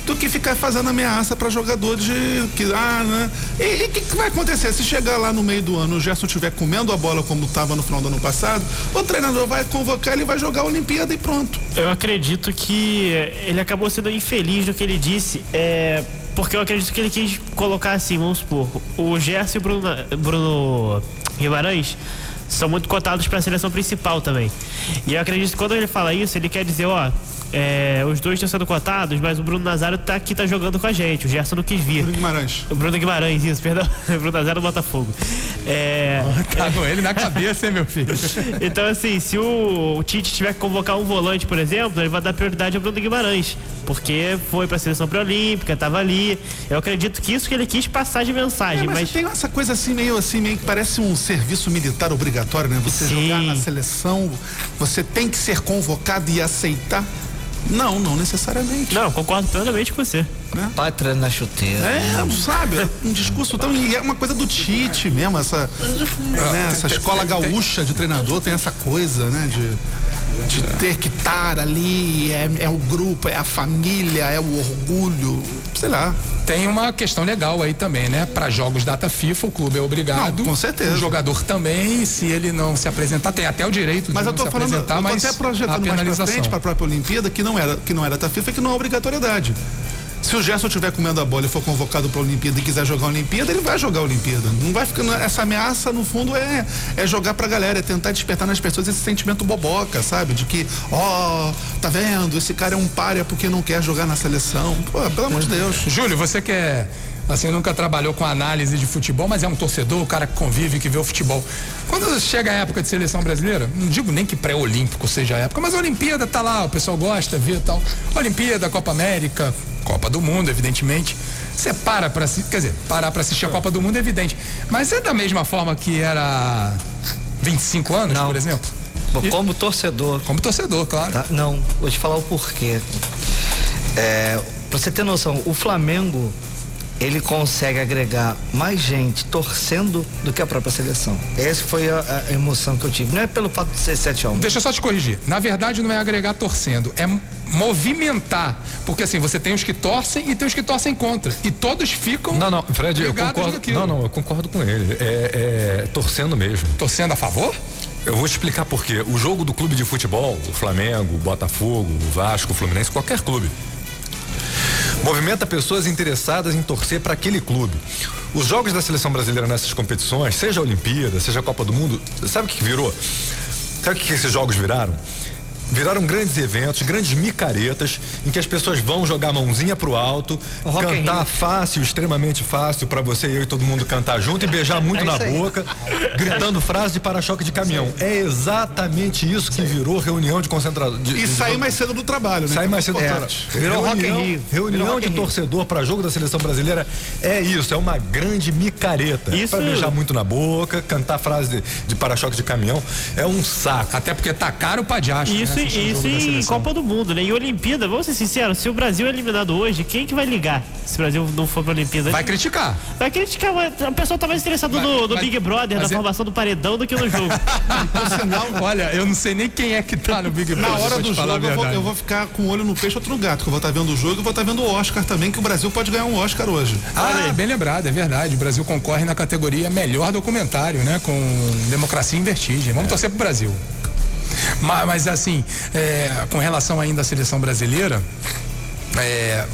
Speaker 6: do que ficar fazendo ameaça para jogadores de que ah, né? E o que, que, vai acontecer se chegar lá no meio do ano o Gerson estiver comendo a bola como estava no final do ano passado, o treinador vai convocar ele vai jogar a Olimpíada e pronto.
Speaker 3: Eu acredito que ele acabou sendo infeliz no que ele disse, é, porque eu acredito que ele quis colocar assim, vamos supor, o Gerson e o Bruno, Bruno Guimarães são muito cotados para a seleção principal também. E eu acredito que quando ele fala isso, ele quer dizer, ó, é, os dois estão sendo cotados, mas o Bruno Nazário tá aqui, tá jogando com a gente. O Gerson não quis vir.
Speaker 6: Bruno Guimarães.
Speaker 3: O Bruno Guimarães, isso, perdão. O Bruno Nazário do Botafogo.
Speaker 2: É, tá com ele na cabeça, hein, meu filho?
Speaker 3: então, assim, se o, o, Tite tiver que convocar um volante, por exemplo, ele vai dar prioridade ao Bruno Guimarães. Porque foi pra seleção pré-olímpica, tava ali. Eu acredito que isso que ele quis passar de mensagem. É, mas, mas,
Speaker 6: tem essa coisa assim, meio assim, meio que parece um serviço militar obrigatório, né? Você Sim. jogar na seleção, você tem que ser convocado e aceitar. Não, não necessariamente.
Speaker 3: Não, concordo plenamente com você.
Speaker 7: Né? Pátria na chuteira.
Speaker 6: É, sabe? Um discurso tão. É uma coisa do Tite mesmo, essa, né, essa escola gaúcha de treinador tem essa coisa, né? De de ter que estar ali, é, é, o grupo, é a família, é o orgulho, sei lá.
Speaker 2: Tem uma questão legal aí também, né? Para jogos data FIFA, o clube é obrigado.
Speaker 6: Não, com certeza.
Speaker 2: O jogador também, se ele não se apresentar, tem até o direito
Speaker 6: mas
Speaker 2: de
Speaker 6: eu tô
Speaker 2: se
Speaker 6: falando,
Speaker 2: apresentar,
Speaker 6: eu
Speaker 2: mas
Speaker 6: até projetando mais pra frente para a própria Olimpíada, que não era que não era data FIFA, que não é obrigatoriedade. Se o Gerson estiver comendo a bola e for convocado para a Olimpíada e quiser jogar a Olimpíada, ele vai jogar a Olimpíada. Não vai ficando. Essa ameaça, no fundo, é, é jogar pra galera, é tentar despertar nas pessoas esse sentimento boboca, sabe? De que, ó, oh, tá vendo? Esse cara é um párea porque não quer jogar na seleção. Pô, pelo amor de Deus.
Speaker 2: Júlio, você quer assim, nunca trabalhou com análise de futebol, mas é um torcedor, o cara que convive, que vê o futebol. Quando chega a época de seleção brasileira, não digo nem que pré-olímpico seja a época, mas a Olimpíada tá lá, o pessoal gosta, vê tal. Olimpíada, Copa América, Copa do Mundo, evidentemente. Você para para quer dizer, parar para assistir a Copa do Mundo é evidente. Mas é da mesma forma que era 25 anos,
Speaker 7: Não.
Speaker 2: por exemplo?
Speaker 7: Como torcedor.
Speaker 2: Como torcedor, claro.
Speaker 7: Tá? Não, vou te falar o porquê. É, pra você ter noção, o Flamengo ele consegue agregar mais gente torcendo do que a própria seleção. Essa foi a, a emoção que eu tive. Não é pelo fato de ser 7 a 1
Speaker 2: Deixa eu só te corrigir. Na verdade, não é agregar torcendo, é movimentar. Porque assim, você tem os que torcem e tem os que torcem contra. E todos ficam.
Speaker 4: Não, não, Fred, eu concordo.
Speaker 2: naquilo.
Speaker 4: Não, não, eu concordo com ele. É, é torcendo mesmo.
Speaker 2: Torcendo a favor?
Speaker 4: Eu vou te explicar por quê. O jogo do clube de futebol, o Flamengo, o Botafogo, o Vasco, o Fluminense, qualquer clube, movimenta pessoas interessadas em torcer para aquele clube. Os jogos da seleção brasileira nessas competições, seja a Olimpíada, seja a Copa do Mundo, sabe o que virou? Sabe o que esses jogos viraram? Viraram grandes eventos, grandes micaretas, em que as pessoas vão jogar a mãozinha pro alto,
Speaker 7: Rock
Speaker 4: cantar fácil, extremamente fácil para você, eu e todo mundo cantar junto e beijar muito
Speaker 7: É
Speaker 4: na
Speaker 7: isso aí.
Speaker 4: boca, gritando frase de para-choque de caminhão. É exatamente isso que virou reunião de concentração.
Speaker 6: E sair mais cedo do trabalho, né?
Speaker 4: Sair mais cedo do trabalho.
Speaker 6: Importante.
Speaker 7: Virou Rock in
Speaker 4: Reunião,
Speaker 7: Rio.
Speaker 4: reunião de torcedor para jogo da seleção brasileira é isso, é uma grande micareta.
Speaker 3: Isso-
Speaker 4: Pra beijar muito na boca, cantar frase de, de para-choque de caminhão. É um saco.
Speaker 2: Até porque tá caro pra diacho. né,
Speaker 3: Isso, isso em. Copa do Mundo, né? E Olimpíada, vamos ser sinceros, se o Brasil é eliminado hoje, quem que vai ligar se o Brasil não for pra Olimpíada?
Speaker 2: Vai criticar.
Speaker 3: Vai criticar, mas o pessoal tá mais interessado
Speaker 2: Mas-
Speaker 3: no, no
Speaker 2: mas-
Speaker 3: Big Brother, na
Speaker 2: é-
Speaker 3: formação do paredão, do que no jogo.
Speaker 2: Olha, eu não sei nem quem é que tá no Big Brother.
Speaker 6: Na hora do jogo, eu vou, eu vou ficar com o olho no peixe outro gato, que eu vou estar vendo o jogo e vou estar vendo o Oscar também, que o Brasil pode ganhar um Oscar hoje.
Speaker 2: Ah, bem lembrado, é verdade. O Brasil concorre na categoria melhor documentário, né? Com Democracia em Vertigem. Vamos torcer pro Brasil. Mas, mas, assim, é, com relação ainda à seleção brasileira, é,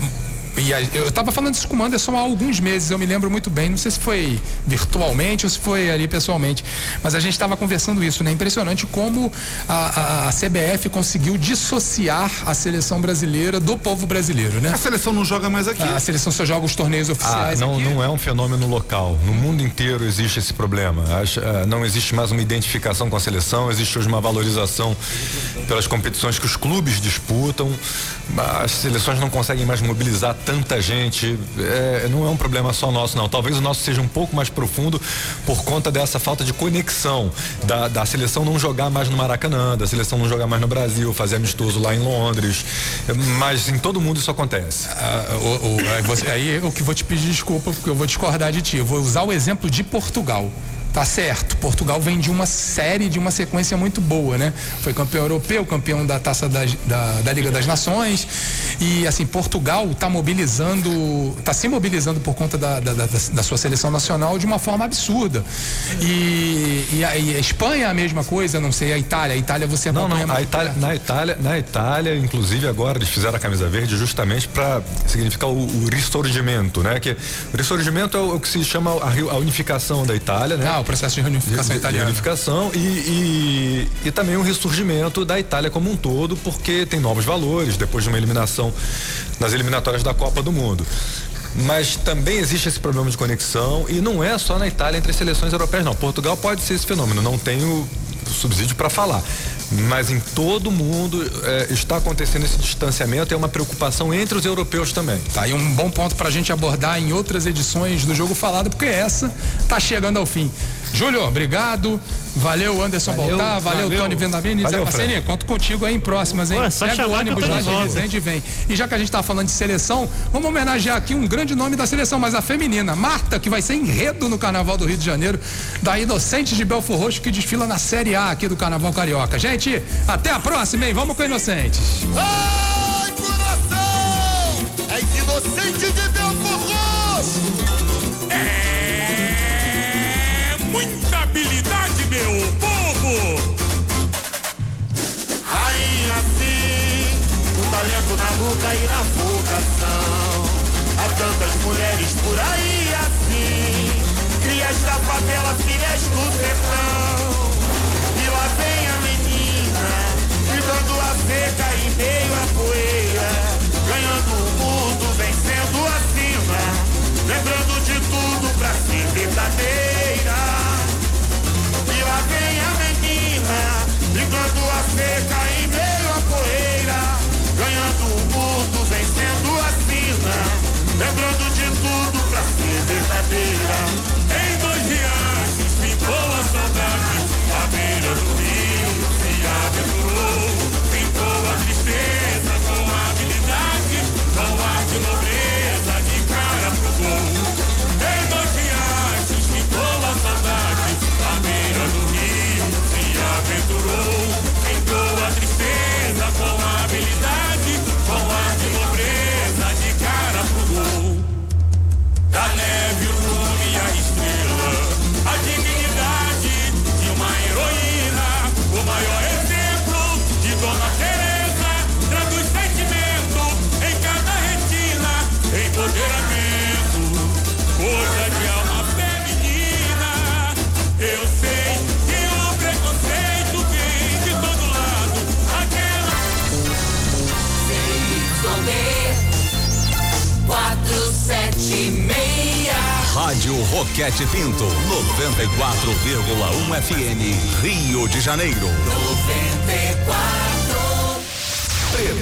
Speaker 2: e a- eu estava falando isso com o Anderson há alguns meses, eu me lembro muito bem, não sei se foi virtualmente ou se foi ali pessoalmente, mas a gente estava conversando isso, né? Impressionante como a, a- a CBF conseguiu dissociar a seleção brasileira do povo brasileiro, né?
Speaker 6: A seleção não joga mais aqui.
Speaker 2: A seleção só joga os torneios
Speaker 4: Ah,
Speaker 2: oficiais
Speaker 4: não,
Speaker 2: aqui.
Speaker 4: não é um fenômeno local. No mundo inteiro existe esse problema. Ah, não existe mais uma identificação com a seleção, existe hoje uma valorização pelas competições que os clubes disputam. As seleções não conseguem mais mobilizar tanta gente. É, não é um problema só nosso, não. Talvez o nosso seja um pouco mais profundo por conta dessa falta de conexão da, da seleção não jogar mais no Maracanã, da seleção não jogar mais no Brasil, fazer amistoso lá em Londres. Mas em todo mundo isso acontece.
Speaker 2: Ah, o- o- aí você- aí eu que vou te pedir desculpa porque eu vou discordar de ti. Eu vou usar o exemplo de Portugal. Tá certo, Portugal vem de uma série, de uma sequência muito boa, né? Foi campeão europeu, campeão da taça das- da, da Liga das Nações. E assim, Portugal tá mobilizando, tá se mobilizando por conta da, da, da- da sua seleção nacional de uma forma absurda. E, e a, e a Espanha é a mesma coisa, não sei, a Itália. A Itália você
Speaker 4: Não,
Speaker 2: acompanha
Speaker 4: não, a Itália, na Itália, na Itália, inclusive agora eles fizeram a camisa verde justamente para significar o, o ressurgimento, né? Que o ressurgimento é o, o que se chama a, a unificação da Itália, né?
Speaker 2: Ah, o processo de reunificação
Speaker 4: de, de
Speaker 2: italiana.
Speaker 4: unificação e, e, e também um ressurgimento da Itália como um todo, porque tem novos valores depois de uma eliminação nas eliminatórias da Copa do Mundo. Mas também existe esse problema de conexão e não é só na Itália entre as seleções europeias, não. Portugal pode ser esse fenômeno, não tenho subsídio para falar. Mas em todo mundo eh, está acontecendo esse distanciamento, é uma preocupação entre os europeus também.
Speaker 2: Tá aí um bom ponto pra gente abordar em outras edições do Jogo Falado, porque essa tá chegando ao fim. Júlio, obrigado. Valeu, Anderson
Speaker 7: Valeu,
Speaker 2: Baltar. Valeu,
Speaker 6: valeu.
Speaker 2: Tony Vendamini. Zé
Speaker 4: Valeu,
Speaker 2: Parceria, conto contigo aí em próximas, hein?
Speaker 3: Pô, é só
Speaker 2: Pega o ônibus lá
Speaker 3: de.
Speaker 2: Resende e vem. E já que a gente tá falando de seleção, vamos homenagear aqui um grande nome da seleção, mas a feminina. Marta, que vai ser enredo no Carnaval do Rio de Janeiro, da Inocentes de Belfor Roxo, que desfila na Série A aqui do Carnaval Carioca. Gente, até a próxima, hein? Vamos com Inocentes.
Speaker 10: Ai, coração! É inocente de Belfor Roxo!
Speaker 12: É habilidade, meu povo!
Speaker 8: Rainha sim, o talento na boca e na vocação. Há tantas mulheres por aí assim, crias da favela, filhas do sertão. E lá vem a menina, gritando a seca e meio a poeira, ganhando o mundo, vencendo acima, lembrando de tudo pra ser verdadeira. Brincando a seca em meio à poeira, ganhando o mundo, vencendo a sina,
Speaker 12: lembrando de tudo pra ser verdadeira.
Speaker 1: Rádio Roquete Pinto, 94,1 FM, Rio de Janeiro.
Speaker 8: 94